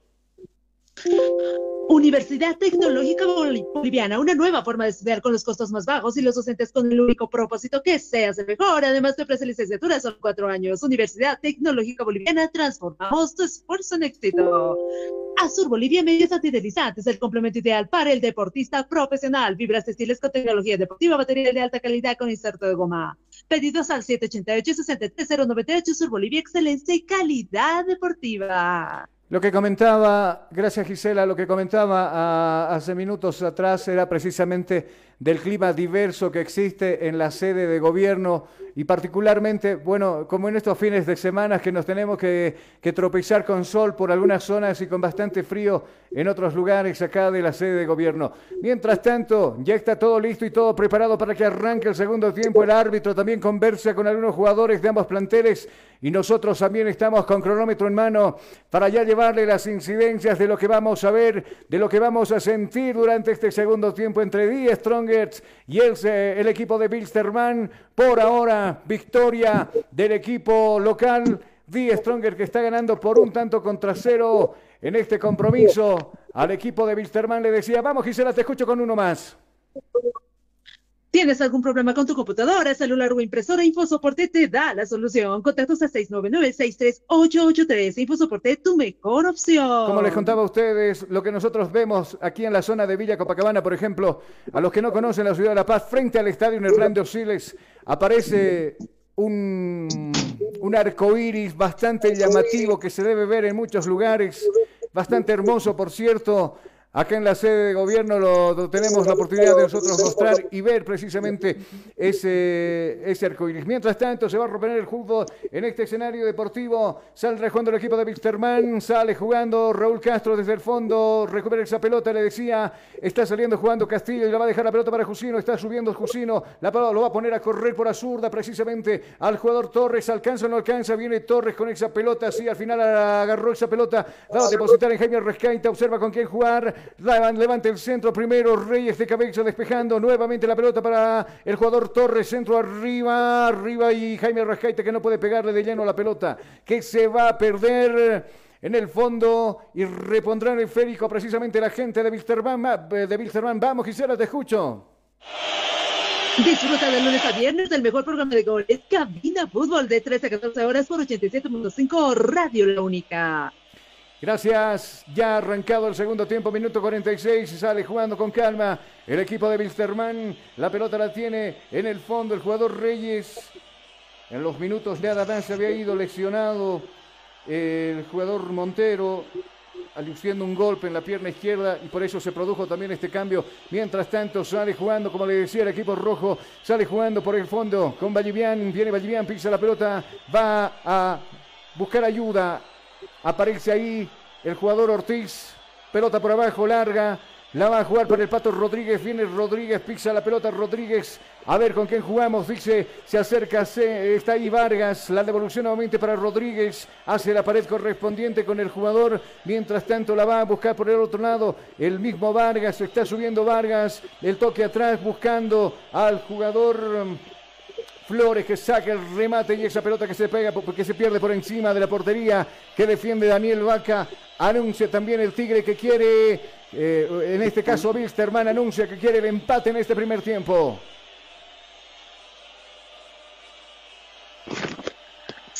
Universidad Tecnológica Boli- Boliviana, una nueva forma de estudiar con los costos más bajos y los docentes con el único propósito que seas el mejor. Además te ofrece licenciatura son cuatro años. Universidad Tecnológica Boliviana, transformamos tu esfuerzo en éxito. Azur Bolivia Medios Antideslizantes, el complemento ideal para el deportista profesional. Vibras textiles con tecnología deportiva, material de alta calidad con inserto de goma. Pedidos al 788-63098 Sur Bolivia, excelencia y calidad deportiva. Lo que comentaba, gracias Gisela, lo que comentaba ah, hace minutos atrás era precisamente del clima diverso que existe en la sede de gobierno y particularmente, bueno, como en estos fines de semana que nos tenemos que, que tropezar con sol por algunas zonas y con bastante frío en otros lugares acá de la sede de gobierno. Mientras tanto, ya está todo listo y todo preparado para que arranque el segundo tiempo. El árbitro también conversa con algunos jugadores de ambos planteles y nosotros también estamos con cronómetro en mano para ya llevarle las incidencias de lo que vamos a ver, de lo que vamos a sentir durante este segundo tiempo entre Die Y el, el equipo de Bilsterman. Por ahora, victoria del equipo local. Die Stronger que está ganando por un tanto contra cero en este compromiso. Al equipo de Bilsterman le decía, vamos Gisela, te escucho con uno más. ¿Tienes algún problema con tu computadora, celular o impresora? InfoSoporte te da la solución. Contactos a 699-63883. InfoSoporte, tu mejor opción. Como les contaba a ustedes, lo que nosotros vemos aquí en la zona de Villa Copacabana, por ejemplo, a los que no conocen la ciudad de La Paz, frente al estadio Hernando Siles, aparece un, un arco iris bastante llamativo que se debe ver en muchos lugares, bastante hermoso, por cierto. Acá en la sede de gobierno lo, tenemos la oportunidad de nosotros mostrar y ver precisamente ese, ese arcoíris. Mientras tanto, se va a romper el fútbol en este escenario deportivo. Sale jugando el equipo de Wilstermann, sale jugando Raúl Castro desde el fondo, recupera esa pelota, le decía, está saliendo jugando Castillo y la va a dejar la pelota para Jusino, está subiendo Jusino, la pelota lo va a poner a correr por Azurda precisamente al jugador Torres, alcanza o no alcanza, viene Torres con esa pelota, así al final agarró esa pelota, va a depositar en Jaime Rescaita, observa con quién jugar, Levanta el centro primero, Reyes de cabeza despejando nuevamente la pelota para el jugador Torres, centro arriba, arriba y Jaime Rascaite que no puede pegarle de lleno la pelota, que se va a perder en el fondo y repondrá en el férico precisamente la gente de Wilstermann. De Wilstermann. Vamos, Gisela, te escucho. Disfruta de lunes a viernes del mejor programa de goles, Cabina Fútbol, de 13 a 14 horas por 87.5 Radio La Única. Gracias. Ya arrancado el segundo tiempo, minuto 46. Sale jugando con calma el equipo de Wilstermann. La pelota la tiene en el fondo el jugador Reyes. En los minutos nada más se había ido lesionado el jugador Montero aluciendo un golpe en la pierna izquierda y por eso se produjo también este cambio. Mientras tanto sale jugando, como le decía el equipo rojo, sale jugando por el fondo con Vallivian, viene Vallivian, pisa la pelota, va a buscar ayuda, aparece ahí el jugador Ortiz, pelota por abajo, larga, la va a jugar para el Pato Rodríguez. Viene Rodríguez, pisa la pelota Rodríguez. A ver con quién jugamos. Dice, se acerca, se, está ahí Vargas. La devolución nuevamente para Rodríguez. Hace la pared correspondiente con el jugador. Mientras tanto la va a buscar por el otro lado. El mismo Vargas. Está subiendo Vargas. El toque atrás buscando al jugador. Flores que saca el remate y esa pelota que se pega porque se pierde por encima de la portería que defiende Daniel Vaca. Anuncia también el Tigre que quiere, eh, en este caso Wilstermann anuncia que quiere el empate en este primer tiempo.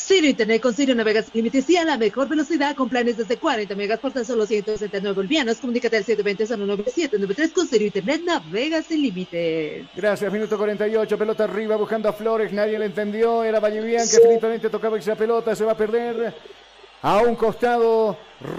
Sirio Internet con Sirio navegas límites y a la mejor velocidad con planes desde 40 megas por tan solo 169 bolivianos. Comunícate al 720-09793 con Sirio Internet navegas sin límites. Gracias, minuto 48, pelota arriba buscando a Flores, nadie le entendió, era Vallivian que finalmente tocaba esa pelota, se va a perder. A un costado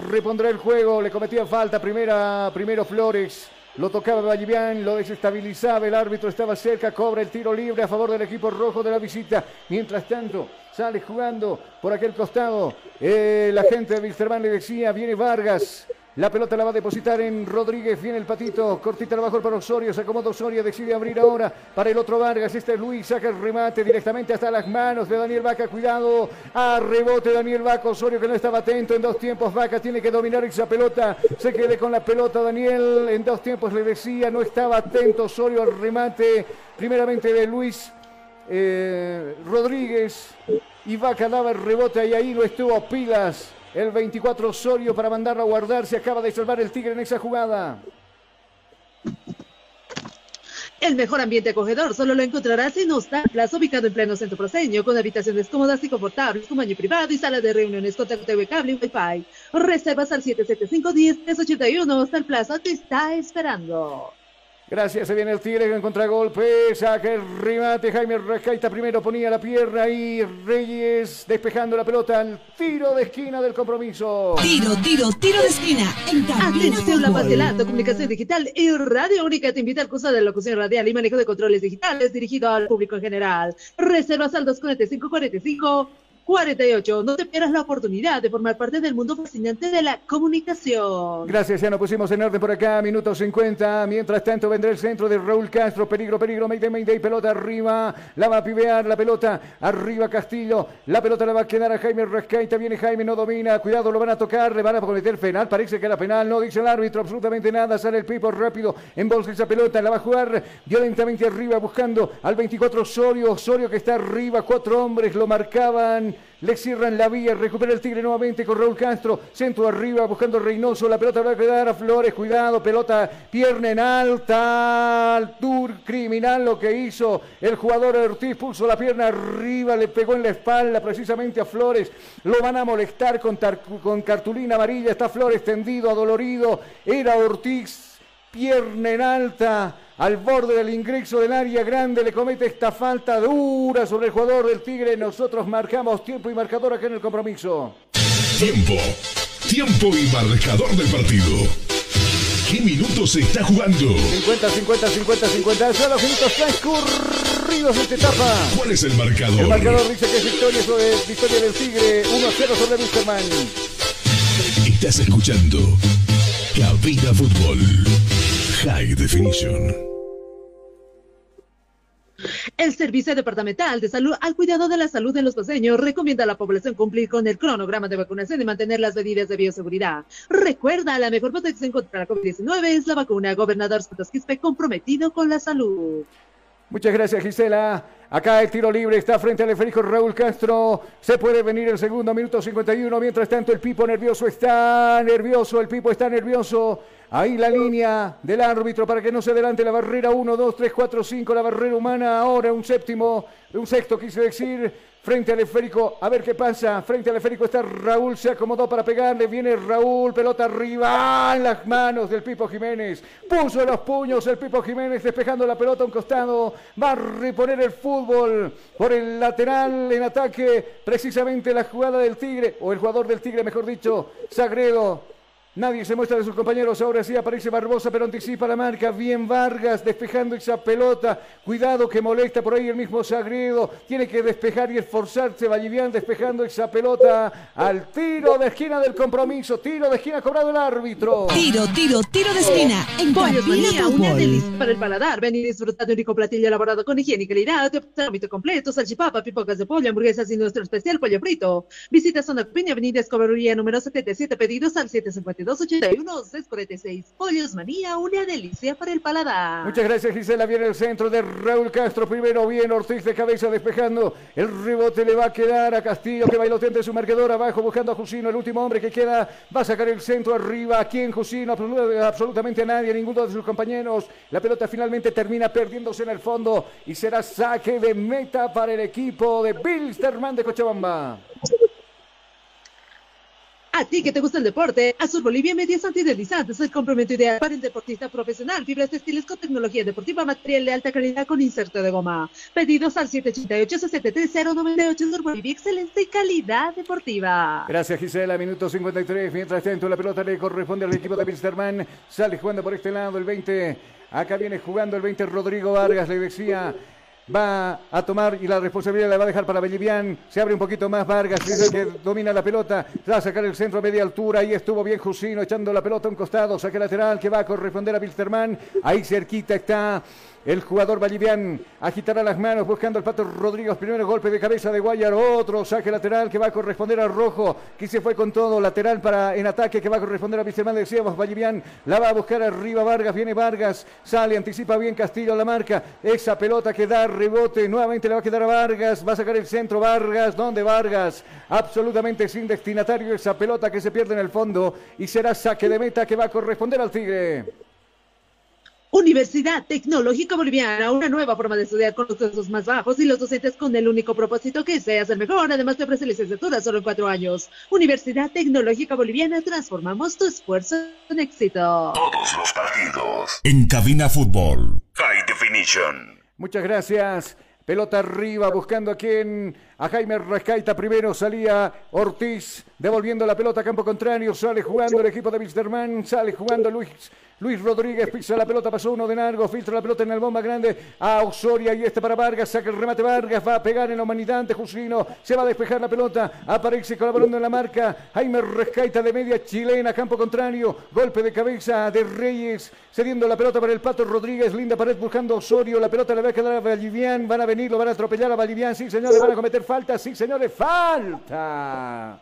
repondrá el juego, le cometía falta primera, primero Flores. Lo tocaba Vallivian, lo desestabilizaba, el árbitro estaba cerca, cobra el tiro libre a favor del equipo rojo de la visita. Mientras tanto, sale jugando por aquel costado. La gente de Wilstermann le decía, viene Vargas. La pelota la va a depositar en Rodríguez. Viene el patito. Cortita abajo para Osorio. Se acomoda Osorio. Decide abrir ahora para el otro Vargas. Este es Luis. Saca el remate directamente hasta las manos de Daniel Vaca. Cuidado. A rebote Daniel Vaca. Osorio que no estaba atento. En dos tiempos Vaca tiene que dominar esa pelota. Se quede con la pelota Daniel. En dos tiempos le decía. No estaba atento Osorio al remate. Primeramente de Luis eh, Rodríguez. Y Vaca daba el rebote y ahí lo estuvo pilas. El 24 Osorio para mandarlo a guardar. Se acaba de salvar el Tigre en esa jugada. El mejor ambiente acogedor solo lo encontrarás en Hostal Plaza, ubicado en pleno centro proseño, con habitaciones cómodas y confortables, con baño privado y sala de reuniones con TV, cable y wifi. Reservas al 775-10-381. Hostal Plaza te está esperando. Gracias, se viene el Tigre en contragolpe, saca el remate, Jaime Rescaita primero ponía la pierna y Reyes despejando la pelota al tiro de esquina del compromiso. Tiro, tiro, tiro de esquina. En Atención, la de comunicación digital y Radio Única te invita al curso de locución radial y manejo de controles digitales dirigido al público en general. Reservas al 24545 48. No te pierdas la oportunidad de formar parte del mundo fascinante de la comunicación. Gracias, ya nos pusimos en orden por acá, minuto 50. Mientras tanto vendrá el centro de Raúl Castro. Peligro, peligro, Mayday, Mayday, pelota arriba. La va a pivear la pelota. Arriba Castillo. La pelota la va a quedar a Jaime Rescaita. Viene Jaime, no domina. Cuidado, lo van a tocar. Le van a cometer penal. Parece que era penal. No dice el árbitro absolutamente nada. Sale el Pipo rápido. En bolsa esa pelota. La va a jugar violentamente arriba buscando al 24 Osorio. Osorio que está arriba. Cuatro hombres lo marcaban. Le cierran la vía, recupera el Tigre nuevamente con Raúl Castro, centro arriba buscando Reynoso, la pelota va a quedar a Flores, cuidado, pelota, pierna en alta, altura. Criminal lo que hizo el jugador Ortiz, puso la pierna arriba, le pegó en la espalda precisamente a Flores, lo van a molestar con, con cartulina amarilla, está Flores tendido, adolorido, era Ortiz, pierna en alta, al borde del ingreso del área grande, le comete esta falta dura sobre el jugador del Tigre. Nosotros marcamos tiempo y marcador acá en el compromiso. Tiempo, tiempo y marcador del partido. ¿Qué minutos se está jugando? 50, 50, 50, 50. Son los minutos transcurridos de esta etapa. ¿Cuál es el marcador? El marcador dice que es victoria, sobre, victoria del Tigre. 1-0 sobre Wisterman. Estás escuchando Cabina Fútbol. High Definition. El Servicio Departamental de Salud al cuidado de la salud de los paseños recomienda a la población cumplir con el cronograma de vacunación y mantener las medidas de bioseguridad. Recuerda, la mejor protección contra la COVID-19 es la vacuna. Gobernador Santos Quispe comprometido con la salud. Muchas gracias, Gisela. Acá el tiro libre está frente al esférico Raúl Castro. Se puede venir el segundo, minuto 51. Mientras tanto, el Pipo nervioso está nervioso. El Pipo está nervioso. Ahí la línea del árbitro para que no se adelante la barrera 1, 2, 3, 4, 5, la barrera humana. Ahora un séptimo, un sexto quise decir. Frente al esférico, a ver qué pasa. Frente al esférico está Raúl, se acomodó para pegarle. Viene Raúl, pelota arriba en las manos del Pipo Jiménez. Puso los puños el Pipo Jiménez, despejando la pelota a un costado. Va a reponer el fútbol por el lateral en ataque. Precisamente la jugada del Tigre, o el jugador del Tigre, mejor dicho, Sagredo. Nadie se muestra de sus compañeros. Ahora sí aparece Barbosa, pero anticipa la marca. Bien Vargas despejando esa pelota. Cuidado que molesta por ahí el mismo Sagredo. Tiene que despejar y esforzarse. Vallivian despejando esa pelota al tiro de esquina del compromiso. Tiro de esquina cobrado el árbitro. Tiro, tiro, tiro de esquina. En Pollos Manía, una delicia para el paladar. Ven y disfruta de un rico platillo elaborado con higiene y calidad. Trámite completo, salchipapa, pipocas de pollo, hamburguesas y nuestro especial pollo frito. Visita Zona Piña, Avenida Escoberuría, número 77, pedidos al 752-81-646. Pollos Manía, una delicia para el paladar. Muchas gracias Gisela. Viene el centro de Raúl Castro. Primero bien Ortiz de cabeza despejando. El rebote le va a quedar a Castillo que bailotea entre su marcador abajo buscando a Jusino. El último hombre que queda va a sacar el centro arriba. ¿A quién Jusino? Absolu- Absolutamente a nadie. Ninguno de sus compañeros. La pelota finalmente termina perdiéndose en el fondo y será saque de meta para el equipo de Bilsterman de Cochabamba. A ti que te gusta el deporte, Azul Bolivia Medias Antideslizantes, el complemento ideal para el deportista profesional. Fibras textiles con tecnología deportiva, material de alta calidad con inserto de goma. Pedidos al 788-63098 Azul Bolivia, excelente calidad deportiva. Gracias Gisela, minuto 53. Mientras tanto, la pelota le corresponde al equipo de Bilsterman. Sale jugando por este lado el 20. Acá viene jugando el 20 Rodrigo Vargas, le decía. Va a tomar y la responsabilidad la va a dejar para Bellivian. Se abre un poquito más Vargas, que domina la pelota. Va a sacar el centro a media altura. Ahí estuvo bien Jusino echando la pelota a un costado. Saque lateral que va a corresponder a Bilsterman. Ahí cerquita está el jugador Vallivian. Agitará las manos buscando al Pato Rodríguez. Primero golpe de cabeza de Guayar. Otro saque lateral que va a corresponder a Rojo. Que se fue con todo. Lateral para en ataque que va a corresponder a Bilsterman. Decíamos Vallivian. La va a buscar arriba Vargas. Viene Vargas. Sale, anticipa bien Castillo a la marca. Esa pelota que da rebote. Nuevamente le va a quedar a Vargas. Va a sacar el centro Vargas. ¿Dónde Vargas? Absolutamente sin destinatario esa pelota que se pierde en el fondo. Y será saque de meta que va a corresponder al Tigre. Universidad Tecnológica Boliviana, una nueva forma de estudiar con los costos más bajos y los docentes con el único propósito que seas el mejor. Además te ofrece licenciatura solo en cuatro años. Universidad Tecnológica Boliviana, transformamos tu esfuerzo en éxito. Todos los partidos. En Cabina Fútbol. High Definition. Muchas gracias. Pelota arriba, buscando a quien. A Jaime Rescaita primero salía Ortiz, devolviendo la pelota a campo contrario. Sale jugando el equipo de Wisterman. Sale jugando Luis, Luis Rodríguez. Pisa la pelota, pasó uno de largo. Filtra la pelota en el bomba grande a Osoria. Y este para Vargas. Saca el remate Vargas. Va a pegar en la humanidad ante Jusino. Se va a despejar la pelota. Aparece colaborando en la marca. Jaime Rescaita de media chilena, campo contrario. Golpe de cabeza de Reyes. Cediendo la pelota para el Pato Rodríguez. Linda pared buscando a Osorio. La pelota le va a quedar a Vallivian. Van a venir, lo van a atropellar a Vallivian. Sí, señores, van a cometer falta. Sí, señores, falta.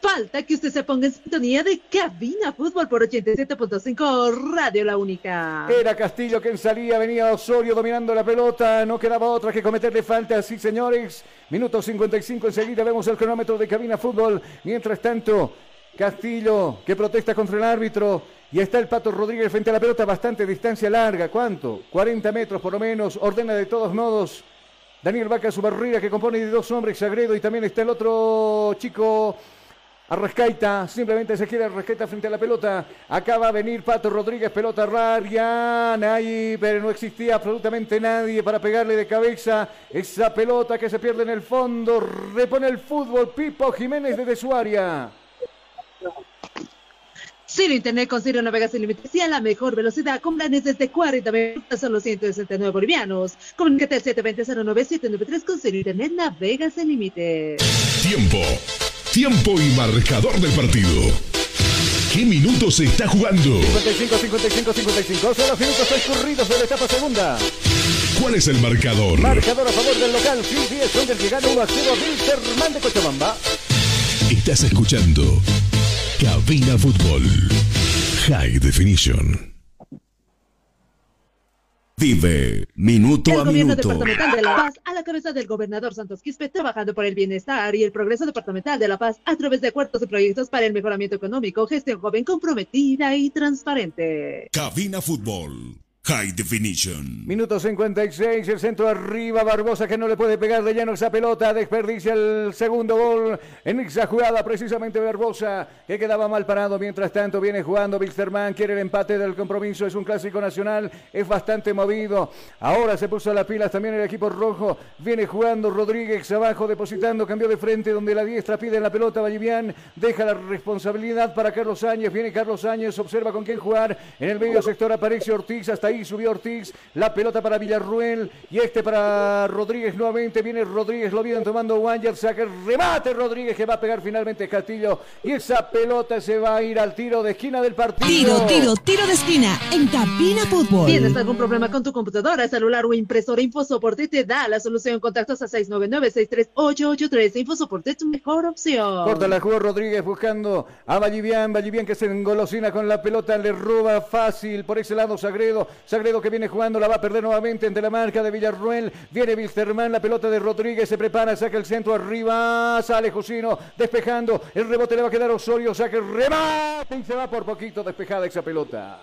Falta que usted se ponga en sintonía de Cabina Fútbol por 87.5 Radio La Única. Era Castillo quien salía, venía Osorio dominando la pelota, no quedaba otra que cometerle falta, sí señores. Minuto 55 enseguida vemos el cronómetro de Cabina Fútbol. Mientras tanto, Castillo que protesta contra el árbitro. Y está el Pato Rodríguez frente a la pelota, bastante distancia larga. ¿Cuánto? 40 metros por lo menos. Ordena de todos modos. Daniel Vaca su barriga que compone de dos hombres, Sagredo y también está el otro chico Arrascaita, simplemente se quiere Arrascaita frente a la pelota. Acá va a venir Pato Rodríguez, pelota Rarian, ahí, pero no existía absolutamente nadie para pegarle de cabeza esa pelota que se pierde en el fondo. Repone el fútbol Pipo Jiménez desde su área. Ciro Internet con Ciro Navegas sin límites y a la mejor velocidad con planes desde 40 minutos a los 169 bolivianos. Comunícate al 720-09793 con Ciro Internet Navegas sin límites. Tiempo. Tiempo y marcador del partido. ¿Qué minutos se está jugando? 55, 55, 55. Son los minutos transcurridos de la etapa segunda. ¿Cuál es el marcador? Marcador a favor del local. Phil 10 son del que gana 1 a 0 a Wilstermann de Cochabamba. Estás escuchando Cabina Fútbol. High Definition. Vive minuto el a gobierno minuto. departamental de La Paz, a la cabeza del gobernador Santos Quispe, trabajando por el bienestar y el progreso departamental de La Paz a través de acuerdos y proyectos para el mejoramiento económico, gestión joven comprometida y transparente. Cabina Fútbol. High Definition. Minuto 56, el centro arriba, Barbosa que no le puede pegar de lleno esa pelota, desperdicia el segundo gol en esa jugada, precisamente Barbosa, que quedaba mal parado, mientras tanto viene jugando Wilstermann, quiere el empate del compromiso, es un clásico nacional, es bastante movido, ahora se puso a las pilas también el equipo rojo, viene jugando Rodríguez abajo, depositando, cambió de frente, donde la diestra pide la pelota, Vallivian deja la responsabilidad para Carlos Áñez, viene Carlos Áñez, observa con quién jugar, en el medio sector aparece Ortiz, hasta ahí subió Ortiz, la pelota para Villarruel y este para Rodríguez nuevamente, viene Rodríguez, lo vienen tomando Wanger, saca el remate Rodríguez que va a pegar finalmente Castillo y esa pelota se va a ir al tiro de esquina del partido. Tiro, tiro, tiro de esquina en Cabina Fútbol. ¿Tienes algún problema con tu computadora, celular o impresora? InfoSoporte te da la solución. Contactos a 699-63883. InfoSoporte es tu mejor opción. Corta la jugó Rodríguez buscando a Vallivian. Vallivian que se engolosina con la pelota, le roba fácil por ese lado Sagredo. Sagredo que viene jugando, la va a perder nuevamente entre la marca de Villarruel. Viene Wilstermann, la pelota de Rodríguez se prepara, saca el centro arriba, sale Jusino despejando. El rebote le va a quedar Osorio, saca el remate y se va por poquito despejada esa pelota.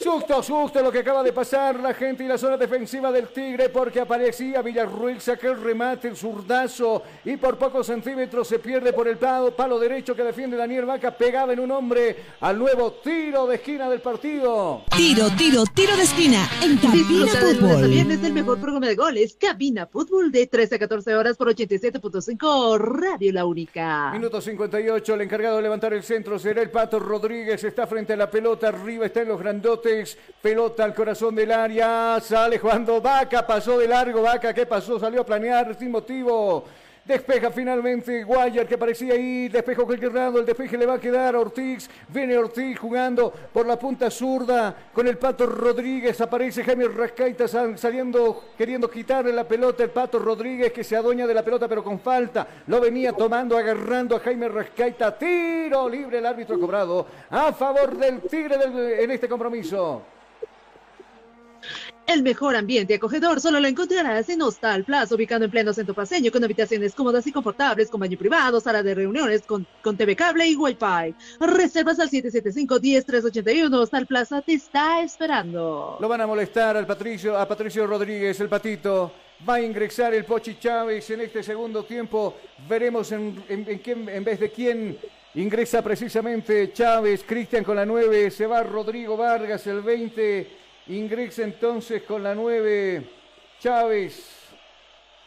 Susto, susto lo que acaba de pasar la gente y la zona defensiva del Tigre porque aparecía Villarruel, saca el remate, el zurdazo y por pocos centímetros se pierde por el palo, palo derecho que defiende Daniel Vaca, pegaba en un hombre al nuevo tiro de esquina del partido. Tiro, tiro, tiro de esquina en Cabina Fútbol. viernes del mejor programa de goles, Cabina Fútbol de 13 a 14 horas por 87.5 Radio La Única. Minuto 58, el encargado de levantar el centro será el Pato Rodríguez, está frente a la pelota, arriba está en los grandotes, pelota al corazón del área, sale jugando Vaca, pasó de largo Vaca, ¿qué pasó? Salió a planear sin motivo. Despeja finalmente Guayar que parecía ahí, despejó cualquier lado, el despeje le va a quedar a Ortiz, viene Ortiz jugando por la punta zurda con el Pato Rodríguez, aparece Jaime Rascaita sal- saliendo, queriendo quitarle la pelota, el Pato Rodríguez que se adueña de la pelota pero con falta, lo venía tomando, agarrando a Jaime Rascaita, tiro libre el árbitro cobrado a favor del Tigre en este compromiso. El mejor ambiente acogedor solo lo encontrarás en Hostal Plaza, ubicado en pleno centro paseño, con habitaciones cómodas y confortables, con baño privado, sala de reuniones, con, con TV cable y Wi-Fi. Reservas al 775-10381. Hostal Plaza te está esperando. Lo van a molestar al Patricio, a Patricio Rodríguez, el patito. Va a ingresar el Pochi Chávez en este segundo tiempo. Veremos en, en- en quién, en vez de quién ingresa precisamente Chávez. Cristian con la 9. Se va Rodrigo Vargas, el 20. Ingresa entonces con la 9 Chávez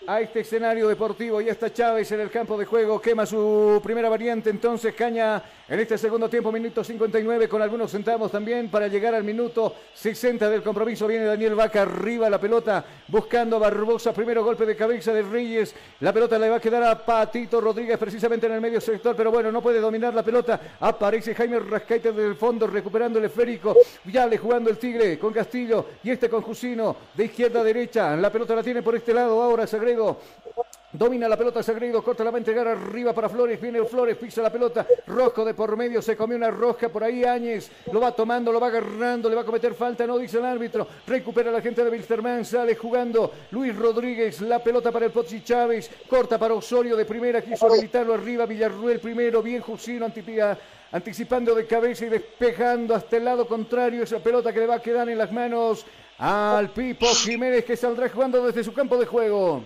a este escenario deportivo. Ya está Chávez en el campo de juego. Quema su primera variante. Entonces Caña en este segundo tiempo, minuto 59, con algunos centavos también para llegar al minuto 60 del compromiso. Viene Daniel Vaca arriba la pelota buscando a Barbosa. Primero golpe de cabeza de Reyes. La pelota le va a quedar a Patito Rodríguez precisamente en el medio sector. Pero bueno, no puede dominar la pelota. Aparece Jaime Rascaite desde el fondo recuperando el esférico. Ya le jugando el Tigre con Castillo y este con Jusino de izquierda a derecha. La pelota la tiene por este lado ahora Sagredo. Domina la pelota Sagredo, corta la va a entregar arriba para Flores, viene Flores, pisa la pelota, Rosco de por medio, se comió una rosca por ahí, Áñez, lo va tomando, lo va agarrando, le va a cometer falta, no dice el árbitro, recupera la gente de Wilstermann, sale jugando Luis Rodríguez, la pelota para el Pozzi Chávez, corta para Osorio de primera, quiso habilitarlo arriba, Villarruel primero, bien Jusino, antipía, anticipando de cabeza y despejando hasta el lado contrario esa pelota que le va a quedar en las manos al Pipo Jiménez que saldrá jugando desde su campo de juego.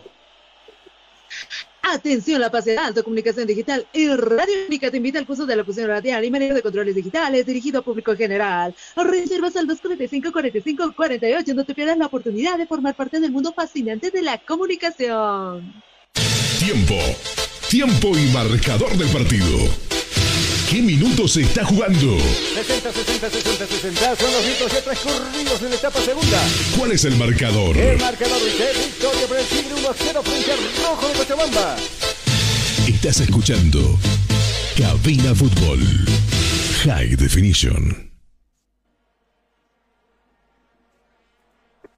Atención, la pase de alto, comunicación digital y Radio Única te invita al curso de locución radial y manejo de controles digitales dirigido a público en general. Reservas al 245-45-48, no te pierdas la oportunidad de formar parte del mundo fascinante de la comunicación. Tiempo. Tiempo y marcador del partido. ¿Qué minutos se está jugando? 60, 60, 60, 60 son los minutos ya transcurridos en la etapa segunda. ¿Cuál es el marcador? El marcador dice victoria por el Tigre 1 a 0 frente al Rojo de Cochabamba. Estás escuchando Cabina Fútbol. High Definition.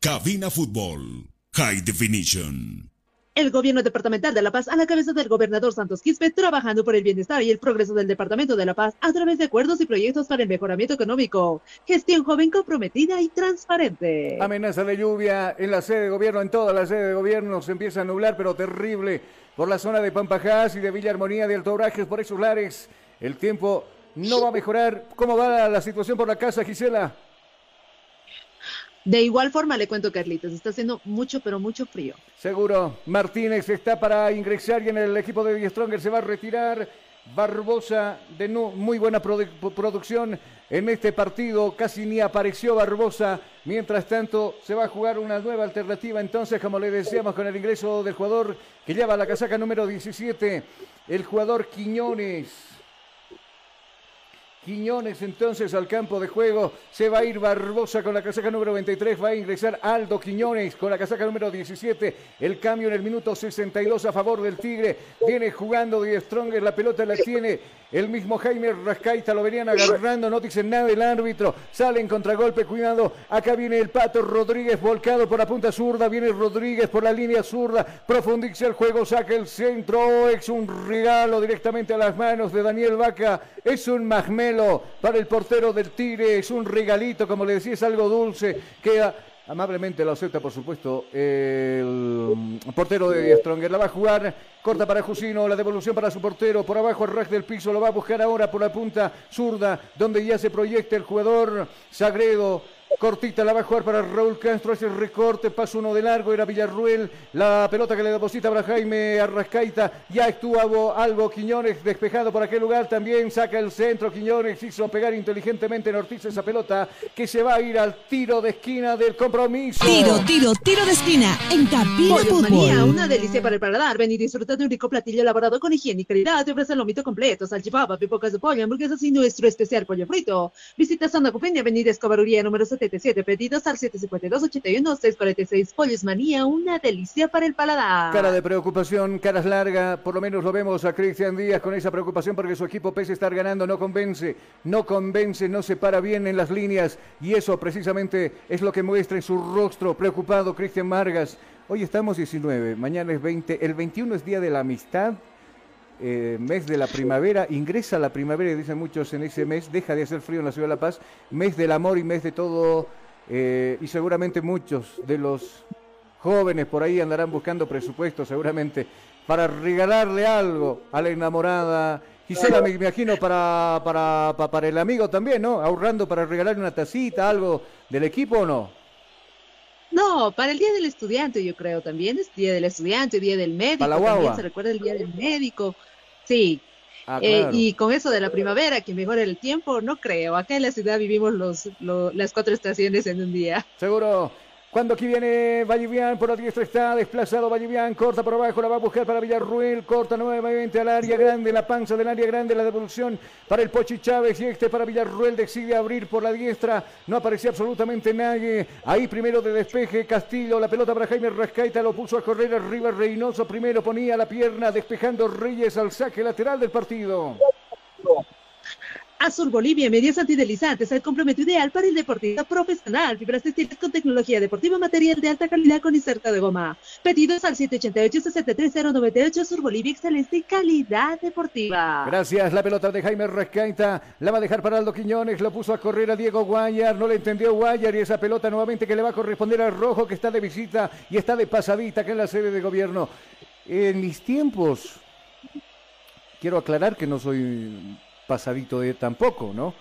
Cabina Fútbol. High Definition. El gobierno departamental de La Paz, a la cabeza del gobernador Santos Quispe, trabajando por el bienestar y el progreso del departamento de La Paz a través de acuerdos y proyectos para el mejoramiento económico. Gestión joven comprometida y transparente. Amenaza de lluvia en la sede de gobierno, en toda la sede de gobierno se empieza a nublar, pero terrible por la zona de Pampajás y de Villa Armonía de Alto Obrajes, por esos lares. El tiempo no va a mejorar. ¿Cómo va la situación por la casa, Gisela? De igual forma, le cuento, Carlitos, está haciendo mucho, pero mucho frío. Seguro. Martínez está para ingresar y en el equipo de Stronger se va a retirar. Barbosa de no, muy buena producción en este partido. Casi ni apareció Barbosa. Mientras tanto, se va a jugar una nueva alternativa. Entonces, como le decíamos, con el ingreso del jugador que lleva la casaca número 17, el jugador Quiñones. Quiñones entonces al campo de juego. Se va a ir Barbosa con la casaca número 23. Va a ingresar Aldo Quiñones con la casaca número 17. El cambio en el minuto 62 a favor del Tigre. Viene jugando Die Stronger. La pelota la tiene el mismo Jaime Rascaita. Lo venían agarrando. No dicen nada el árbitro. Sale en contragolpe. Cuidado. Acá viene el Pato Rodríguez volcado por la punta zurda. Viene Rodríguez por la línea zurda. Profundiza el juego. Saca el centro. Es un regalo directamente a las manos de Daniel Vaca. Es un para el portero del Tigre. Es un regalito, como le decía, es algo dulce. Queda Amablemente lo acepta, por supuesto, el portero de Stronger. La va a jugar, corta para Jusino, la devolución para su portero. Por abajo, el rack del piso, lo va a buscar ahora por la punta zurda, donde ya se proyecta el jugador Sagredo. Cortita la va a jugar para Raúl Castro, hace recorte, paso uno de largo, era Villarruel, la pelota que le deposita para Jaime Arrascaita, ya estuvo algo Quiñones despejado por aquel lugar, también saca el centro, Quiñones hizo pegar inteligentemente en Ortiz esa pelota que se va a ir al tiro de esquina del compromiso. Tiro, tiro, tiro de esquina en Cabina Fútbol. Una delicia para el paladar, ven y disfruta de un rico platillo elaborado con higiene y calidad, te ofrece el lomito completo, salchipapa, pipocas de pollo, hamburguesas y nuestro especial pollo frito. Visita Santa Copenia, Avenida Escobaruría número 7 77, pedidos al 752-81-646. Pollos Manía, una delicia para el paladar. Cara de preocupación, caras larga, por lo menos lo vemos a Cristian Díaz con esa preocupación porque su equipo pese a estar ganando, no convence, no convence, no se para bien en las líneas y eso precisamente es lo que muestra en su rostro preocupado Cristian Vargas. Hoy estamos 19, mañana es 20, el 21 es Día de la Amistad. Eh, mes de la primavera, ingresa la primavera, dicen muchos en ese mes, deja de hacer frío en la ciudad de La Paz, mes del amor y mes de todo eh, y seguramente muchos de los jóvenes por ahí andarán buscando presupuesto seguramente para regalarle algo a la enamorada. Gisela, me imagino, para, para, para, el amigo también, ¿no? Ahorrando para regalarle una tacita, algo del equipo o no? No, para el Día del Estudiante yo creo también, es Día del Estudiante, Día del Médico, también se recuerda el Día del Médico, sí, Ah, eh, y con eso de la primavera, que mejora el tiempo, no creo. Acá en la ciudad vivimos los, las cuatro estaciones en un día. Seguro. Cuando aquí viene Vallivian, por la diestra está desplazado Vallivian, corta por abajo, la va a buscar para Villarruel, corta nuevamente al área grande, la panza del área grande, la devolución para el Pochi Chávez y este para Villarruel decide abrir por la diestra, no aparecía absolutamente nadie, ahí primero de despeje Castillo, la pelota para Jaime Rascaita, lo puso a correr arriba Reynoso, primero ponía la pierna despejando Reyes al saque lateral del partido. Azul Bolivia, medios antidelizantes, el complemento ideal para el deportista profesional. Fibras textiles con tecnología deportiva, material de alta calidad con inserta de goma. Pedidos al 788-63098 Azul Bolivia, excelente calidad deportiva. Gracias, la pelota de Jaime Rescaita, la va a dejar para Aldo Quiñones, lo puso a correr a Diego Guayar, no le entendió Guayar y esa pelota nuevamente que le va a corresponder al Rojo que está de visita y está de pasadita que en la sede de gobierno. En mis tiempos, quiero aclarar que no soy pasadito de tampoco, ¿no?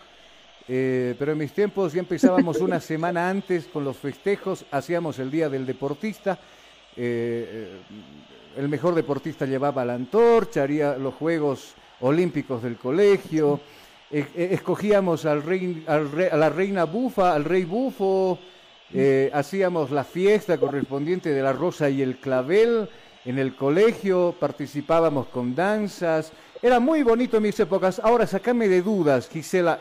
Eh, pero en mis tiempos ya empezábamos una semana antes con los festejos, hacíamos el Día del Deportista, eh, eh, el mejor deportista llevaba la antorcha, haría los Juegos Olímpicos del colegio, escogíamos al rey, a la reina bufa, al rey bufo, hacíamos la fiesta correspondiente de la rosa y el clavel en el colegio, participábamos con danzas, era muy bonito en mis épocas. Ahora, sacame de dudas, Gisela.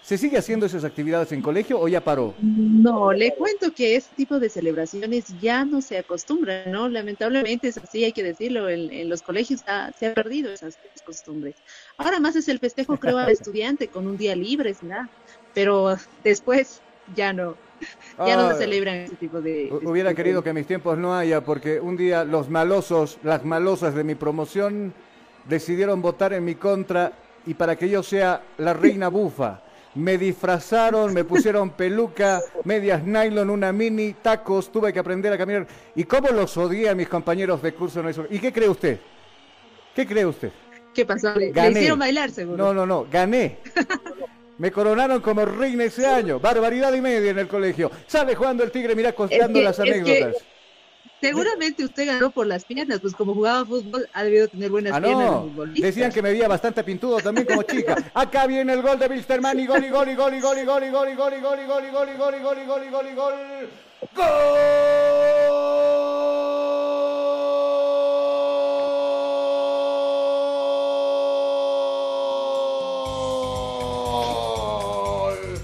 ¿Se sigue haciendo esas actividades en colegio o ya paró? No, le cuento que este tipo de celebraciones ya no se acostumbran, ¿no? Lamentablemente es así, hay que decirlo, en, los colegios se ha perdido esas costumbres. Ahora más es el festejo, creo, al estudiante con un día libre, ¿verdad? Pero después ya no. Ya no Ah, se celebran ese tipo de... hu- Hubiera querido que mis tiempos no haya, porque un día los malosos, las malosas de mi promoción, decidieron votar en mi contra y para que yo sea la reina bufa. Me disfrazaron, me pusieron peluca, medias nylon, una mini, tacos, tuve que aprender a caminar. ¿Y cómo los odié a mis compañeros de curso? en eso? ¿Y qué cree usted? ¿Qué cree usted? ¿Qué pasó? Le, le Gané. hicieron bailar, seguro. No, no, no, gané. Me coronaron como reina ese año. Barbaridad y media en el colegio. Sale jugando el tigre, mira contando que- las es que- anécdotas. Seguramente usted ganó por las piernas, pues como jugaba fútbol, ha debido tener buenas Ah, piernas no. Decían que me veía bastante pintudo también como chica. Acá viene el gol de Wilstermann y gol y gol y gol y gol y gol y gol y gol y gol y gol y gol y gol y gol y gol y gol y gol. ¡Gol!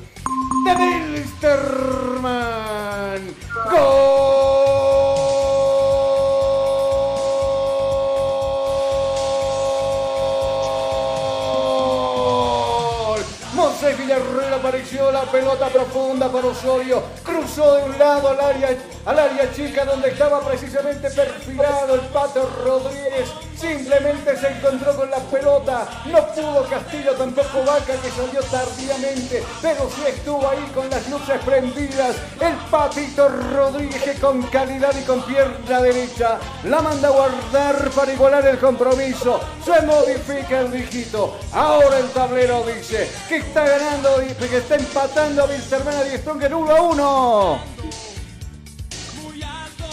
De Wilstermann. Apareció la pelota profunda para Osorio. Cruzó de un lado al área, al área chica donde estaba precisamente perfilado el Pato Rodríguez. Simplemente se encontró con la pelota. No pudo Castillo, tampoco Vaca que salió tardíamente. Pero sí estuvo ahí con las luces prendidas. El Patito Rodríguez que con calidad y con pierna derecha la manda a guardar para igualar el compromiso. Se modifica el dígito. Ahora el tablero dice que está ganando, que está empatando a Wilstermann a Die Stronger 1 a 1.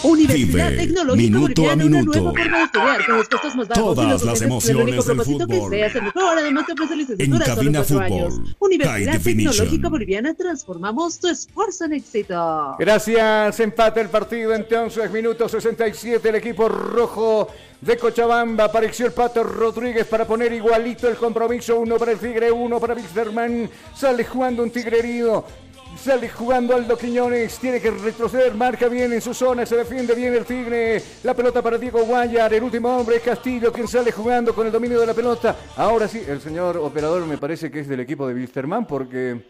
Universidad Vive Tecnológica minuto a Boliviana, una minuto. nueva forma de estudiar con los costos más bajos Todas y los las emociones del propósito que fútbol. seas el mejor. Además te ofrece licenciatura En solo Cabina cuatro Fútbol, años. High Universidad Definition. Tecnológica Boliviana, transformamos tu esfuerzo en éxito. Gracias, empate el partido entonces, minuto 67, el equipo rojo de Cochabamba, apareció el Pato Rodríguez para poner igualito el compromiso, uno para el Tigre, uno para Wilstermann, sale jugando un Tigre herido, Sale jugando Aldo Quiñones, tiene que retroceder, marca bien en su zona, se defiende bien el Tigre. La pelota para Diego Guayar, el último hombre es Castillo, quien sale jugando con el dominio de la pelota. Ahora sí, el señor operador me parece que es del equipo de Wilstermann, porque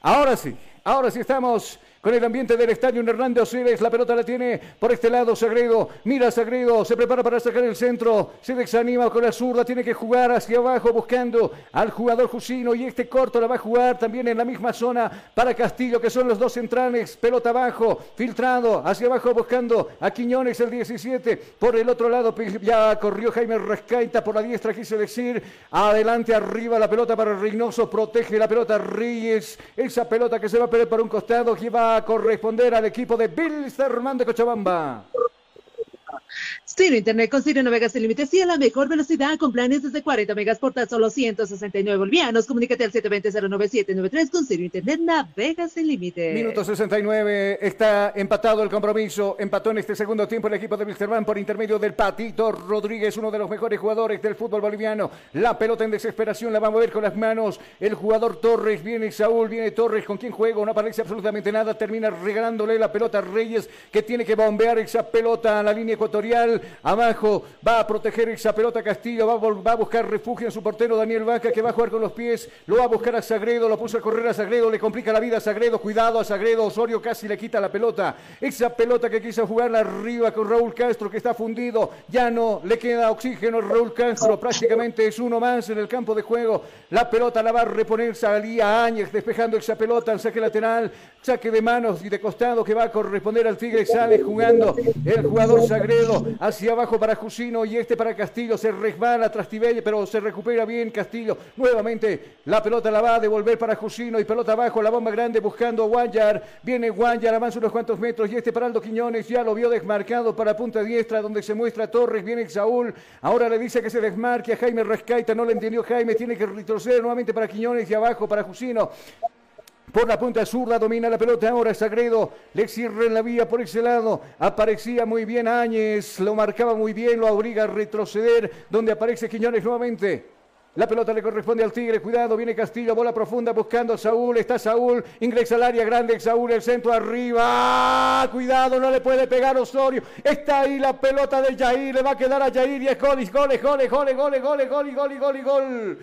ahora sí, ahora sí estamos con el ambiente del estadio Hernández Osiris. La pelota la tiene por este lado Sagredo. Mira Sagredo, se prepara para sacar el centro. Se desanima con la zurda, tiene que jugar hacia abajo buscando al jugador Jusino. Y este corto la va a jugar también en la misma zona para Castillo, que son los dos centrales. Pelota abajo, filtrado hacia abajo buscando a Quiñones el 17. Por el otro lado ya corrió Jaime Rescaita por la diestra, quise decir. Adelante, arriba la pelota para Reynoso. Protege la pelota Reyes. Esa pelota que se va a perder para un costado que va corresponder al equipo de Bilsterman de Cochabamba. Ciro Internet con Ciro Navegas sin límites y a la mejor velocidad con planes desde 40 megas por tan solo 169 bolivianos. Comunícate al 720-09793 con Ciro Internet Navegas sin límites. Minuto 69, está empatado el compromiso, empató en este segundo tiempo el equipo de Wilstermann por intermedio del Patito Rodríguez, uno de los mejores jugadores del fútbol boliviano. La pelota en desesperación la va a mover con las manos el jugador Torres, viene Saúl, viene Torres, con quien juega, no aparece absolutamente nada, termina regalándole la pelota a Reyes, que tiene que bombear esa pelota a la línea ecuatorial, abajo va a proteger esa pelota Castillo, va a, buscar refugio en su portero Daniel Vaca, que va a jugar con los pies, lo va a buscar a Sagredo, lo puso a correr a Sagredo, le complica la vida a Sagredo, cuidado a Sagredo, Osorio casi le quita la pelota, esa pelota que quiso jugarla arriba con Raúl Castro, que está fundido, ya no le queda oxígeno Raúl Castro, prácticamente es uno más en el campo de juego, la pelota la va a reponer, salía Áñez despejando esa pelota, el saque lateral, saque de manos y de costado que va a corresponder al Tigre, sale jugando el jugador Sagredo hacia abajo para Jusino y este para Castillo, se resbala tras Tibelle, pero se recupera bien Castillo, nuevamente la pelota la va a devolver para Jusino y pelota abajo, la bomba grande buscando a Guayar, viene Guayar, avanza unos cuantos metros y este para Aldo Quiñones ya lo vio desmarcado para punta diestra donde se muestra Torres, viene Saúl, ahora le dice que se desmarque a Jaime Rescaita, no le entendió Jaime, tiene que retroceder nuevamente para Quiñones y abajo para Jusino. Por la punta zurda domina la pelota ahora Sagredo, le cierra en la vía por ese lado, aparecía muy bien Áñez, lo marcaba muy bien, lo obliga a retroceder, donde aparece Quiñones nuevamente. La pelota le corresponde al Tigre, cuidado, viene Castillo, bola profunda buscando a Saúl, está Saúl, ingresa al área grande, Saúl, el centro arriba, cuidado, no le puede pegar Osorio, está ahí la pelota de Jair, le va a quedar a Jair y es gol, y gol, y gol, y gol, y gol, y gol,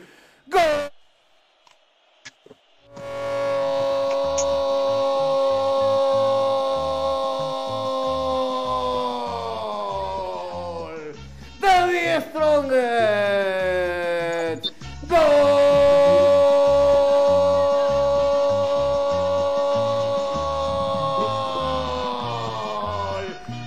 y gol, y gol, y gol, y gol, gol. Stronger. ¡Gol!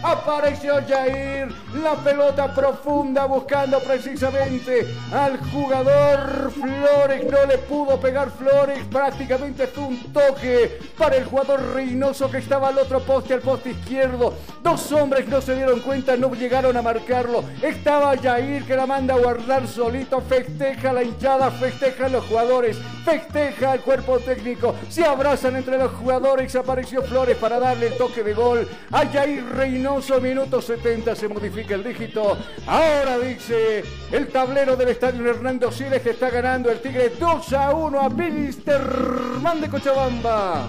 Apareció Jair, la pelota profunda buscando precisamente al jugador Flores. No le pudo pegar Flores, prácticamente fue un toque para el jugador Reynoso que estaba al otro poste, al poste izquierdo. Dos hombres no se dieron cuenta, no llegaron a marcarlo. Estaba Jair que la manda a guardar solito, festeja la hinchada, festeja los jugadores, festeja el cuerpo técnico. Se abrazan entre los jugadores, apareció Flores para darle el toque de gol a Jair Reynoso, minuto 70 se modifica el dígito. Ahora dice el tablero del estadio Hernando Siles está ganando el Tigre 2 a 1 a Wilstermann de Cochabamba.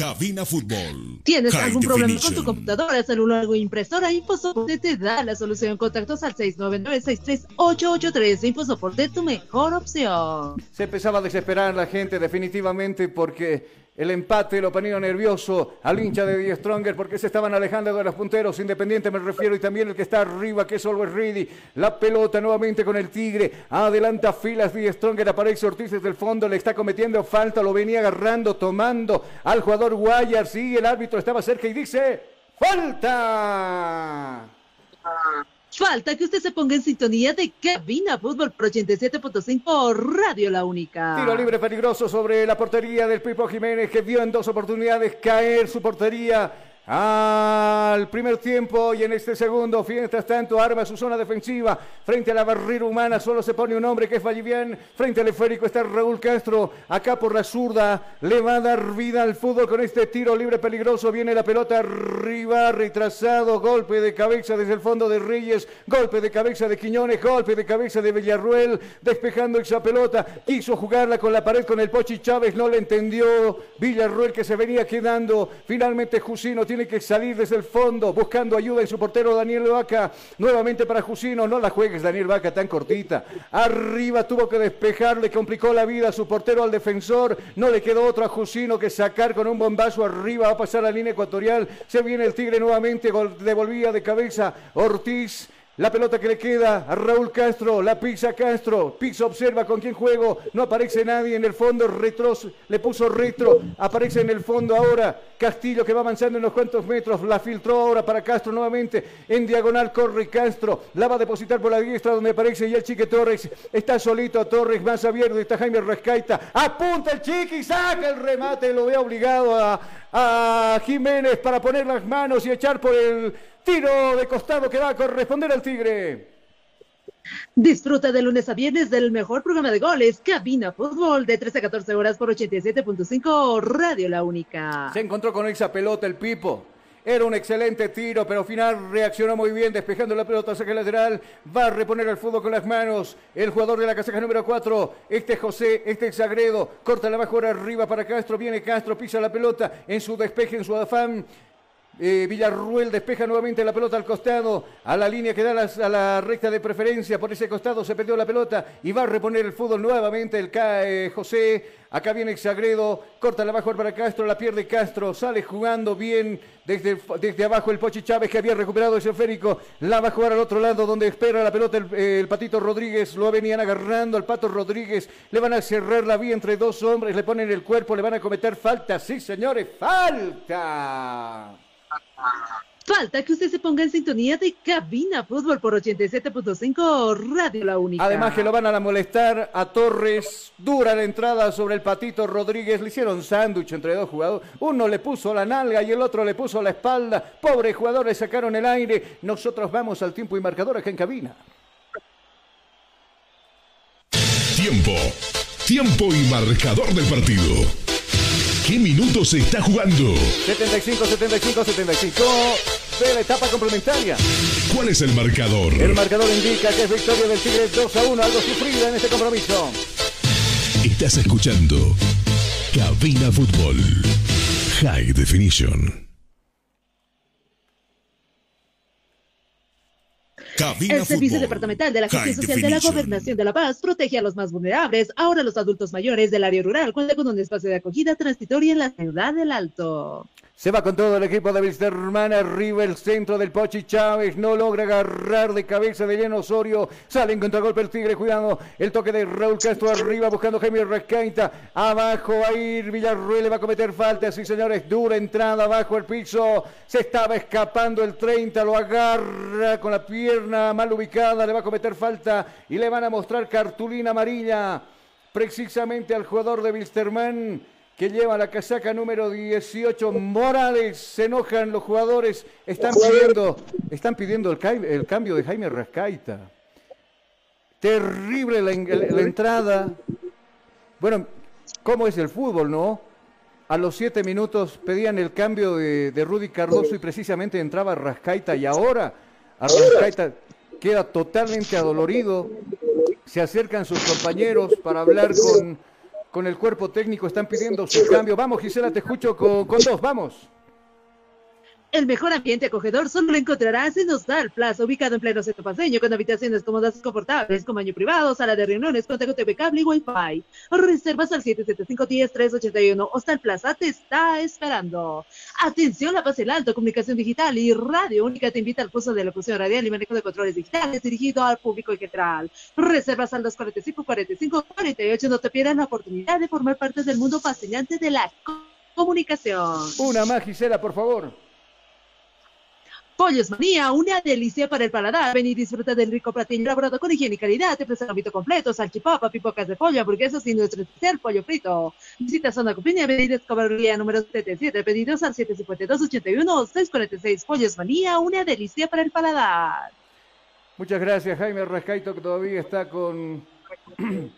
Cabina Fútbol. ¿Tienes High algún problema con tu computadora, celular o impresora? InfoSoporte te da la solución. Contactos al 699-63883. InfoSoporte, tu mejor opción. Se empezaba a desesperar la gente definitivamente porque el empate lo ponía nervioso al hincha de Die Stronger porque se estaban alejando de los punteros. Independiente me refiero y también el que está arriba que es Always Ready. La pelota nuevamente con el Tigre. Adelanta filas Die Stronger. Aparece Ortiz desde el fondo. Le está cometiendo falta. Lo venía agarrando, tomando al jugador Guayar. Sí, el árbitro estaba cerca y dice ¡Falta! Falta que usted se ponga en sintonía de Cabina Fútbol Pro 87.5 Radio La Única. Tiro libre peligroso sobre la portería del Pipo Jiménez que vio en dos oportunidades caer su portería al primer tiempo y en este segundo, mientras tanto, arma su zona defensiva frente a la barrera humana. Solo se pone un hombre que es Vallivian. Frente al esférico está Raúl Castro. Acá por la zurda le va a dar vida al fútbol con este tiro libre peligroso. Viene la pelota arriba, retrasado. Golpe de cabeza desde el fondo de Reyes. Golpe de cabeza de Quiñones. Golpe de cabeza de Villarruel. Despejando esa pelota. Quiso jugarla con la pared con el Pochi Chávez. No le entendió. Villarruel que se venía quedando. Finalmente Jusino tiene que salir desde el fondo buscando ayuda en su portero Daniel Vaca. Nuevamente para Jusino. No la juegues Daniel Vaca tan cortita. Arriba tuvo que despejar. Le complicó la vida a su portero al defensor. No le quedó otro a Jusino que sacar con un bombazo arriba. Va a pasar la línea ecuatorial. Se viene el Tigre nuevamente. Devolvía de cabeza Ortiz. La pelota que le queda a Raúl Castro, la pisa Castro, Pisa observa con quién juego, no aparece nadie en el fondo, retro, le puso retro, aparece en el fondo ahora Castillo que va avanzando en unos cuantos metros, la filtró ahora para Castro nuevamente, en diagonal corre Castro, la va a depositar por la diestra donde aparece ya el Chique Torres, está solito Torres, más abierto, está Jaime Rescaita, apunta el Chiqui, saca el remate, lo ve obligado a, a Jiménez para poner las manos y echar por el tiro de costado que va a corresponder al Tigre. Disfruta de lunes a viernes del mejor programa de goles, Cabina Fútbol, de 13 a 14 horas por 87.5 Radio La Única. Se encontró con esa pelota el Pipo. Era un excelente tiro, pero al final reaccionó muy bien, despejando la pelota hacia el lateral. Va a reponer el fútbol con las manos. El jugador de la casaca número 4, este José, este es Sagredo. Corta la bajora arriba para Castro. Viene Castro, pisa la pelota en su despeje, en su afán. Eh, Villarruel despeja nuevamente la pelota al costado, a la línea que da a la recta de preferencia. Por ese costado se perdió la pelota y va a reponer el fútbol nuevamente el Ca- eh, José. Acá viene Sagredo, corta la bajo para Castro, la pierde Castro, sale jugando bien desde, desde abajo el Pochi Chávez que había recuperado ese esférico. La va a jugar al otro lado donde espera la pelota el, el Patito Rodríguez. Lo venían agarrando al Pato Rodríguez. Le van a cerrar la vía entre dos hombres, le ponen el cuerpo, le van a cometer falta. Sí, señores, falta. Falta que usted se ponga en sintonía de Cabina Fútbol por 87.5 Radio La Única. Además que lo van a molestar a Torres. Dura la entrada sobre el Patito Rodríguez. Le hicieron sándwich entre dos jugadores. Uno le puso la nalga y el otro le puso la espalda. Pobre jugador, le sacaron el aire. Nosotros vamos al tiempo y marcador acá en cabina. Tiempo. Tiempo y marcador del partido. ¿Qué minutos se está jugando? 75, 75, 75 de la etapa complementaria. ¿Cuál es el marcador? El marcador indica que es victoria del Tigre 2 a 1. Algo sufrida en este compromiso. Estás escuchando Cabina Fútbol. High Definition. Cabina El Servicio Fútbol. Departamental de la Agencia High Social de la. Gobernación de La Paz protege a los más vulnerables. Ahora los adultos mayores del área rural cuentan con un espacio de acogida transitoria en la ciudad del Alto. Se va con todo el equipo de Wisterman. Arriba el centro del Pochi Chávez. No logra agarrar de cabeza de lleno Osorio. Sale en contragolpe el Tigre. Cuidado. El toque de Raúl Castro arriba buscando Jaime Rescaita. Abajo va a ir Villarruel. Va a cometer falta. Sí, señores. Dura entrada abajo el piso. Se estaba escapando el 30. Lo agarra con la pierna mal ubicada. Le va a cometer falta. Y le van a mostrar cartulina amarilla. Precisamente al jugador de Wilstermann que lleva la casaca número 18, Morales. Se enojan los jugadores, están pidiendo, están pidiendo el, cambio de Jaime Rascaita. Terrible la, entrada. Bueno, ¿cómo es el fútbol, no? A los siete minutos pedían el cambio de, de Rudy Cardoso y precisamente entraba Rascaita y ahora a Rascaita queda totalmente adolorido. Se acercan sus compañeros para hablar con con el cuerpo técnico están pidiendo su cambio. Vamos, Gisela, te escucho con, con dos, vamos. El mejor ambiente acogedor solo lo encontrarás en Hostal Plaza, ubicado en pleno centro paseño, con habitaciones cómodas y confortables, con baño privado, sala de reuniones, con TV cable y Wi-Fi. Reservas al 775-10-381. Hostal Plaza te está esperando. Atención, La Paz el Alto, Comunicación Digital y Radio Única te invita al curso de locución radial y manejo de controles digitales dirigido al público en general. Reservas al 245-45-48. No te pierdas la oportunidad de formar parte del mundo fascinante de la comunicación. Una más, por favor. Pollos Manía, una delicia para el paladar. Ven y disfruta del rico platillo elaborado con higiene y calidad. Te presenta un completo, salchipapa, pipocas de pollo, hamburguesas y nuestro especial pollo frito. Visita Zona Copiña, Avenida Escobarría número 77. Pedidos al 752-81-646. Pollos Manía, una delicia para el paladar. Muchas gracias, Jaime Rescaito, que todavía está con,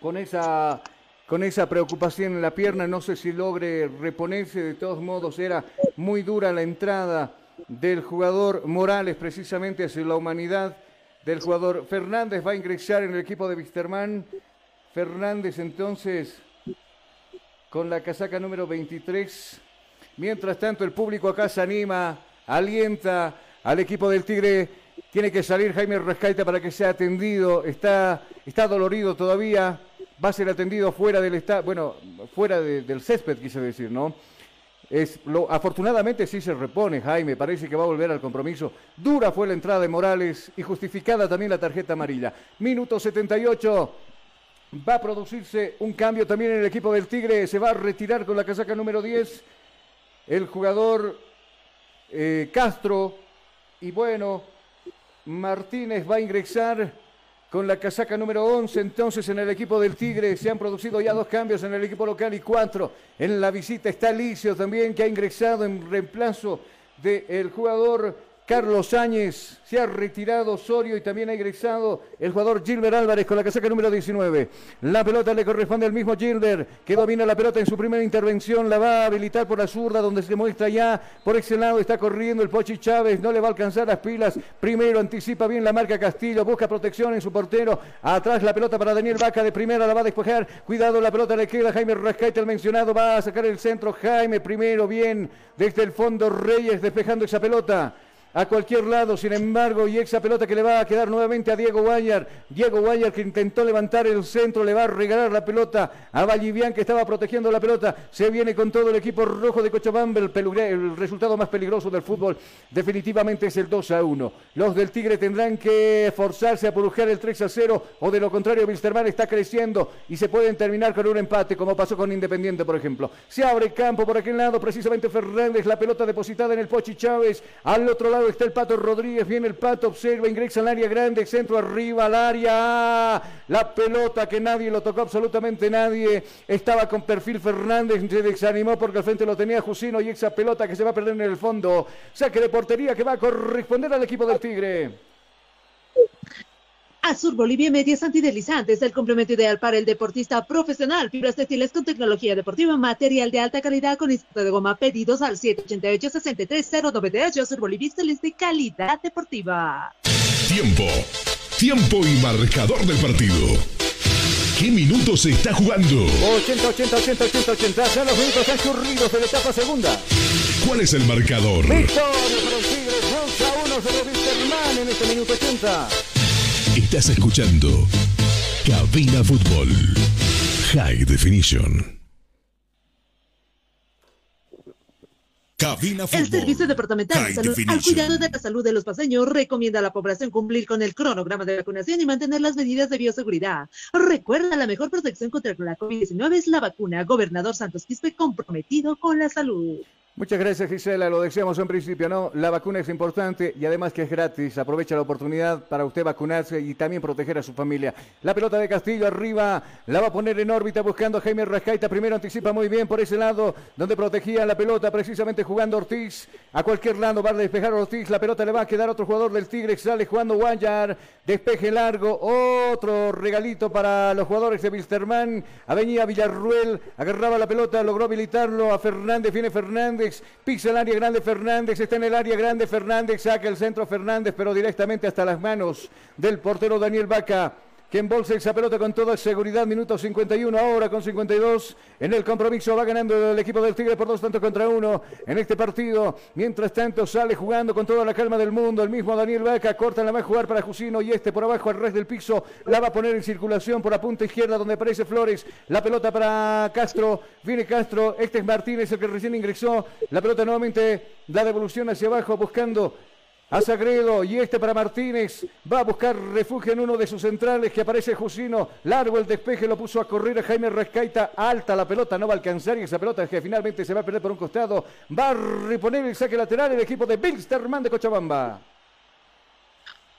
con esa con esa preocupación en la pierna, no sé si logre reponerse, de todos modos era muy dura la entrada del jugador Morales precisamente hacia la humanidad del jugador Fernández va a ingresar en el equipo de Wisterman. Fernández entonces con la casaca número 23. Mientras tanto el público acá se anima, alienta al equipo del Tigre. Tiene que salir Jaime Rescaita para que sea atendido. Está, está dolorido todavía. Va a ser atendido fuera del bueno, fuera del césped, quise decir, ¿no? Lo, afortunadamente sí se repone, Jaime, parece que va a volver al compromiso. Dura fue la entrada de Morales y justificada también la tarjeta amarilla. Minuto 78. Va a producirse un cambio también en el equipo del Tigre. Se va a retirar con la casaca número 10 el jugador eh, Castro. Y bueno, Martínez va a ingresar con la casaca número 11. Entonces en el equipo del Tigre se han producido ya dos cambios en el equipo local y cuatro. En la visita está Licio también que ha ingresado en reemplazo del jugador Carlos Áñez, se ha retirado Osorio y también ha ingresado el jugador Gilbert Álvarez con la casaca número 19. La pelota le corresponde al mismo Gilbert, que domina la pelota en su primera intervención, la va a habilitar por la zurda, donde se muestra ya por ese lado, está corriendo el Pochi Chávez, no le va a alcanzar las pilas. Primero anticipa bien la marca Castillo, busca protección en su portero. Atrás la pelota para Daniel Vaca de primera, la va a despejar. Cuidado, la pelota le queda Jaime Rascaite, el mencionado, va a sacar el centro. Jaime primero, bien, desde el fondo Reyes despejando esa pelota a cualquier lado, sin embargo, y esa pelota que le va a quedar nuevamente a Diego Guayar. Diego Guayar que intentó levantar el centro, le va a regalar la pelota a Vallivian que estaba protegiendo la pelota. Se viene con todo el equipo rojo de Cochabamba. El, resultado más peligroso del fútbol definitivamente es el 2 a 1. Los del Tigre tendrán que forzarse a purujar el 3 a 0 o de lo contrario, Wilstermann está creciendo y se pueden terminar con un empate como pasó con Independiente, por ejemplo. Se abre campo por aquel lado, precisamente Fernández, la pelota depositada en el Pochi Chávez. Al otro lado está el Pato Rodríguez, viene el Pato, observa, ingresa al área grande, centro arriba al área, la pelota que nadie lo tocó, absolutamente nadie, estaba con perfil Fernández, se desanimó porque al frente lo tenía Jusino y esa pelota que se va a perder en el fondo, saque de portería que va a corresponder al equipo del Tigre. Azur Bolivia Medias Antideslizantes, el complemento ideal para el deportista profesional. Fibras textiles con tecnología deportiva, material de alta calidad con instituto de goma. Pedidos al 788-63098. Azur Bolivia de calidad deportiva. Tiempo. Tiempo y marcador del partido. ¿Qué minutos se está jugando? 80, 80, 80, 80, 80. Son los minutos de la etapa segunda. ¿Cuál es el marcador? Victoria para el Tigre. 2 a 1 sobre Wisterman en este minuto 80. Estás escuchando Cabina Fútbol High Definition. Cabina El Fútbol. Servicio Departamental de Salud al cuidado de la salud de los paseños recomienda a la población cumplir con el cronograma de vacunación y mantener las medidas de bioseguridad. Recuerda, la mejor protección contra la COVID-19 es la vacuna. Gobernador Santos Quispe comprometido con la salud. Muchas gracias Gisela, lo decíamos en principio, ¿no? La vacuna es importante y además que es gratis. Aprovecha la oportunidad para usted vacunarse y también proteger a su familia. La pelota de Castillo arriba, la va a poner en órbita buscando a Jaime Rascaita. Primero anticipa muy bien por ese lado donde protegía la pelota, precisamente jugando Ortiz. A cualquier lado va a despejar Ortiz, la pelota le va a quedar a otro jugador del Tigre, sale jugando Guayar. Despeje largo, otro regalito para los jugadores de Wilstermann. Avenida Villarruel, agarraba la pelota, logró habilitarlo a Fernández, viene Fernández, pisa el área grande Fernández, está en el área grande Fernández, saca el centro Fernández, pero directamente hasta las manos del portero Daniel Vaca. Que embolsa esa pelota con toda seguridad, minuto 51, ahora con 52. En el compromiso va ganando el equipo del Tigre por dos tantos contra uno en este partido. Mientras tanto sale jugando con toda la calma del mundo. El mismo Daniel Vaca corta la va a jugar para Jusino y este por abajo al res del piso. La va a poner en circulación por la punta izquierda donde aparece Flores. La pelota para Castro. Viene Castro. Este es Martínez el que recién ingresó. La pelota nuevamente la devolución hacia abajo buscando a Sagredo y este para Martínez. Va a buscar refugio en uno de sus centrales que aparece Jusino. Largo el despeje, lo puso a correr a Jaime Rescaita. Alta la pelota, no va a alcanzar y esa pelota que finalmente se va a perder por un costado. Va a reponer el saque lateral el equipo de Bilsterman de Cochabamba.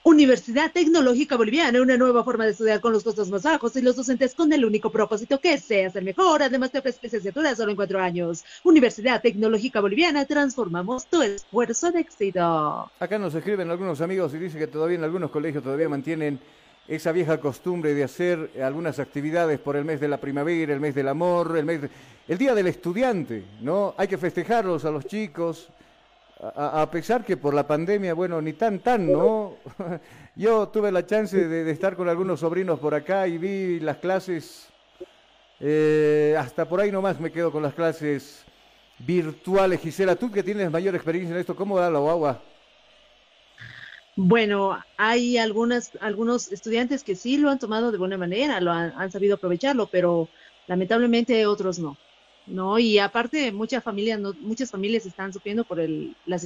Universidad Tecnológica Boliviana, una nueva forma de estudiar con los costos más bajos y los docentes con el único propósito que seas el mejor. Además, te ofrece licenciatura solo en cuatro años. Universidad Tecnológica Boliviana, transformamos tu esfuerzo en éxito. Acá nos escriben algunos amigos y dicen que todavía en algunos colegios todavía mantienen esa vieja costumbre de hacer algunas actividades por el mes de la primavera, el mes del amor, el mes de- el día del estudiante, ¿no? Hay que festejarlos a los chicos, a, pesar que por la pandemia, bueno, ni tan tan, ¿no? Yo tuve la chance de, estar con algunos sobrinos por acá y vi las clases, eh, hasta por ahí nomás me quedo con las clases virtuales. Gisela, tú que tienes mayor experiencia en esto, ¿cómo da la guagua? Bueno, hay algunas, algunos estudiantes que sí lo han tomado de buena manera, lo han sabido aprovecharlo, pero lamentablemente otros no. No, y aparte muchas familias, no, muchas familias están sufriendo por el, la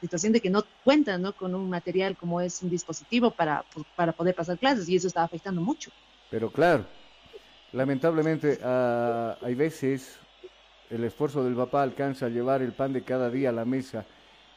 situación de que no cuentan ¿no? con un material como es un dispositivo para, para poder pasar clases y eso está afectando mucho. Pero claro, lamentablemente ah, hay veces el esfuerzo del papá alcanza a llevar el pan de cada día a la mesa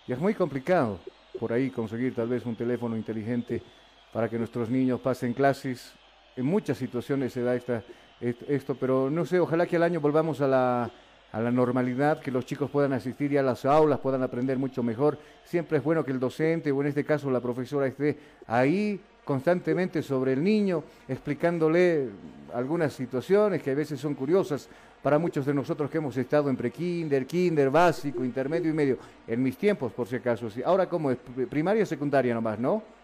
y es muy complicado por ahí conseguir tal vez un teléfono inteligente para que nuestros niños pasen clases. En muchas situaciones se da esta, est- esto, pero no sé, ojalá que al año volvamos a la, a la normalidad, que los chicos puedan asistir ya a las aulas, puedan aprender mucho mejor. Siempre es bueno que el docente o en este caso la profesora esté ahí constantemente sobre el niño, explicándole algunas situaciones que a veces son curiosas para muchos de nosotros que hemos estado en prekinder, kinder, básico, intermedio y medio. En mis tiempos, por si acaso. Ahora, ¿cómo es? Primaria, secundaria nomás, ¿no?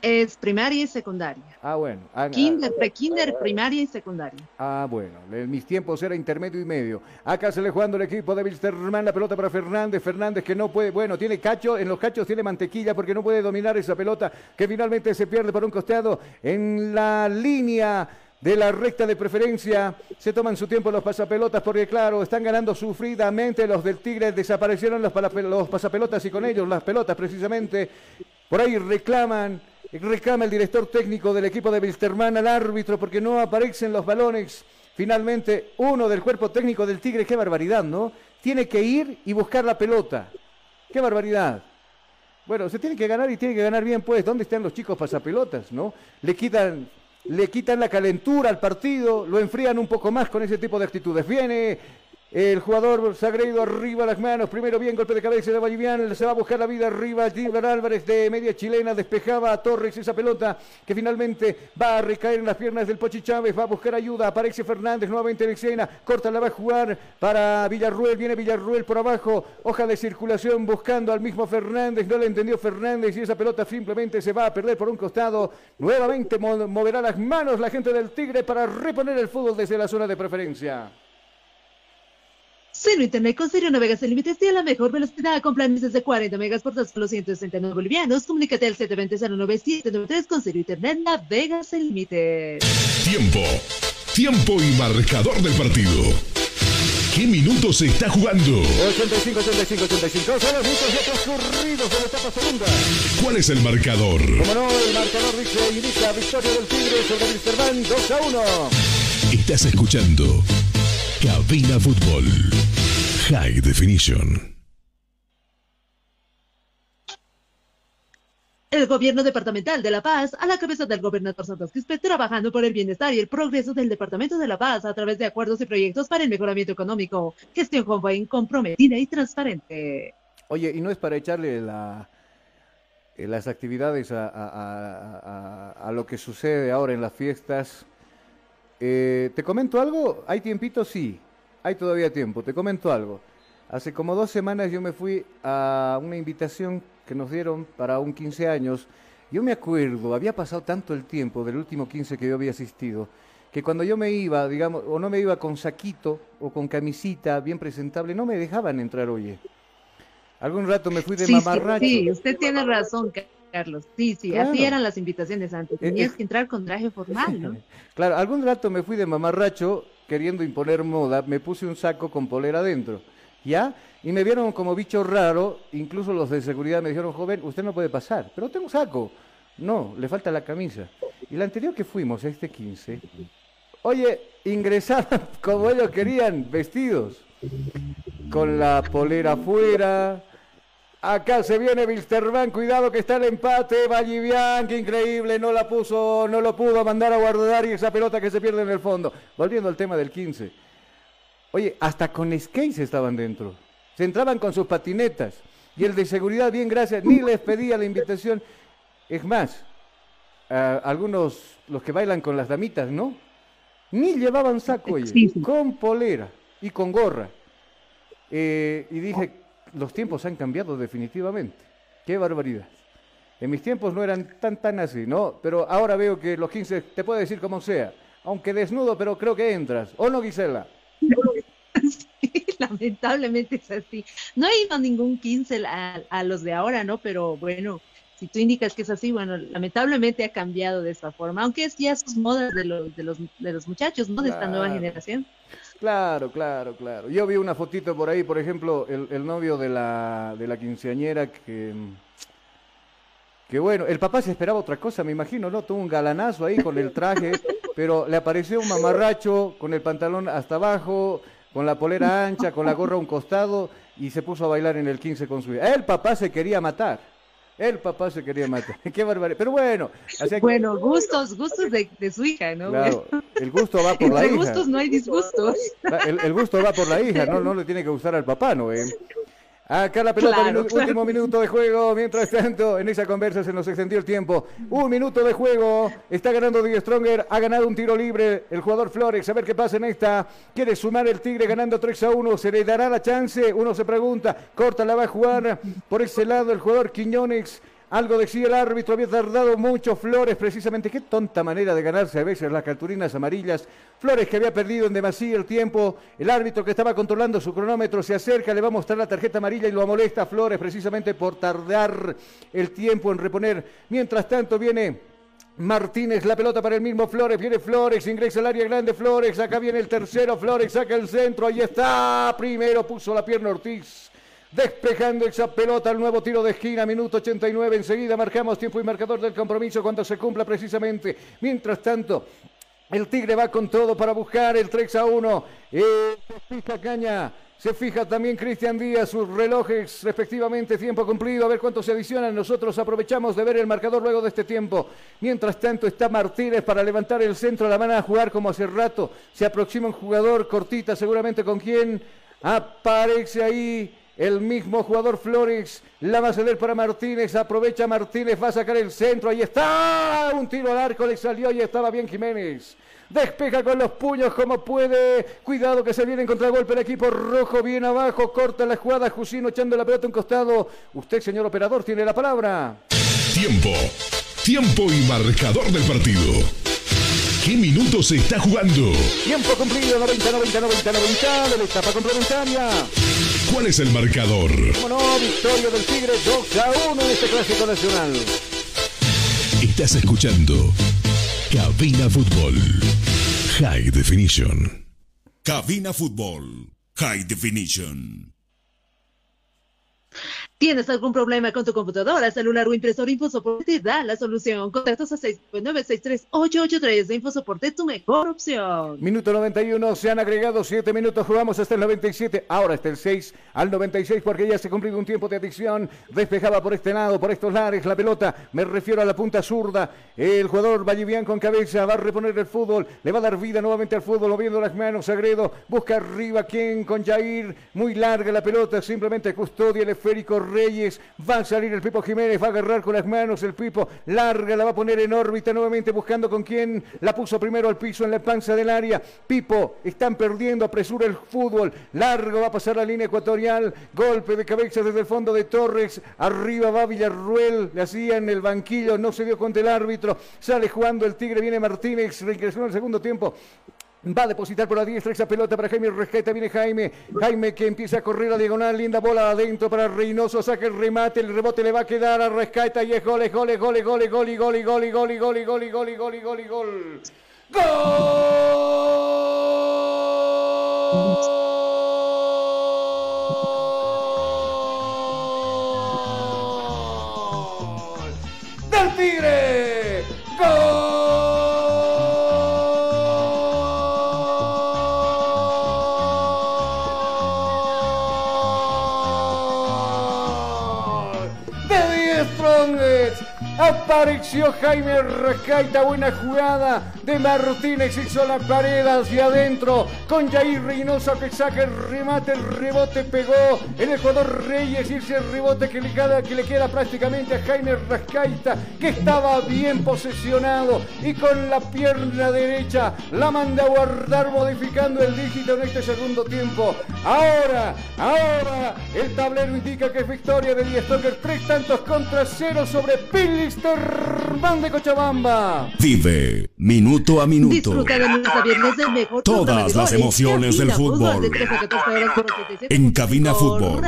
Es primaria y secundaria. Ah, bueno. Ah, Kinder, prekinder, primaria y secundaria. Ah, bueno, en mis tiempos era intermedio y medio. Acá se le jugando el equipo de Wilstermann, la pelota para Fernández. Fernández que no puede, bueno, tiene cacho, en los cachos tiene mantequilla porque no puede dominar esa pelota que finalmente se pierde por un costado en la línea de la recta de preferencia. Se toman su tiempo los pasapelotas porque, claro, están ganando sufridamente. Los del Tigre desaparecieron los, los pasapelotas y con ellos las pelotas precisamente. Por ahí reclaman, reclama el director técnico del equipo de Wilstermann al árbitro porque no aparecen los balones. Finalmente, uno del cuerpo técnico del Tigre, qué barbaridad, ¿no? Tiene que ir y buscar la pelota. Qué barbaridad. Bueno, se tiene que ganar y tiene que ganar bien, pues. ¿Dónde están los chicos pasapelotas, no? Le quitan, le quitan la calentura al partido, lo enfrían un poco más con ese tipo de actitudes. Viene el jugador Sagredo arriba las manos, primero bien golpe de cabeza de Boliviano, se va a buscar la vida arriba, Gilbert Álvarez de media chilena despejaba a Torres esa pelota que finalmente va a recaer en las piernas del Pochi Chávez, va a buscar ayuda, aparece Fernández nuevamente en escena, corta la va a jugar para Villarruel, viene Villarruel por abajo, hoja de circulación buscando al mismo Fernández, no le entendió Fernández y esa pelota simplemente se va a perder por un costado, nuevamente mo- moverá las manos la gente del Tigre para reponer el fútbol desde la zona de preferencia. Cero Internet con Serio navegas sin límites y a la mejor velocidad con planes desde 40 megas por tan solo 169 bolivianos. Comunícate al 720-09793 con Serio Internet navegas sin límites. Tiempo. Tiempo y marcador del partido. ¿Qué minutos se está jugando? 85, 85, 85. Son los minutos ya transcurridos de la etapa segunda. ¿Cuál es el marcador? Como no, el marcador dice indica victoria del Tigre sobre Amsterdam 2 a 1. Estás escuchando Cabina Fútbol High Definition. El gobierno departamental de La Paz, a la cabeza del gobernador Santos Quispe, trabajando por el bienestar y el progreso del departamento de La Paz a través de acuerdos y proyectos para el mejoramiento económico. Gestión joven, comprometida y transparente. Oye, y no es para echarle la, eh, las actividades a, a- a- a- a lo que sucede ahora en las fiestas. Eh, ¿Te comento algo? ¿Hay tiempito? Sí, hay todavía tiempo. Te comento algo. Hace como dos semanas yo me fui a una invitación que nos dieron para un 15 años. Yo me acuerdo, había pasado tanto el tiempo del último 15 que yo había asistido, que cuando yo me iba, digamos, o no me iba con saquito o con camisita bien presentable, no me dejaban entrar, oye. Algún rato me fui de sí, mamarracho. sí, sí, usted tiene razón, Carlos. Sí, sí, Claro. así eran las invitaciones antes. Tenías que entrar con traje formal, ¿no? Claro, algún rato me fui de mamarracho queriendo imponer moda, me puse un saco con polera adentro, ¿ya? Y me vieron como bicho raro, incluso los de seguridad me dijeron, joven, usted no puede pasar, pero tengo saco. No, le falta la camisa. Y la anterior que fuimos, este 15, oye, ingresaban como ellos querían, vestidos, con la polera afuera. Acá se viene Wilstermann, cuidado que está el empate, Vallivian, que increíble, no la puso, no lo pudo mandar a guardar y esa pelota que se pierde en el fondo. Volviendo al tema del 15. Oye, hasta con skates estaban dentro. Se entraban con sus patinetas. Y el de seguridad, bien gracias, ni les pedía la invitación. Es más, algunos, los que bailan con las damitas, ¿no? Ni llevaban saco, oye, con polera y con gorra. Eh, y dije, los tiempos han cambiado definitivamente. Qué barbaridad. En mis tiempos no eran tan tan así, ¿no? Pero ahora veo que los 15, te puedo decir como sea, aunque desnudo, pero creo que entras. ¿O no, Gisela? Lamentablemente es así. No he ido a ningún 15 a, a los de ahora, ¿no? Pero bueno, si tú indicas que es así, bueno, lamentablemente ha cambiado de esa forma, aunque es ya sus modas de los, de los, de los muchachos, ¿no? De esta nueva generación. Claro, claro, claro. Yo vi una fotito por ahí, por ejemplo, el, el novio de la, de la quinceañera que... Que bueno, el papá se esperaba otra cosa, me imagino, ¿no? Tuvo un galanazo ahí con el traje, pero le apareció un mamarracho con el pantalón hasta abajo, con la polera ancha, con la gorra a un costado y se puso a bailar en el 15 con su hija. El papá se quería matar. El papá se quería matar. Qué barbaridad. Pero bueno, que- Bueno, gustos, gustos de, de su hija, ¿no? Claro, el gusto va por la Entre hija. gustos no hay disgustos. El, el gusto va por la hija, no, no le tiene que gustar al papá, ¿no? eh? Acá la pelota, Claro, minu- claro. último minuto de juego. Mientras tanto, en esa conversa se nos extendió el tiempo. Un minuto de juego. Está ganando Die Stronger. Ha ganado un tiro libre el jugador Flores. A ver qué pasa en esta. Quiere sumar el Tigre ganando 3 a 1. ¿Se le dará la chance? Uno se pregunta. Corta la va a jugar por ese lado el jugador Quiñones. Algo decía el árbitro, había tardado mucho Flores, precisamente. Qué tonta manera de ganarse a veces las cartulinas amarillas. Flores que había perdido en demasía el tiempo. El árbitro que estaba controlando su cronómetro se acerca, le va a mostrar la tarjeta amarilla y lo molesta a Flores precisamente por tardar el tiempo en reponer. Mientras tanto viene Martínez, la pelota para el mismo Flores, viene Flores, ingresa al área grande Flores, acá viene el tercero, Flores saca el centro, ahí está, primero puso la pierna Ortiz, despejando esa pelota, el nuevo tiro de esquina, minuto 89, enseguida marcamos tiempo y marcador del compromiso cuando se cumpla precisamente, mientras tanto... El Tigre va con todo para buscar el 3 a 1. Eh, se fija Caña. Se fija también Cristian Díaz, sus relojes respectivamente, tiempo cumplido, a ver cuánto se adicionan. Nosotros aprovechamos de ver el marcador luego de este tiempo. Mientras tanto está Martínez para levantar el centro, la van a jugar como hace rato. Se aproxima un jugador cortita, seguramente con quien aparece ahí el mismo jugador Flores. La va a ceder para Martínez, aprovecha Martínez, va a sacar el centro, ahí está. Un tiro al arco le salió y estaba bien Jiménez. Despeja con los puños como puede. Cuidado que se viene en contragolpe el equipo rojo. Bien abajo. Corta la jugada. Jusino echando la pelota a un costado. Usted, señor operador, tiene la palabra. Tiempo. Tiempo y marcador del partido. ¿Qué minutos se está jugando? Tiempo cumplido. 90, 90, 90, 90 de la etapa complementaria. ¿Cuál es el marcador? Como no, victoria del Tigre 2 a 1 en este clásico nacional. Estás escuchando Cabina Fútbol High Definition. Cabina Fútbol High Definition. ¿Tienes algún problema con tu computadora, celular o impresora? InfoSoporte te da la solución. Contactos a 699-63883 de InfoSoporte, tu mejor opción. Minuto 91, se han agregado 7 minutos, jugamos hasta el 97, ahora hasta el 6 al 96 porque ya se ha cumplido un tiempo de adicción. Despejaba por este lado, por estos lares la pelota, me refiero a la punta zurda. El jugador Vallivian con cabeza va a reponer el fútbol, le va a dar vida nuevamente al fútbol, moviendo las manos, Agredo, busca arriba, quien con Jair, muy larga la pelota, simplemente custodia el esférico Reyes. Va a salir el Pipo Jiménez, va a agarrar con las manos el Pipo. Larga, la va a poner en órbita nuevamente buscando con quién. La puso primero al piso en la panza del área. Pipo, están perdiendo, apresura el fútbol. Largo va a pasar la línea ecuatorial. Golpe de cabeza desde el fondo de Torres. Arriba va Villarruel. Le hacía en el banquillo, no se dio contra el árbitro. Sale jugando el Tigre, viene Martínez. Reingresó en el segundo tiempo. Va a depositar por la diestra esa pelota para Jaime Rescata. Viene Jaime. Jaime que empieza a correr a diagonal. Linda bola adentro para Reynoso. Saca el remate. El rebote le va a quedar a Rescata. Y es gol, es gol, es gol, es gol, es gol, y gol, y gol, y gol, gol, y gol, Apareció Jaime Rescaita, buena jugada de Martínez, hizo la pared hacia adentro con Jair Reynoso que saca el remate, el rebote pegó el jugador Reyes y ese rebote que le, queda, que le queda prácticamente a Jaime Rescaita que estaba bien posesionado y con la pierna derecha la manda a guardar modificando el dígito en este segundo tiempo. Ahora, ahora el tablero indica que es victoria de Die Stoker, tres tantos contra cero sobre Pilisterman de Cochabamba. Vive minuto minuto a minuto. Disfruta de lunes a viernes mejor Todas las emociones del fútbol. En cabina fútbol,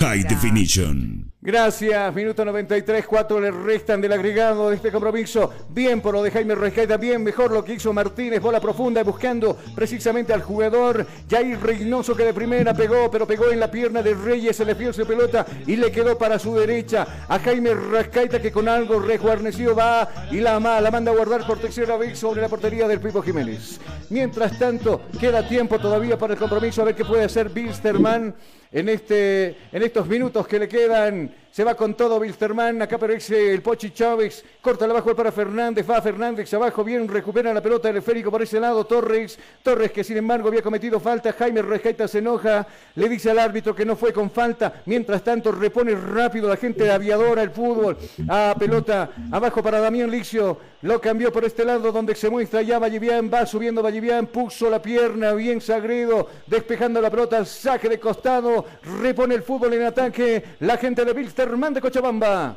High Definition. Gracias, minuto 93, 4 le restan del agregado de este compromiso. Bien por lo de Jaime Rescaita, bien mejor lo que hizo Martínez, bola profunda buscando precisamente al jugador Jair Reynoso que de primera pegó, pero pegó en la pierna de Reyes, se le fió su pelota y le quedó para su derecha a Jaime Rescaita que con algo rejuarnecido va y la, la manda a guardar por tercera vez sobre la portería del Pipo Jiménez. Mientras tanto, queda tiempo todavía para el compromiso a ver qué puede hacer Bilsterman en, este, en estos minutos que le quedan. Se va con todo Bilsterman. Acá aparece el Pochi Chávez. Corta la abajo para Fernández. Va Fernández abajo. Bien, recupera la pelota del esférico por ese lado. Torres. Torres que sin embargo había cometido falta. Jaime Rejaita se enoja. Le dice al árbitro que no fue con falta. Mientras tanto repone rápido la gente de aviadora el fútbol. A pelota abajo para Damián Licio. Lo cambió por este lado donde se muestra ya Vallivian. Va subiendo Vallivian. Puso la pierna bien Sagredo. Despejando la pelota. Saque de costado. Repone el fútbol en ataque. La gente de Bilsterman de Cochabamba.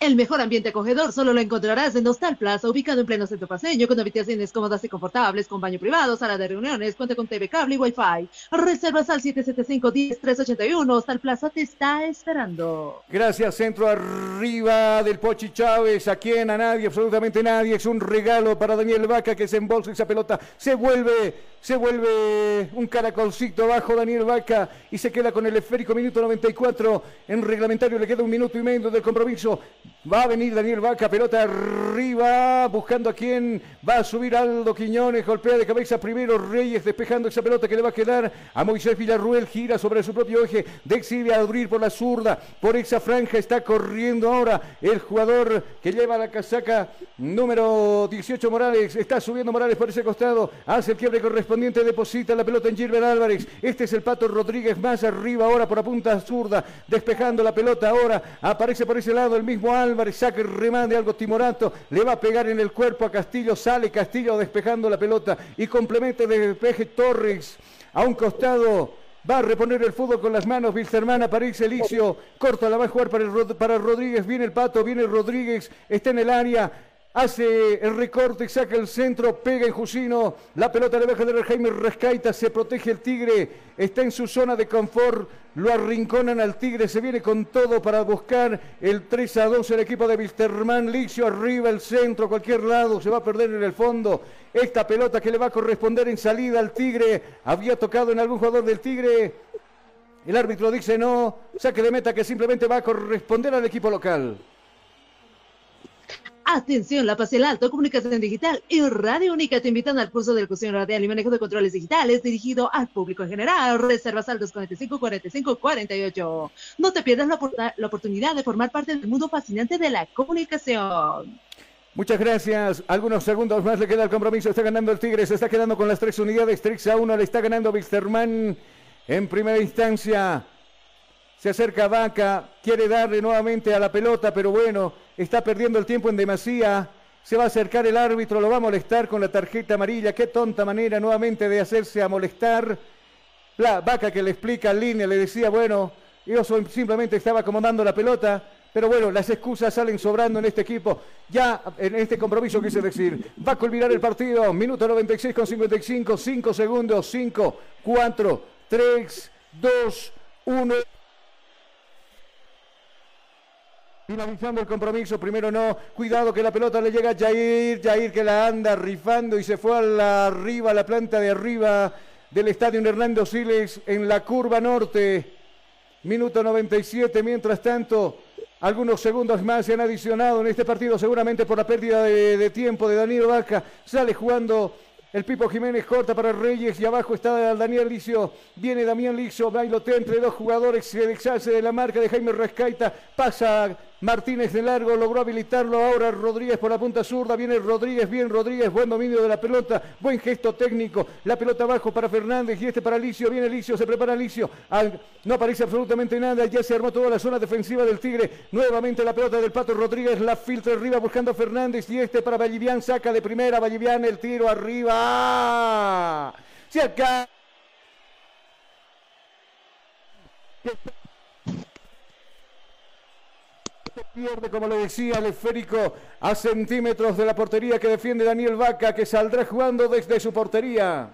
El mejor ambiente acogedor solo lo encontrarás en Hostal Plaza, ubicado en pleno centro paseño, con habitaciones cómodas y confortables, con baño privado, sala de reuniones, cuenta con TV cable y Wi-Fi. Reservas al 775-10381. Hostal Plaza te está esperando. Gracias, centro arriba del Pochi Chávez. A quien, a nadie, absolutamente nadie. Es un regalo para Daniel Vaca que se embolsa esa pelota. Se vuelve, se vuelve un caracolcito abajo Daniel Vaca y se queda con el esférico minuto 94. En reglamentario le queda un minuto y medio del compromiso. Va a venir Daniel Vaca, pelota arriba, buscando a quién va a subir Aldo Quiñones, golpea de cabeza primero Reyes, despejando esa pelota que le va a quedar a Moisés Villarruel, gira sobre su propio eje, decide abrir por la zurda, por esa franja está corriendo ahora el jugador que lleva la casaca número 18 Morales, está subiendo Morales por ese costado, hace el quiebre correspondiente, deposita la pelota en Gilbert Álvarez, este es el Pato Rodríguez más arriba ahora por la punta zurda, despejando la pelota ahora, aparece por ese lado el mismo Álvarez, saca el remate algo timorato, le va a pegar en el cuerpo a Castillo, sale Castillo despejando la pelota y complementa de despeje Torres a un costado. Va a reponer el fútbol con las manos, Wilstermann, aparece Elicio, corta, la va a jugar para, el para Rodríguez, viene el Pato, viene Rodríguez, está en el área, hace el recorte, saca el centro, pega en Jusino, la pelota le baja de Jaime Rescaita, se protege el Tigre, está en su zona de confort, lo arrinconan al Tigre, se viene con todo para buscar el 3 a 2 el equipo de Wisterman, Licio arriba el centro, cualquier lado, se va a perder en el fondo, esta pelota que le va a corresponder en salida al Tigre, había tocado en algún jugador del Tigre, el árbitro dice no, saque de meta que simplemente va a corresponder al equipo local. Atención, La Paz el Alto, Comunicación Digital y Radio Única te invitan al curso de locución radial y manejo de controles digitales dirigido al público en general. Reservas al 245 45 48. No te pierdas la, la oportunidad de formar parte del mundo fascinante de la comunicación. Muchas gracias. Algunos segundos más le queda el compromiso. Está ganando el Tigre. Se está quedando con las tres unidades. Trix a uno. Le está ganando Wisterman en primera instancia. Se acerca Vaca, quiere darle nuevamente a la pelota, pero bueno, está perdiendo el tiempo en demasía. Se va a acercar el árbitro, lo va a molestar con la tarjeta amarilla. Qué tonta manera nuevamente de hacerse a molestar. La Vaca que le explica en línea, le decía, bueno, yo simplemente estaba acomodando la pelota. Pero bueno, las excusas salen sobrando en este equipo. Ya en este compromiso quise decir, va a culminar el partido. Minuto 96 con 55, 5 segundos, 5, 4, 3, 2, 1. Finalizando el compromiso, primero no, cuidado que la pelota le llega a Jair, Jair que la anda rifando y se fue a la arriba, a la planta de arriba del estadio Hernando Siles en la curva norte. Minuto 97, mientras tanto, algunos segundos más se han adicionado en este partido, seguramente por la pérdida de, tiempo de Danilo Vaca. Sale jugando el Pipo Jiménez corta para Reyes y abajo está Daniel Licio. Viene Damián Licio, bailotea entre dos jugadores, se deshace de la marca de Jaime Rescaita. Pasa Martínez de largo, logró habilitarlo ahora Rodríguez por la punta zurda. Viene Rodríguez, bien Rodríguez, buen dominio de la pelota, buen gesto técnico. La pelota abajo para Fernández y este para Licio. Viene Licio, se prepara Licio. no aparece absolutamente nada, ya se armó toda la zona defensiva del Tigre. Nuevamente la pelota del Pato Rodríguez, la filtra arriba buscando a Fernández y este para Vallivian, saca de primera. Vallivian el tiro arriba. Se pierde, como le decía, el esférico a centímetros de la portería que defiende Daniel Vaca, que saldrá jugando desde su portería.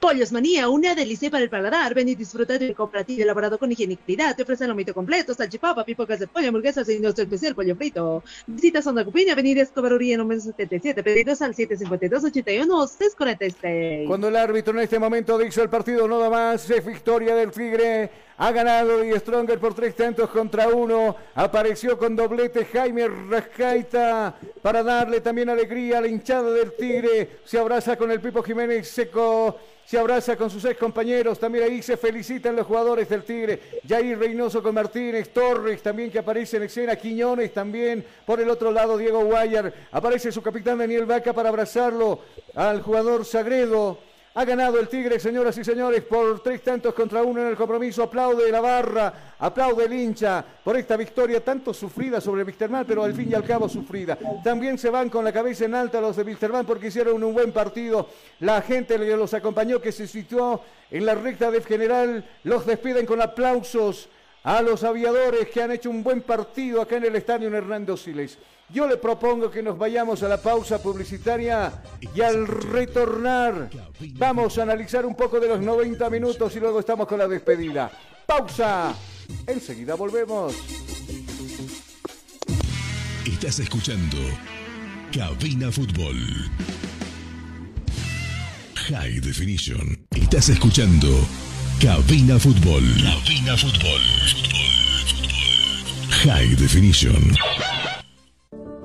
Pollos Manía, una delicia para el paladar. Ven y disfruta de un compratillo elaborado con higienicidad. Te ofrecen mito completo, salchipapa, pipocas de pollo, hamburguesas y nuestro especial pollo frito. Visita Sonda Cupiña, Avenida Escobaruría número 77. Pedidos al 752-81-646. Cuando el árbitro en este momento dice el partido no da más, es victoria del Tigre. Ha ganado y Stronger por tres tantos contra uno. Apareció con doblete Jaime Rascaita para darle también alegría a la hinchada del Tigre. Se abraza con el Pipo Jiménez Seco se abraza con sus ex compañeros, también ahí se felicitan los jugadores del Tigre, Jair Reynoso con Martínez, Torres también que aparece en escena, Quiñones también, por el otro lado Diego Guayar, aparece su capitán Daniel Vaca para abrazarlo al jugador Sagredo, ha ganado el Tigre, señoras y señores, por tres tantos contra uno en el compromiso. Aplaude la barra, aplaude el hincha por esta victoria tanto sufrida sobre Wisterman, pero al fin y al cabo sufrida. También se van con la cabeza en alta los de Wisterman porque hicieron un buen partido. La gente que los acompañó, que se situó en la recta de general, los despiden con aplausos a los aviadores que han hecho un buen partido acá en el estadio Hernando Siles. Yo le propongo que nos vayamos a la pausa publicitaria y al retornar vamos a analizar un poco de los 90 minutos y luego estamos con la despedida. Pausa. Enseguida volvemos. Estás escuchando Cabina Fútbol. High Definition. Estás escuchando Cabina Fútbol. Cabina Fútbol. High Definition.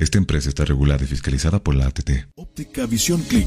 Esta empresa está regulada y fiscalizada por la ATT. Óptica Visión Click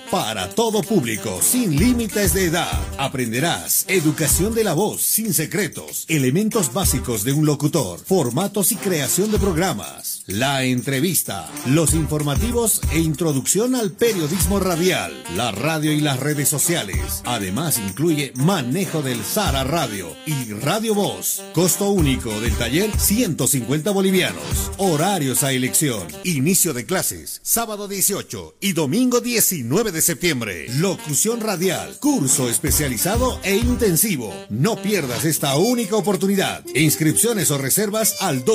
Para todo público, sin límites de edad. Aprenderás educación de la voz sin secretos, elementos básicos de un locutor, formatos y creación de programas, la entrevista, los informativos e introducción al periodismo radial, la radio y las redes sociales. Además incluye manejo del Sara Radio y Radio Voz. Costo único del taller 150 bolivianos. Horarios a elección. Inicio de clases sábado 18 y domingo 19 de septiembre. Locución radial, curso especializado e intensivo. No pierdas esta única oportunidad. Inscripciones o reservas al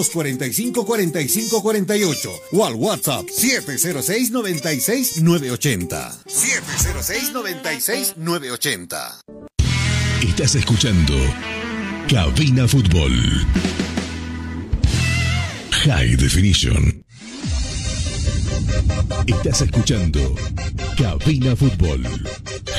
245-4548 o al WhatsApp 706-96-980. 706-96-980. Estás escuchando Cabina Fútbol. High Definition. Estás escuchando Cabina Fútbol.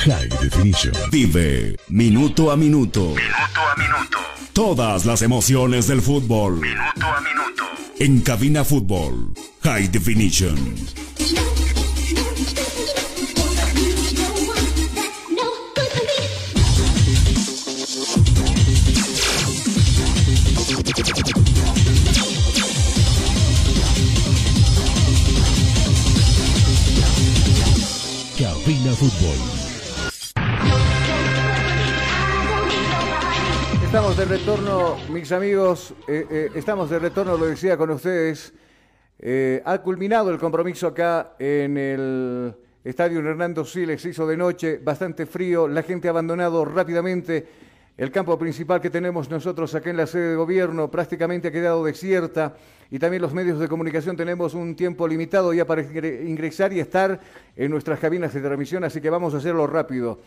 High Definition. Vive minuto a minuto. Minuto a minuto. Todas las emociones del fútbol. Minuto a minuto. En Cabina Fútbol. High Definition. Cabina Fútbol. Estamos de retorno, mis amigos, eh, eh, estamos de retorno, lo decía con ustedes. Eh, ha culminado el compromiso acá en el estadio Hernando Siles, hizo de noche, bastante frío, la gente ha abandonado rápidamente el campo principal que tenemos nosotros acá en la sede de gobierno, prácticamente ha quedado desierta y también los medios de comunicación tenemos un tiempo limitado ya para ingre- ingresar y estar en nuestras cabinas de transmisión, así que vamos a hacerlo rápido.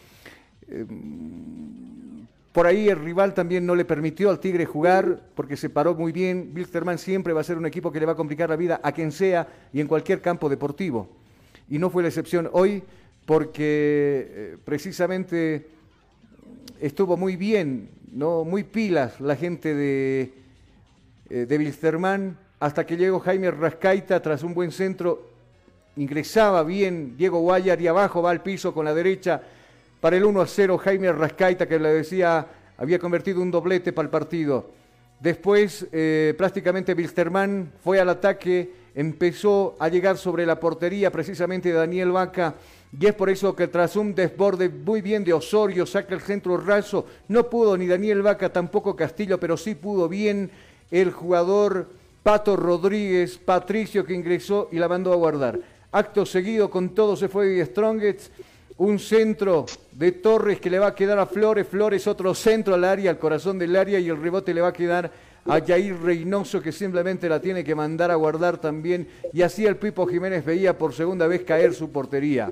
Por ahí el rival también no le permitió al Tigre jugar porque se paró muy bien. Wilstermann siempre va a ser un equipo que le va a complicar la vida a quien sea y en cualquier campo deportivo. Y no fue la excepción hoy porque eh, precisamente estuvo muy bien, no muy pilas la gente de, eh, de Wilstermann hasta que llegó Jaime Rascaita tras un buen centro. Ingresaba bien Diego Guayar y abajo va al piso con la derecha para el 1 a 0 Jaime Rascaita, que le decía había convertido un doblete para el partido. Después, eh, prácticamente Wilstermann fue al ataque, empezó a llegar sobre la portería precisamente de Daniel Vaca. Y es por eso que tras un desborde muy bien de Osorio, saca el centro raso, no pudo ni Daniel Vaca, tampoco Castillo, pero sí pudo bien el jugador Pato Rodríguez, Patricio, que ingresó y la mandó a guardar. Acto seguido, con todo se fue Strongets un centro de Torres que le va a quedar a Flores, Flores otro centro al área, al corazón del área y el rebote le va a quedar a Jair Reynoso que simplemente la tiene que mandar a guardar también y así el Pipo Jiménez veía por segunda vez caer su portería.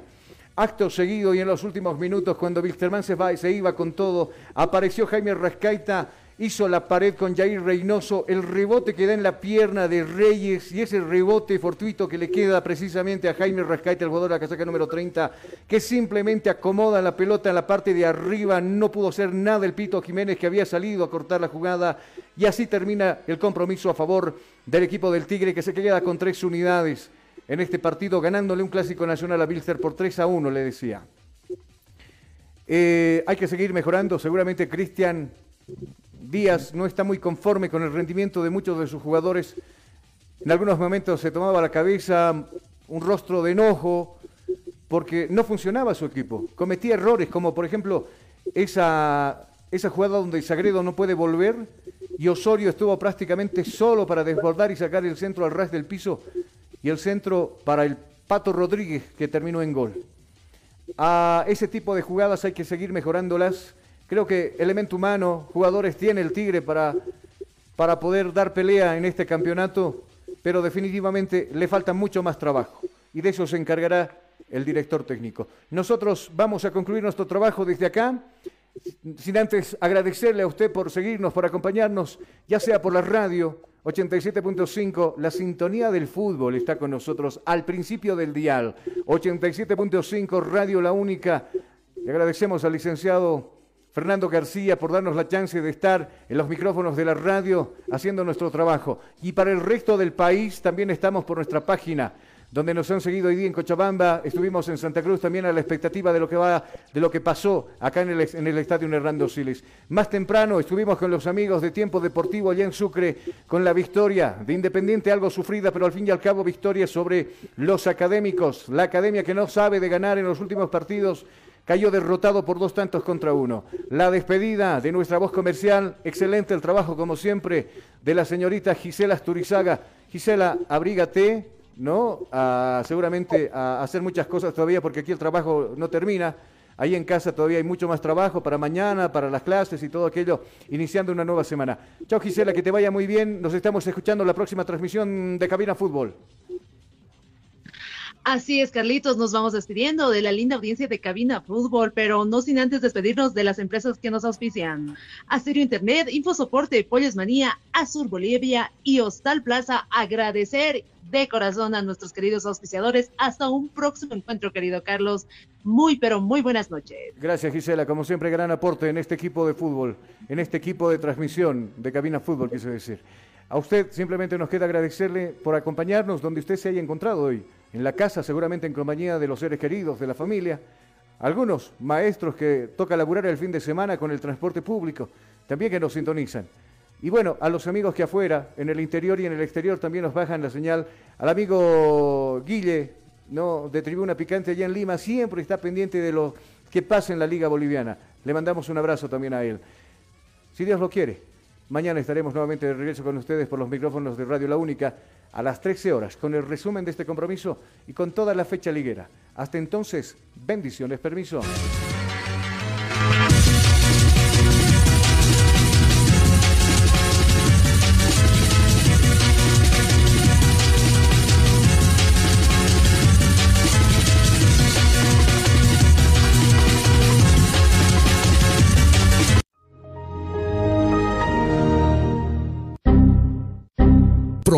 Acto seguido y en los últimos minutos cuando Wilstermann se, va, se iba con todo, apareció Jaime Rascaita hizo la pared con Jair Reynoso, el rebote que da en la pierna de Reyes y ese rebote fortuito que le queda precisamente a Jaime Rascaita, el jugador de la casaca número 30, que simplemente acomoda la pelota en la parte de arriba, no pudo hacer nada el Pito Jiménez que había salido a cortar la jugada y así termina el compromiso a favor del equipo del Tigre que se queda con tres unidades en este partido, ganándole un clásico nacional a Bilster por 3 a 1, le decía. Eh, hay que seguir mejorando, seguramente Cristian Díaz no está muy conforme con el rendimiento de muchos de sus jugadores. En algunos momentos se tomaba la cabeza un rostro de enojo porque no funcionaba su equipo. Cometía errores, como por ejemplo esa, esa jugada donde Sagredo no puede volver y Osorio estuvo prácticamente solo para desbordar y sacar el centro al ras del piso y el centro para el Pato Rodríguez que terminó en gol. A ese tipo de jugadas hay que seguir mejorándolas Creo que elemento humano, jugadores tiene el Tigre para, para poder dar pelea en este campeonato, pero definitivamente le falta mucho más trabajo y de eso se encargará el director técnico. Nosotros vamos a concluir nuestro trabajo desde acá, sin antes agradecerle a usted por seguirnos, por acompañarnos, ya sea por la radio 87.5, la sintonía del fútbol está con nosotros al principio del dial. 87.5, Radio La Única. Le agradecemos al licenciado Fernando García por darnos la chance de estar en los micrófonos de la radio haciendo nuestro trabajo. Y para el resto del país también estamos por nuestra página donde nos han seguido hoy día en Cochabamba, estuvimos en Santa Cruz también a la expectativa de lo que va, de lo que pasó acá en el, en el estadio Hernando Siles. Más temprano estuvimos con los amigos de Tiempo Deportivo allá en Sucre con la victoria de Independiente, algo sufrida, pero al fin y al cabo victoria sobre los académicos, la academia que no sabe de ganar en los últimos partidos cayó derrotado por dos tantos contra uno. La despedida de nuestra voz comercial, excelente el trabajo como siempre de la señorita Gisela Asturizaga. Gisela, abrígate, ¿no? seguramente a hacer muchas cosas todavía porque aquí el trabajo no termina. Ahí en casa todavía hay mucho más trabajo para mañana, para las clases y todo aquello, iniciando una nueva semana. Chao Gisela, que te vaya muy bien. Nos estamos escuchando en la próxima transmisión de Cabina Fútbol. Así es, Carlitos, nos vamos despidiendo de la linda audiencia de Cabina Fútbol, pero no sin antes despedirnos de las empresas que nos auspician. Asterio Internet, Infosoporte, Pollos Manía, Azur Bolivia y Hostal Plaza. Agradecer de corazón a nuestros queridos auspiciadores. Hasta un próximo encuentro, querido Carlos. Muy, pero muy buenas noches. Gracias, Gisela. Como siempre, gran aporte en este equipo de fútbol, en este equipo de transmisión de Cabina Fútbol, quise decir. A usted simplemente nos queda agradecerle por acompañarnos donde usted se haya encontrado hoy en la casa, seguramente en compañía de los seres queridos, de la familia. Algunos maestros que toca laburar el fin de semana con el transporte público, también que nos sintonizan. Y bueno, a los amigos que afuera, en el interior y en el exterior también nos bajan la señal. Al amigo Guille, ¿no? de Tribuna Picante allá en Lima, siempre está pendiente de lo que pasa en la Liga Boliviana. Le mandamos un abrazo también a él. Si Dios lo quiere, mañana estaremos nuevamente de regreso con ustedes por los micrófonos de Radio La Única a las 13 horas con el resumen de este compromiso y con toda la fecha liguera. Hasta entonces, bendiciones, permiso.